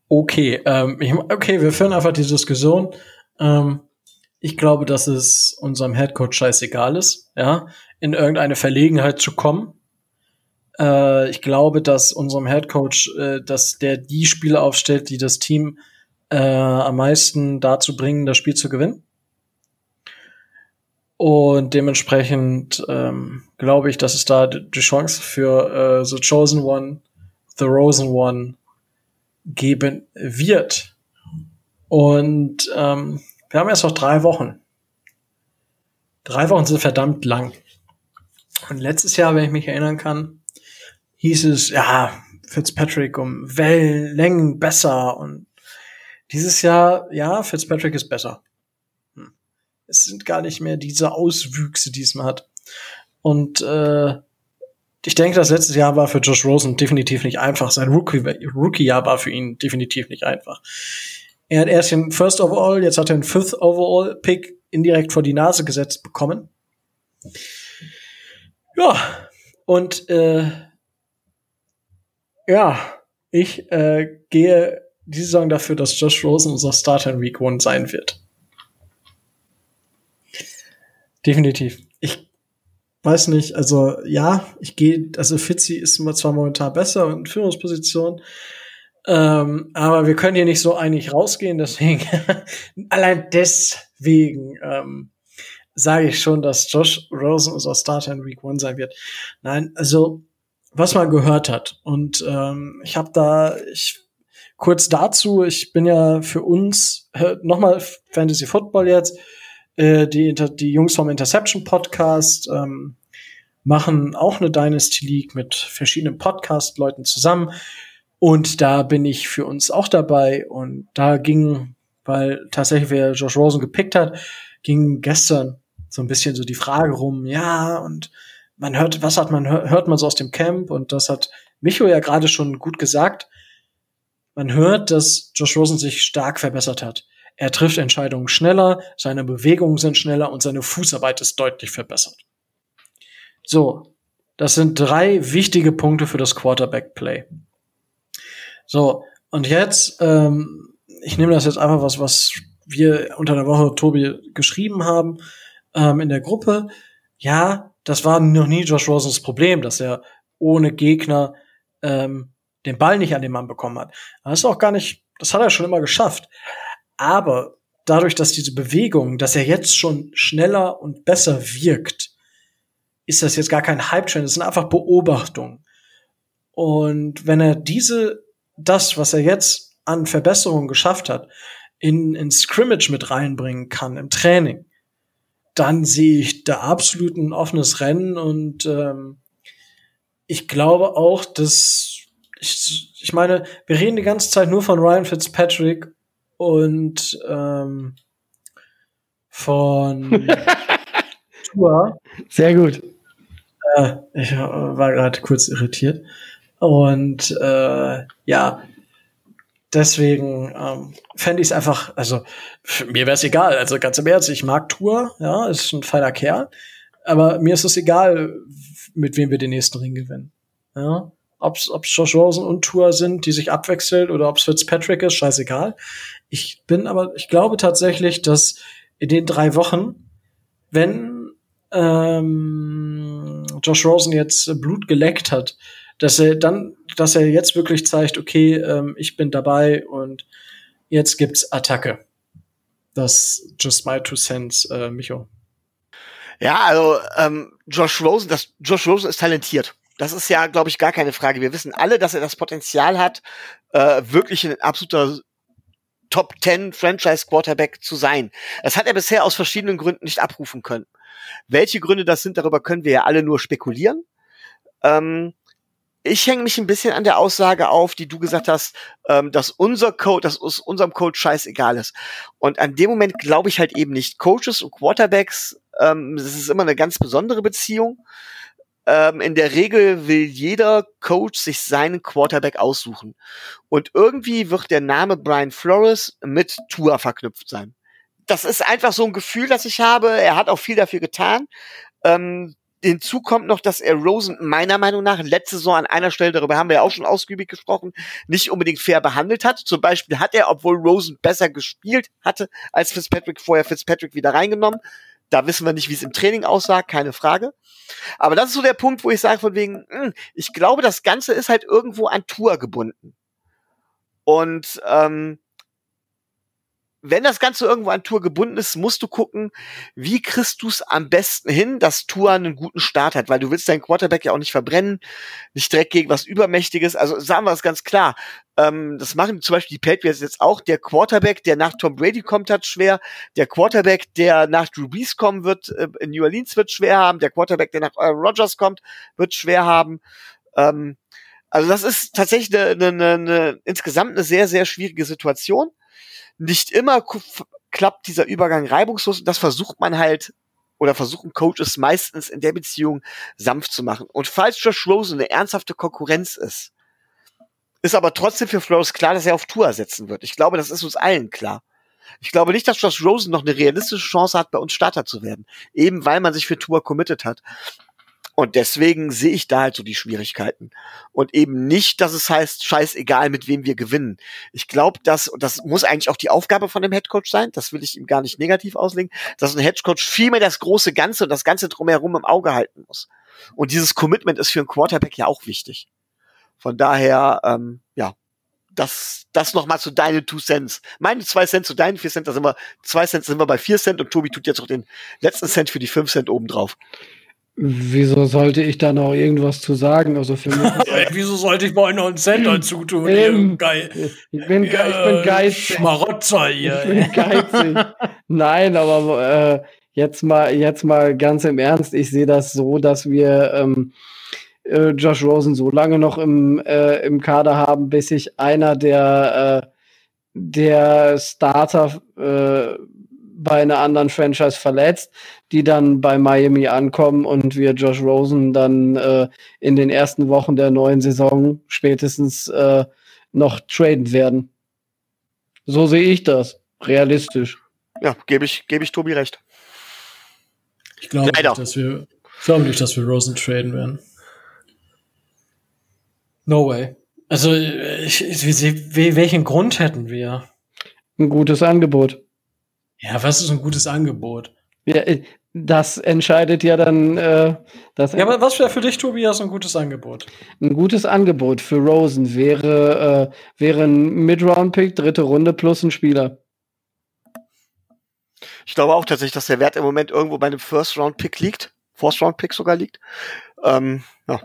Okay, ähm, ich, okay, wir führen einfach die Diskussion. Ähm, ich glaube, dass es unserem Headcoach scheißegal ist, ja, in irgendeine Verlegenheit zu kommen. Äh, ich glaube, dass unserem Headcoach, äh, dass der die Spiele aufstellt, die das Team äh, am meisten dazu bringen, das Spiel zu gewinnen. Und dementsprechend ähm, glaube ich, dass es da die Chance für äh, The Chosen One, The Rosen One geben wird. Und ähm, wir haben erst noch drei Wochen. Drei Wochen sind verdammt lang. Und letztes Jahr, wenn ich mich erinnern kann, hieß es, ja, Fitzpatrick um Wellenlängen besser. Und dieses Jahr, ja, Fitzpatrick ist besser es sind gar nicht mehr diese Auswüchse, die es man hat. Und äh, ich denke, das letzte Jahr war für Josh Rosen definitiv nicht einfach. Sein Rookie-Jahr Rookie war für ihn definitiv nicht einfach. Er hat erst den First Overall, jetzt hat er den Fifth Overall Pick indirekt vor die Nase gesetzt bekommen. Ja, und äh, ja, ich äh, gehe diese Saison dafür, dass Josh Rosen unser Starter in Week 1 sein wird. Definitiv. Ich weiß nicht, also ja, ich gehe, also Fitzi ist zwar momentan besser in Führungsposition, ähm, aber wir können hier nicht so einig rausgehen, deswegen, allein deswegen ähm, sage ich schon, dass Josh Rosen unser Starter in Week One sein wird. Nein, also was man gehört hat und ähm, ich habe da, ich kurz dazu, ich bin ja für uns, nochmal Fantasy Football jetzt, Äh, die, die Jungs vom Interception Podcast ähm, machen auch eine Dynasty League mit verschiedenen Podcast-Leuten zusammen. Und da bin ich für uns auch dabei. Und da ging, weil tatsächlich wer Josh Rosen gepickt hat, ging gestern so ein bisschen so die Frage rum, ja, und man hört, was hat man, hört man so aus dem Camp? Und das hat Micho ja gerade schon gut gesagt. Man hört, dass Josh Rosen sich stark verbessert hat. Er trifft Entscheidungen schneller, seine Bewegungen sind schneller und seine Fußarbeit ist deutlich verbessert. So, das sind drei wichtige Punkte für das Quarterback-Play. So, und jetzt, ähm, ich nehme das jetzt einfach was, was wir unter der Woche Tobi geschrieben haben ähm, in der Gruppe. Ja, das war noch nie Josh Rosens Problem, dass er ohne Gegner ähm, den Ball nicht an den Mann bekommen hat. Das ist auch gar nicht, das hat er schon immer geschafft. Aber dadurch, dass diese Bewegung, dass er jetzt schon schneller und besser wirkt, ist das jetzt gar kein Hype-Trend, das sind einfach Beobachtungen. Und wenn er diese, das, was er jetzt an Verbesserungen geschafft hat, in, in Scrimmage mit reinbringen kann im Training, dann sehe ich da absolut ein offenes Rennen und ähm, ich glaube auch, dass ich, ich meine, wir reden die ganze Zeit nur von Ryan Fitzpatrick und ähm, von Tour. Sehr gut. Äh, ich war gerade kurz irritiert. Und äh, ja, deswegen ähm, fände ich es einfach, also mir wäre es egal, also ganz im Ernst, ich mag Tour, ja, ist ein feiner Kerl, aber mir ist es egal, mit wem wir den nächsten Ring gewinnen. Ja? Ob es Josh Rosen und Tour sind, die sich abwechseln oder ob es Fitzpatrick ist, scheißegal. Ich bin aber, ich glaube tatsächlich, dass in den drei Wochen, wenn ähm, Josh Rosen jetzt Blut geleckt hat, dass er dann, dass er jetzt wirklich zeigt, okay, ähm, ich bin dabei und jetzt gibt's Attacke. Das just my two cents, äh, Micho. Ja, also ähm, Josh Rosen, das Josh Rosen ist talentiert. Das ist ja, glaube ich, gar keine Frage. Wir wissen alle, dass er das Potenzial hat, äh, wirklich ein absoluter Top 10 Franchise Quarterback zu sein. Das hat er bisher aus verschiedenen Gründen nicht abrufen können. Welche Gründe das sind, darüber können wir ja alle nur spekulieren. Ähm, ich hänge mich ein bisschen an der Aussage auf, die du gesagt hast, ähm, dass unser Code, dass uns unserem Code scheißegal ist. Und an dem Moment glaube ich halt eben nicht. Coaches und Quarterbacks, ähm, das ist immer eine ganz besondere Beziehung. Ähm, in der Regel will jeder Coach sich seinen Quarterback aussuchen. Und irgendwie wird der Name Brian Flores mit Tour verknüpft sein das ist einfach so ein Gefühl, das ich habe. Er hat auch viel dafür getan. Ähm, hinzu kommt noch, dass er Rosen meiner Meinung nach letzte Saison an einer Stelle, darüber haben wir ja auch schon ausgiebig gesprochen, nicht unbedingt fair behandelt hat. Zum Beispiel hat er, obwohl Rosen besser gespielt hatte als Fitzpatrick, vorher Fitzpatrick wieder reingenommen. Da wissen wir nicht, wie es im Training aussah, keine Frage. Aber das ist so der Punkt, wo ich sage von wegen, mh, hm, ich glaube, das Ganze ist halt irgendwo an Tour gebunden. Und ähm, wenn das Ganze irgendwo an Tour gebunden ist, musst du gucken, wie kriegst du es am besten hin, dass Tour einen guten Start hat, weil du willst deinen Quarterback ja auch nicht verbrennen, nicht direkt gegen was Übermächtiges. Also sagen wir das ganz klar. Ähm, das machen zum Beispiel die Patriots jetzt auch. Der Quarterback, der nach Tom Brady kommt, hat schwer. Der Quarterback, der nach Drew Brees kommen wird, äh, in New Orleans wird schwer haben. Der Quarterback, der nach äh, Rogers kommt, wird schwer haben. Ähm, also das ist tatsächlich eine, eine, eine, insgesamt eine sehr, sehr schwierige Situation nicht immer klappt dieser Übergang reibungslos das versucht man halt oder versuchen Coaches meistens in der Beziehung sanft zu machen. Und falls Josh Rosen eine ernsthafte Konkurrenz ist, ist aber trotzdem für Flores klar, dass er auf Tour setzen wird. Ich glaube, das ist uns allen klar. Ich glaube nicht, dass Josh Rosen noch eine realistische Chance hat, bei uns Starter zu werden. Eben weil man sich für Tour committed hat. Und deswegen sehe ich da halt so die Schwierigkeiten. Und eben nicht, dass es heißt, scheißegal, mit wem wir gewinnen. Ich glaube, dass, und das muss eigentlich auch die Aufgabe von dem Headcoach sein, das will ich ihm gar nicht negativ auslegen, dass ein Headcoach vielmehr das große Ganze und das Ganze drumherum im Auge halten muss. Und dieses Commitment ist für einen Quarterback ja auch wichtig. Von daher, ähm, ja, das, das nochmal zu deinen Two Cents. Meine zwei Cent zu deinen vier Cent, da sind wir, zwei Cent sind wir bei vier Cent und Tobi tut jetzt noch den letzten Cent für die fünf Cent obendrauf. Wieso sollte ich da noch irgendwas zu sagen? Also für mich. Wieso sollte ich mal noch einen Center zutun? Ähm, geil. Ich bin, ja, ich bin geizig. Schmarotzer hier. Ich bin geizig. Nein, aber äh, jetzt mal, jetzt mal ganz im Ernst. Ich sehe das so, dass wir ähm, äh, Josh Rosen so lange noch im, äh, im Kader haben, bis sich einer der, äh, der Starter äh, bei einer anderen Franchise verletzt, die dann bei Miami ankommen und wir Josh Rosen dann äh, in den ersten Wochen der neuen Saison spätestens äh, noch traden werden. So sehe ich das. Realistisch. Ja, gebe ich, gebe ich Tobi recht. Ich glaube nicht, dass wir, ich glaube nicht, dass wir Rosen traden werden. No way. Also, ich, ich, welchen Grund hätten wir? Ein gutes Angebot. Ja, was ist ein gutes Angebot? Ja, äh, das entscheidet ja dann. Äh, das ja, aber was wäre für dich, Tobias, ein gutes Angebot? Ein gutes Angebot für Rosen wäre, äh, wäre ein Mid-Round-Pick, dritte Runde plus ein Spieler. Ich glaube auch tatsächlich, dass der Wert im Moment irgendwo bei einem First-Round-Pick liegt. First-Round-Pick sogar liegt. Ähm, ja.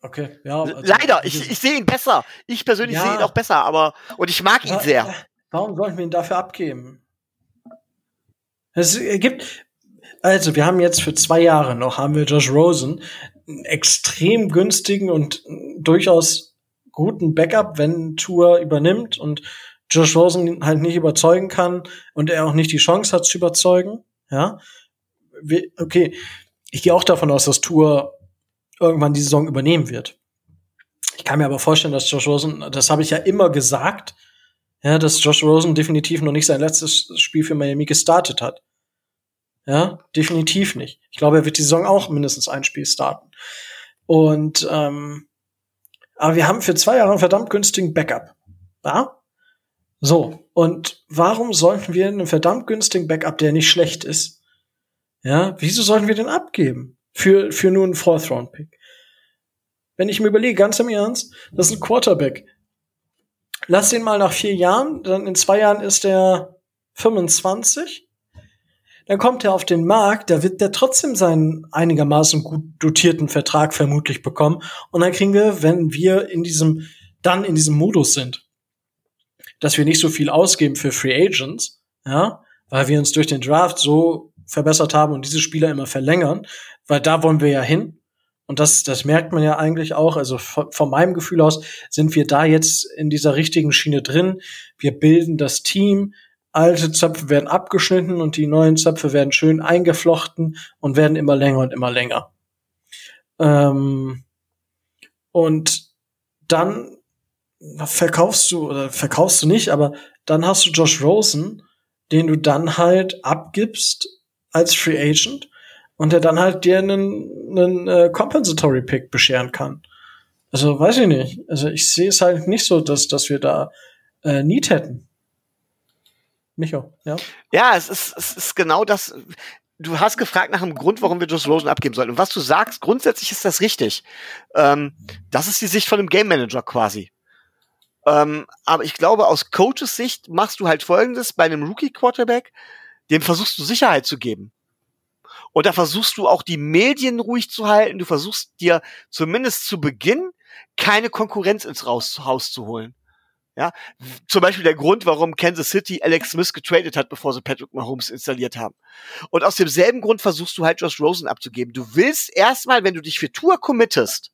Okay, ja. Also, Leider, ich, ich sehe ihn besser. Ich persönlich ja, sehe ihn auch besser, aber und ich mag ihn sehr. Warum sollten wir ihn dafür abgeben? Es gibt, also wir haben jetzt für zwei Jahre noch, haben wir Josh Rosen, einen extrem günstigen und durchaus guten Backup, wenn Tour übernimmt und Josh Rosen halt nicht überzeugen kann und er auch nicht die Chance hat zu überzeugen. Ja, okay, ich gehe auch davon aus, dass Tour irgendwann die Saison übernehmen wird. Ich kann mir aber vorstellen, dass Josh Rosen, das habe ich ja immer gesagt, ja, dass Josh Rosen definitiv noch nicht sein letztes Spiel für Miami gestartet hat. Ja, definitiv nicht. Ich glaube, er wird die Saison auch mindestens ein Spiel starten. Und ähm, aber wir haben für zwei Jahre einen verdammt günstigen Backup. Ja? So, und warum sollten wir einen verdammt günstigen Backup, der nicht schlecht ist? Ja, wieso sollten wir den abgeben? Für, für nur einen Fourth-Round-Pick. Wenn ich mir überlege, ganz im Ernst, das ist ein Quarterback lass den mal nach vier Jahren, dann in zwei Jahren ist er 25. Dann kommt er auf den Markt, da wird der trotzdem seinen einigermaßen gut dotierten Vertrag vermutlich bekommen. Und dann kriegen wir, wenn wir in diesem, dann in diesem Modus sind, dass wir nicht so viel ausgeben für Free Agents, ja, weil wir uns durch den Draft so verbessert haben und diese Spieler immer verlängern, weil da wollen wir ja hin. Und das, das merkt man ja eigentlich auch. Also von, von, meinem Gefühl aus sind wir da jetzt in dieser richtigen Schiene drin. Wir bilden das Team. Alte Zöpfe werden abgeschnitten und die neuen Zöpfe werden schön eingeflochten und werden immer länger und immer länger. Ähm, und dann verkaufst du, oder verkaufst du nicht, aber dann hast du Josh Rosen, den du dann halt abgibst als Free Agent und der dann halt dir einen, einen äh, Compensatory Pick bescheren kann. Also weiß ich nicht. Also ich sehe es halt nicht so, dass, dass wir da äh, Need hätten. Micho, ja? Ja, es ist, es ist genau das. Du hast gefragt nach einem Grund, warum wir Josh Rosen abgeben sollten. Und was du sagst, grundsätzlich ist das richtig. Ähm, das ist die Sicht von einem Game Manager quasi. Ähm, aber ich glaube, aus Coaches Sicht machst du halt Folgendes bei einem Rookie Quarterback, dem versuchst du Sicherheit zu geben. Und da versuchst du auch die Medien ruhig zu halten. Du versuchst dir zumindest zu Beginn keine Konkurrenz ins Haus zu holen. Ja, zum Beispiel der Grund, warum Kansas City Alex Smith getradet hat, bevor sie Patrick Mahomes installiert haben. Und aus demselben Grund versuchst du halt Josh Rosen abzugeben. Du willst erstmal, wenn du dich für Tour committest,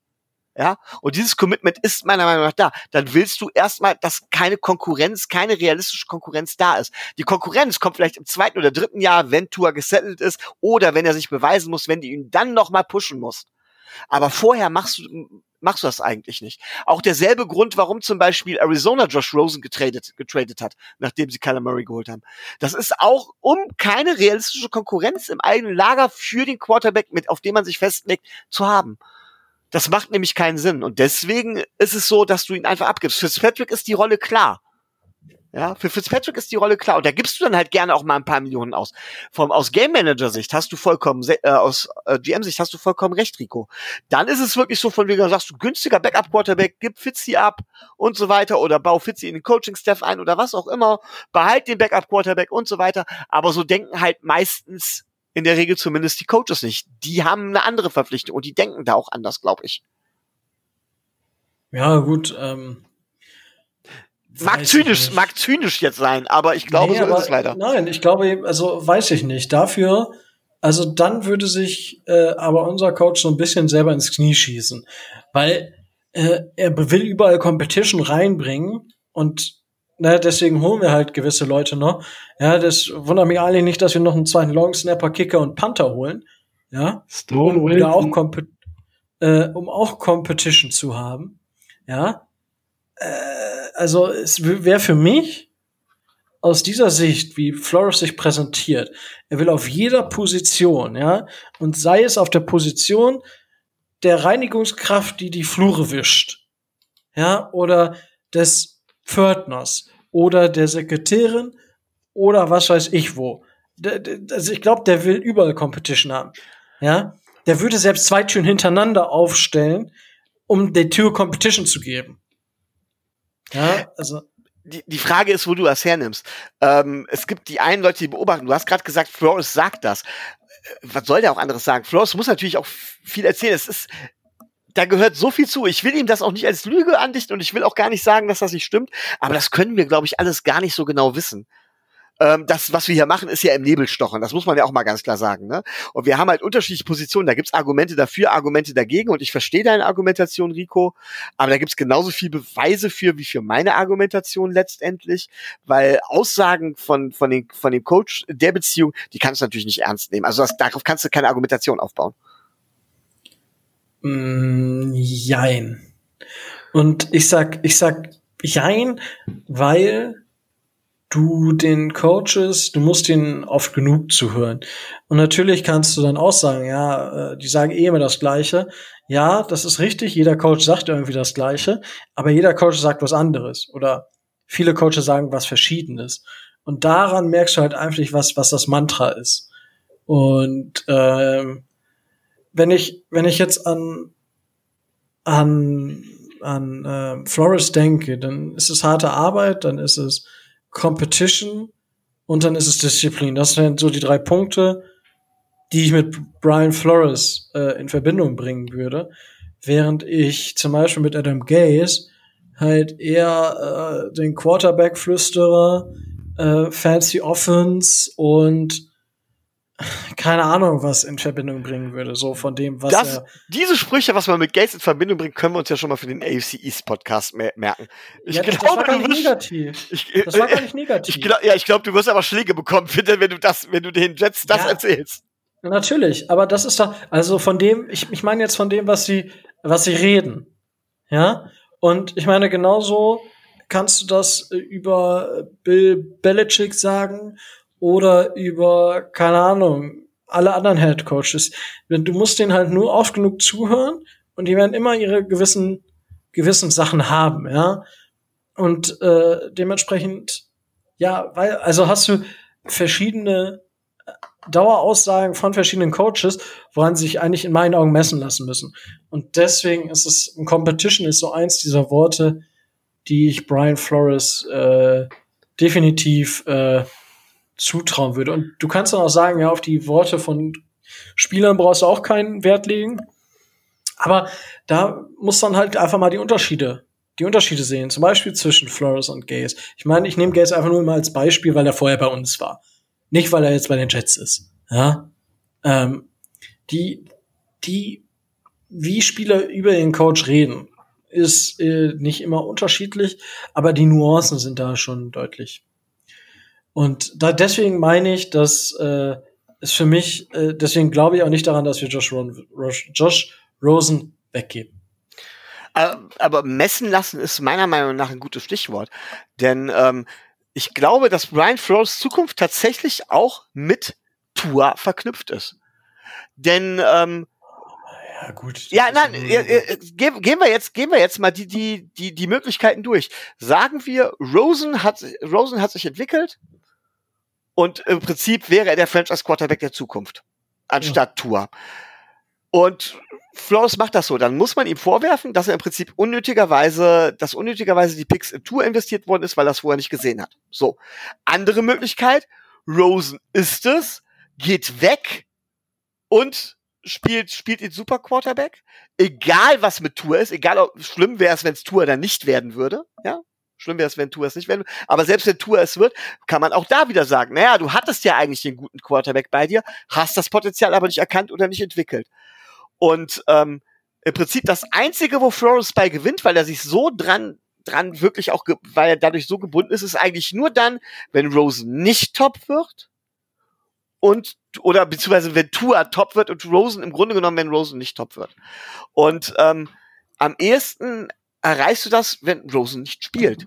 ja, und dieses Commitment ist meiner Meinung nach da, dann willst du erstmal, dass keine Konkurrenz, keine realistische Konkurrenz da ist. Die Konkurrenz kommt vielleicht im zweiten oder dritten Jahr, wenn Tour gesettelt ist oder wenn er sich beweisen muss, wenn du ihn dann nochmal pushen musst. Aber vorher machst du, machst du das eigentlich nicht. Auch derselbe Grund, warum zum Beispiel Arizona Josh Rosen getradet, getradet hat, nachdem sie Kyler Murray geholt haben. Das ist auch, um keine realistische Konkurrenz im eigenen Lager für den Quarterback, mit, auf den man sich festlegt, zu haben. Das macht nämlich keinen Sinn. Und deswegen ist es so, dass du ihn einfach abgibst. Fitzpatrick ist die Rolle klar. Ja, für Fitzpatrick ist die Rolle klar. Und da gibst du dann halt gerne auch mal ein paar Millionen aus. Vom, aus Game Manager Sicht hast du vollkommen, äh, aus äh, GM Sicht hast du vollkommen recht, Rico. Dann ist es wirklich so, von wegen sagst du günstiger Backup Quarterback, gib Fitzy ab und so weiter oder bau Fitzy in den Coaching Staff ein oder was auch immer, behalt den Backup Quarterback und so weiter. Aber so denken halt meistens in der Regel zumindest die Coaches nicht. Die haben eine andere Verpflichtung und die denken da auch anders, glaube ich. Ja, gut. Ähm, mag zynisch, mag zynisch jetzt sein, aber ich glaube, nee, so aber, ist es leider. Nein, ich glaube, also weiß ich nicht. Dafür, also dann würde sich äh, aber unser Coach so ein bisschen selber ins Knie schießen, weil äh, er will überall Competition reinbringen und na, deswegen holen wir halt gewisse Leute noch. Ja, das wundert mich eigentlich nicht, dass wir noch einen zweiten Long Snapper, Kicker und Panther holen. Ja, Stone um, da auch äh, um auch Competition zu haben. Ja, äh, also es wäre für mich aus dieser Sicht, wie Flores sich präsentiert, er will auf jeder Position, ja, und sei es auf der Position der Reinigungskraft, die die Flure wischt, ja, oder des Pförtners oder der Sekretärin oder was weiß ich wo. Also ich glaube, der will überall Competition haben, ja. Der würde selbst zwei Türen hintereinander aufstellen, um der Tür Competition zu geben. Ja, also. Die, die Frage ist, wo du das hernimmst. Ähm, es gibt die einen Leute, die beobachten. Du hast gerade gesagt, Flores sagt das. Äh, was soll der auch anderes sagen? Flores muss natürlich auch viel erzählen. Es ist, da gehört so viel zu. Ich will ihm das auch nicht als Lüge andichten und ich will auch gar nicht sagen, dass das nicht stimmt. Aber das können wir, glaube ich, alles gar nicht so genau wissen ähm, das, was wir hier machen, ist ja im Nebel stochen. Das muss man ja auch mal ganz klar sagen. Ne? Und wir haben halt unterschiedliche Positionen. Da gibt's Argumente dafür, Argumente dagegen. Und ich verstehe deine Argumentation, Rico. Aber da gibt's genauso viel Beweise für, wie für meine Argumentation letztendlich. Weil Aussagen von, von, den, von dem Coach der Beziehung, die kannst du natürlich nicht ernst nehmen. Also das, darauf kannst du keine Argumentation aufbauen. Mm, jein. Und ich sag, ich sag jein, weil du den Coaches, du musst ihnen oft genug zuhören. Und natürlich kannst du dann auch sagen, ja, äh, die sagen eh immer das Gleiche. Ja, das ist richtig, jeder Coach sagt irgendwie das Gleiche, aber jeder Coach sagt was anderes. Oder viele Coaches sagen was Verschiedenes. Und daran merkst du halt einfach, was, was das Mantra ist. Und ähm, wenn ich, wenn ich jetzt an, an, an äh, Flores denke, dann ist es harte Arbeit, dann ist es Competition und dann ist es Disziplin. Das sind so die drei Punkte, die ich mit Brian Flores äh, in Verbindung bringen würde. Während ich zum Beispiel mit Adam Gaze halt eher äh, den Quarterback-Flüsterer, äh, Fancy Offense und keine Ahnung, was in Verbindung bringen würde, so von dem, was das, er Diese Sprüche, was man mit Gates in Verbindung bringt, können wir uns ja schon mal für den AFC East Podcast merken. Ich ja, glaube, das war gar nicht negativ. Ich, das war gar nicht negativ. Ich glaub, ja, ich glaube, du wirst aber Schläge bekommen, bitte, wenn du das, wenn du den Jets das ja, erzählst. Natürlich, aber das ist doch, also von dem, ich, ich meine jetzt von dem, was sie, was sie reden. Ja? Und ich meine, genauso kannst du das über Bill Belichick sagen oder über, keine Ahnung, alle anderen Head Coaches. Du musst denen halt nur oft genug zuhören und die werden immer ihre gewissen, gewissen Sachen haben, ja. Und äh, dementsprechend, ja, weil, also hast du verschiedene Daueraussagen von verschiedenen Coaches, woran sie sich eigentlich in meinen Augen messen lassen müssen. Und deswegen ist es, ein Competition ist so eins dieser Worte, die ich Brian Flores äh, definitiv äh, zutrauen würde. Und du kannst dann auch sagen, ja, auf die Worte von Spielern brauchst du auch keinen Wert legen. Aber da muss dann halt einfach mal die Unterschiede, die Unterschiede sehen. Zum Beispiel zwischen Flores und Gaze. Ich meine, ich nehme Gaze einfach nur mal als Beispiel, weil er vorher bei uns war. Nicht, weil er jetzt bei den Jets ist. Ja. Ähm, die, die, wie Spieler über den Coach reden, ist äh, nicht immer unterschiedlich, aber die Nuancen sind da schon deutlich. Und da deswegen meine ich, dass äh, es für mich, äh, deswegen glaube ich auch nicht daran, dass wir Josh, Ron, Josh Rosen weggeben. Aber messen lassen ist meiner Meinung nach ein gutes Stichwort. Denn ähm, ich glaube, dass Brian Flores Zukunft tatsächlich auch mit Tour verknüpft ist. Denn ähm, ja, gut. Ja, nein, äh, äh, gehen, gehen wir jetzt, gehen wir jetzt mal die, die, die, die Möglichkeiten durch. Sagen wir, Rosen hat, Rosen hat sich entwickelt, und im Prinzip wäre er der Franchise Quarterback der Zukunft. Anstatt ja. Tour. Und Flores macht das so. Dann muss man ihm vorwerfen, dass er im Prinzip unnötigerweise, dass unnötigerweise die Picks in Tour investiert worden ist, weil er es vorher nicht gesehen hat. So. Andere Möglichkeit. Rosen ist es, geht weg und spielt, spielt ihn super Quarterback. Egal was mit Tour ist, egal ob schlimm wäre es, wenn es Tour dann nicht werden würde, ja. Schlimm wäre es, wenn Tour es nicht werden Aber selbst wenn Tour es wird, kann man auch da wieder sagen, naja, du hattest ja eigentlich den guten Quarterback bei dir, hast das Potenzial aber nicht erkannt oder nicht entwickelt. Und ähm, im Prinzip das Einzige, wo Flores bei gewinnt, weil er sich so dran dran wirklich auch, weil er dadurch so gebunden ist, ist eigentlich nur dann, wenn Rosen nicht top wird und oder beziehungsweise wenn Tua top wird und Rosen im Grunde genommen, wenn Rosen nicht top wird. Und ähm, am ehesten erreichst du das, wenn Rosen nicht spielt.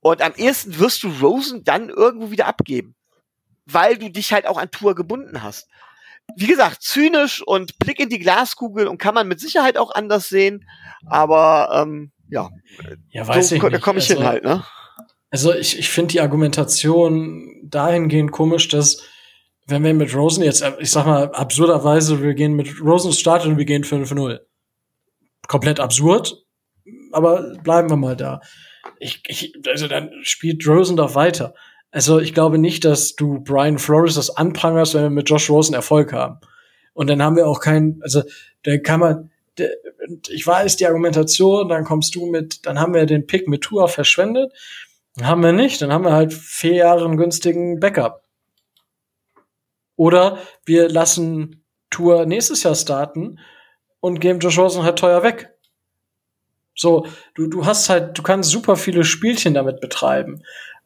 Und am ehesten wirst du Rosen dann irgendwo wieder abgeben, weil du dich halt auch an Tour gebunden hast. Wie gesagt, zynisch und Blick in die Glaskugel und kann man mit Sicherheit auch anders sehen, aber ähm, ja, ja weiß so, ich da komme ich also, hin halt, ne? Also ich, ich finde die Argumentation dahingehend komisch, dass wenn wir mit Rosen jetzt, ich sag mal, absurderweise, wir gehen mit Rosen starten und wir gehen 5-0. Komplett absurd, aber bleiben wir mal da. Ich, ich, also dann spielt Rosen doch weiter. Also ich glaube nicht, dass du Brian Flores das anprangerst, wenn wir mit Josh Rosen Erfolg haben. Und dann haben wir auch keinen, also dann kann man, der, ich weiß die Argumentation, dann kommst du mit, dann haben wir den Pick mit Tour verschwendet. Haben wir nicht, dann haben wir halt vier Jahre einen günstigen Backup. Oder wir lassen Tour nächstes Jahr starten und geben Josh Rosen halt teuer weg. So, du, du hast halt, du kannst super viele Spielchen damit betreiben.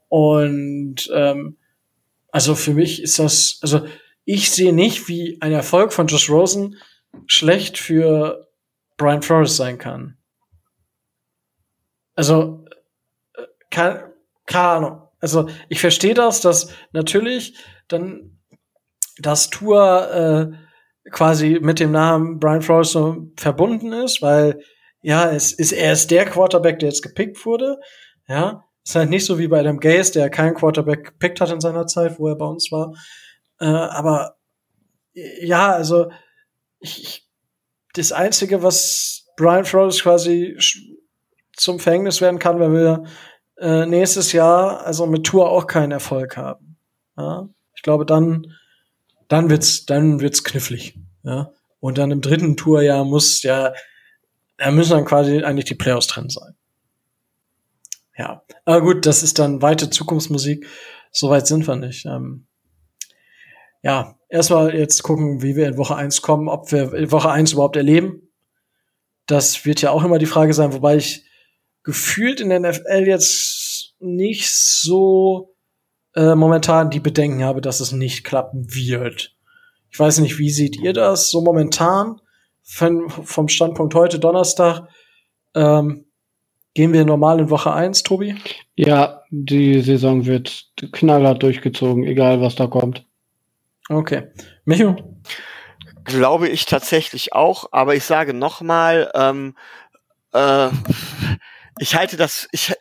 Und ähm, also für mich ist das, also ich sehe nicht, wie ein Erfolg von Josh Rosen schlecht für Brian Flores sein kann. Also, äh, keine, keine Ahnung. Also ich verstehe das, dass natürlich dann dass Tour äh, quasi mit dem Namen Brian Flores so verbunden ist, weil ja, es ist er ist der Quarterback, der jetzt gepickt wurde. Ja, ist halt nicht so wie bei Adam Gaze, der keinen Quarterback gepickt hat in seiner Zeit, wo er bei uns war. Äh, aber ja, also ich, das einzige, was Brian Flores quasi zum Verhängnis werden kann, wenn wir äh, nächstes Jahr also mit Tour auch keinen Erfolg haben. Ja? Ich glaube, dann dann wird's, dann wird's knifflig. Ja? Und dann im dritten Tourjahr muss ja, da müssen dann quasi eigentlich die Playoffs drin sein. Ja, aber gut, das ist dann weite Zukunftsmusik. Soweit sind wir nicht. Ähm, ja, erstmal jetzt gucken, wie wir in Woche eins kommen, ob wir Woche eins überhaupt erleben. Das wird ja auch immer die Frage sein, wobei ich gefühlt in der NFL jetzt nicht so äh, momentan die Bedenken habe, dass es nicht klappen wird. Ich weiß nicht, wie seht ihr das so momentan? Von, vom Standpunkt heute Donnerstag ähm, gehen wir normal in Woche 1, Tobi? Ja, die Saison wird knallhart durchgezogen, egal was da kommt. Okay. Micho? Glaube ich tatsächlich auch, aber ich sage nochmal, ähm, äh, ich halte das, ich,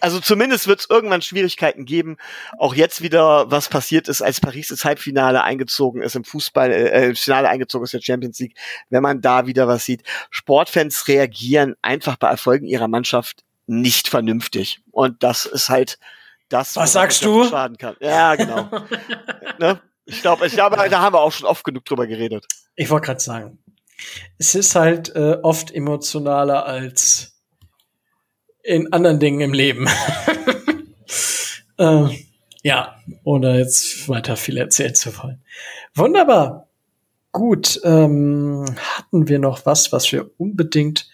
also zumindest wird es irgendwann Schwierigkeiten geben. Auch jetzt wieder, was passiert ist, als Paris ins Halbfinale eingezogen ist im Fußball, äh, äh Finale eingezogen ist der Champions League, wenn man da wieder was sieht. Sportfans reagieren einfach bei Erfolgen ihrer Mannschaft nicht vernünftig. Und das ist halt das, was sagst du? Schaden kann. Ja, genau. ne? Ich glaube, ich glaube, da haben wir auch schon oft genug drüber geredet. Ich wollte gerade sagen, es ist halt äh, oft emotionaler als in anderen Dingen im Leben. äh, ja, ohne jetzt weiter viel erzählen zu wollen. Wunderbar. Gut, ähm, hatten wir noch was, was wir unbedingt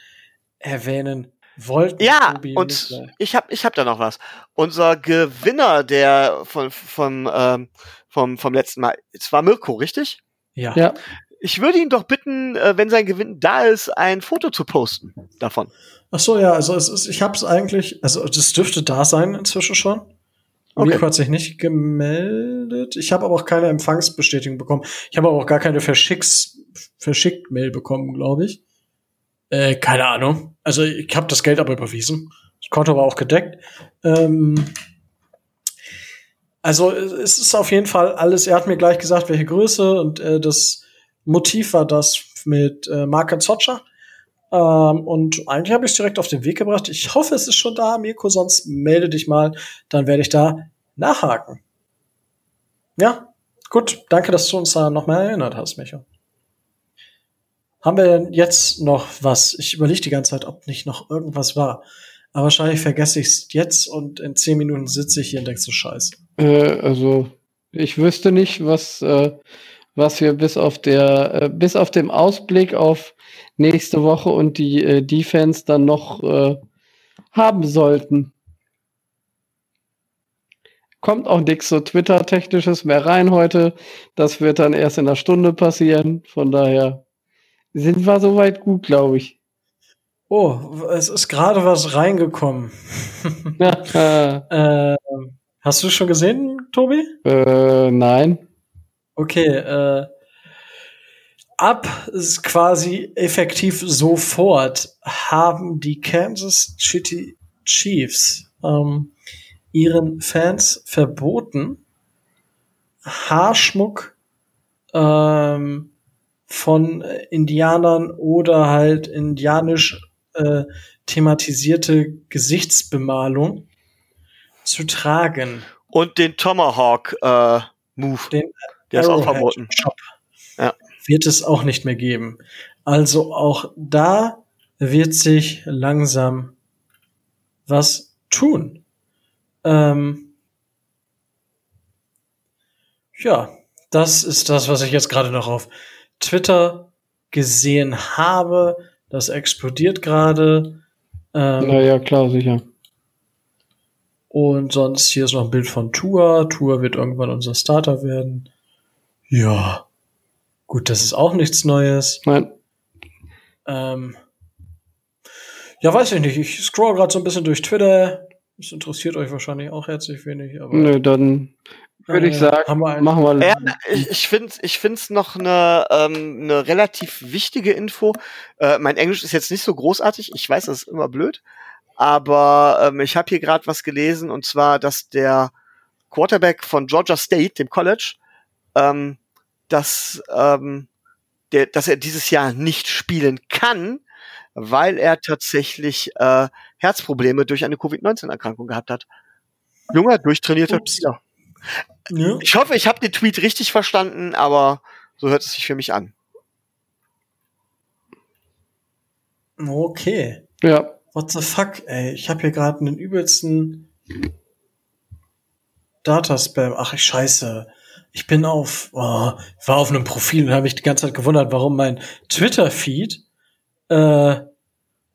erwähnen wollten? Ja, Tobi und Mittler? ich habe ich hab da noch was. Unser Gewinner der von, von, ähm, vom, vom letzten Mal, es war Mirko, richtig? Ja. ja. Ich würde ihn doch bitten, äh, wenn sein Gewinn da ist, ein Foto zu posten davon. Ach so, ja, also es ist, ich habe es eigentlich, also das dürfte da sein inzwischen schon. Okay. Mirko hat sich nicht gemeldet. Ich habe aber auch keine Empfangsbestätigung bekommen. Ich habe aber auch gar keine Verschicks, Verschickt-Mail bekommen, glaube ich. Äh, keine Ahnung. Also ich habe das Geld aber überwiesen. Das Konto war auch gedeckt. Ähm, also es ist auf jeden Fall alles. Er hat mir gleich gesagt, welche Größe und äh, das Motiv war das mit äh, Marke Zoccia. Ähm, und eigentlich habe ich es direkt auf den Weg gebracht. Ich hoffe, es ist schon da, Mirko, sonst melde dich mal, dann werde ich da nachhaken. Ja, gut, danke, dass du uns da nochmal erinnert hast, Micho. haben wir denn jetzt noch was? Ich überlege die ganze Zeit, ob nicht noch irgendwas war. Aber wahrscheinlich vergesse ich es jetzt und in zehn Minuten sitze ich hier und denke so scheiße. Äh, also, ich wüsste nicht, was, äh, was wir bis auf der, äh, bis auf dem Ausblick auf nächste Woche und die äh, Defense dann noch äh, haben sollten. Kommt auch nichts so Twitter-Technisches mehr rein heute. Das wird dann erst in einer Stunde passieren. Von daher sind wir soweit gut, glaube ich. Oh, es ist gerade was reingekommen. äh, hast du schon gesehen, Tobi? Äh, nein. Okay, äh, ab ist quasi effektiv sofort haben die Kansas City Chiefs ähm, ihren Fans verboten, Haarschmuck ähm, von Indianern oder halt indianisch äh, thematisierte Gesichtsbemalung zu tragen. Und den Tomahawk äh, Move. Den der ist auch verboten. Shop ja. Wird es auch nicht mehr geben. Also auch da wird sich langsam was tun. Ähm, ja, das ist das, was ich jetzt gerade noch auf Twitter gesehen habe. Das explodiert gerade. Ähm, naja, klar, sicher. Und sonst hier ist noch ein Bild von Tour. Tour wird irgendwann unser Starter werden. Ja. Gut, das ist auch nichts Neues. Nein. Ähm, ja, weiß ich nicht. Ich scroll gerade so ein bisschen durch Twitter. Das interessiert euch wahrscheinlich auch herzlich wenig. Aber Nö, dann würde ich sagen, wir machen wir. Ja, ich, ich finde ich find's noch eine, ähm, eine relativ wichtige Info. Äh, mein Englisch ist jetzt nicht so großartig. Ich weiß, das ist immer blöd. Aber ähm, ich habe hier gerade was gelesen und zwar, dass der Quarterback von Georgia State, dem College, ähm, dass, ähm, der, dass er dieses Jahr nicht spielen kann, weil er tatsächlich äh, Herzprobleme durch eine Covid-19-Erkrankung gehabt hat. Junger, durchtrainierter Spieler. Ja. Ich hoffe, ich habe den Tweet richtig verstanden, aber so hört es sich für mich an. Okay. Ja. What the fuck, ey? Ich habe hier gerade einen übelsten Dataspam. Ach, ich scheiße. Ich bin auf, oh, war auf einem Profil und habe mich die ganze Zeit gewundert, warum mein Twitter-Feed äh,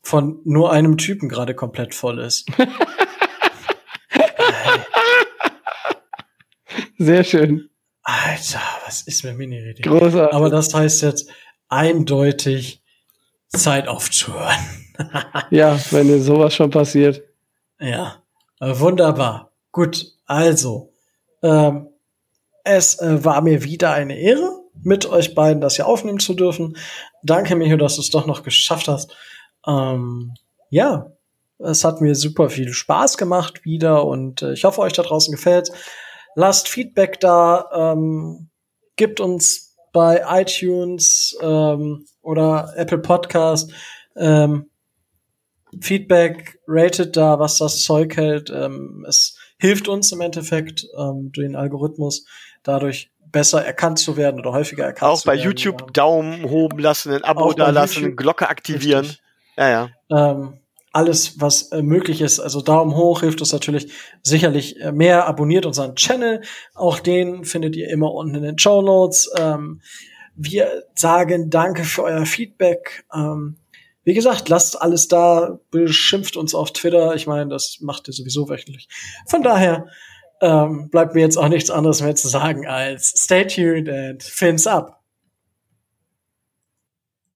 von nur einem Typen gerade komplett voll ist. Sehr schön. Alter, was ist mit Mini-Rede? Großartig. Aber das heißt jetzt eindeutig Zeit aufzuhören. ja, wenn dir sowas schon passiert. Ja, wunderbar. Gut, also, ähm, es äh, war mir wieder eine Ehre, mit euch beiden das hier aufnehmen zu dürfen. Danke, Micho, dass du es doch noch geschafft hast. Ähm, ja, es hat mir super viel Spaß gemacht wieder und äh, ich hoffe, euch da draußen gefällt. Lasst Feedback da, ähm, gibt uns bei iTunes ähm, oder Apple Podcast ähm, Feedback, rated da, was das Zeug hält. Ähm, es hilft uns im Endeffekt ähm, durch den Algorithmus dadurch besser erkannt zu werden oder häufiger erkannt Auch zu werden. Auch bei YouTube ja. Daumen hoben lassen, ein Abo da lassen, Glocke aktivieren. Richtig. Ja, ja. Ähm, alles, was äh, möglich ist. Also Daumen hoch hilft uns natürlich sicherlich äh, mehr. Abonniert unseren Channel. Auch den findet ihr immer unten in den Show Notes. Ähm, wir sagen danke für euer Feedback. Ähm, wie gesagt, lasst alles da, beschimpft uns auf Twitter. Ich meine, das macht ihr sowieso wöchentlich. Von daher ähm, bleibt mir jetzt auch nichts anderes mehr zu sagen als stay tuned and fins up.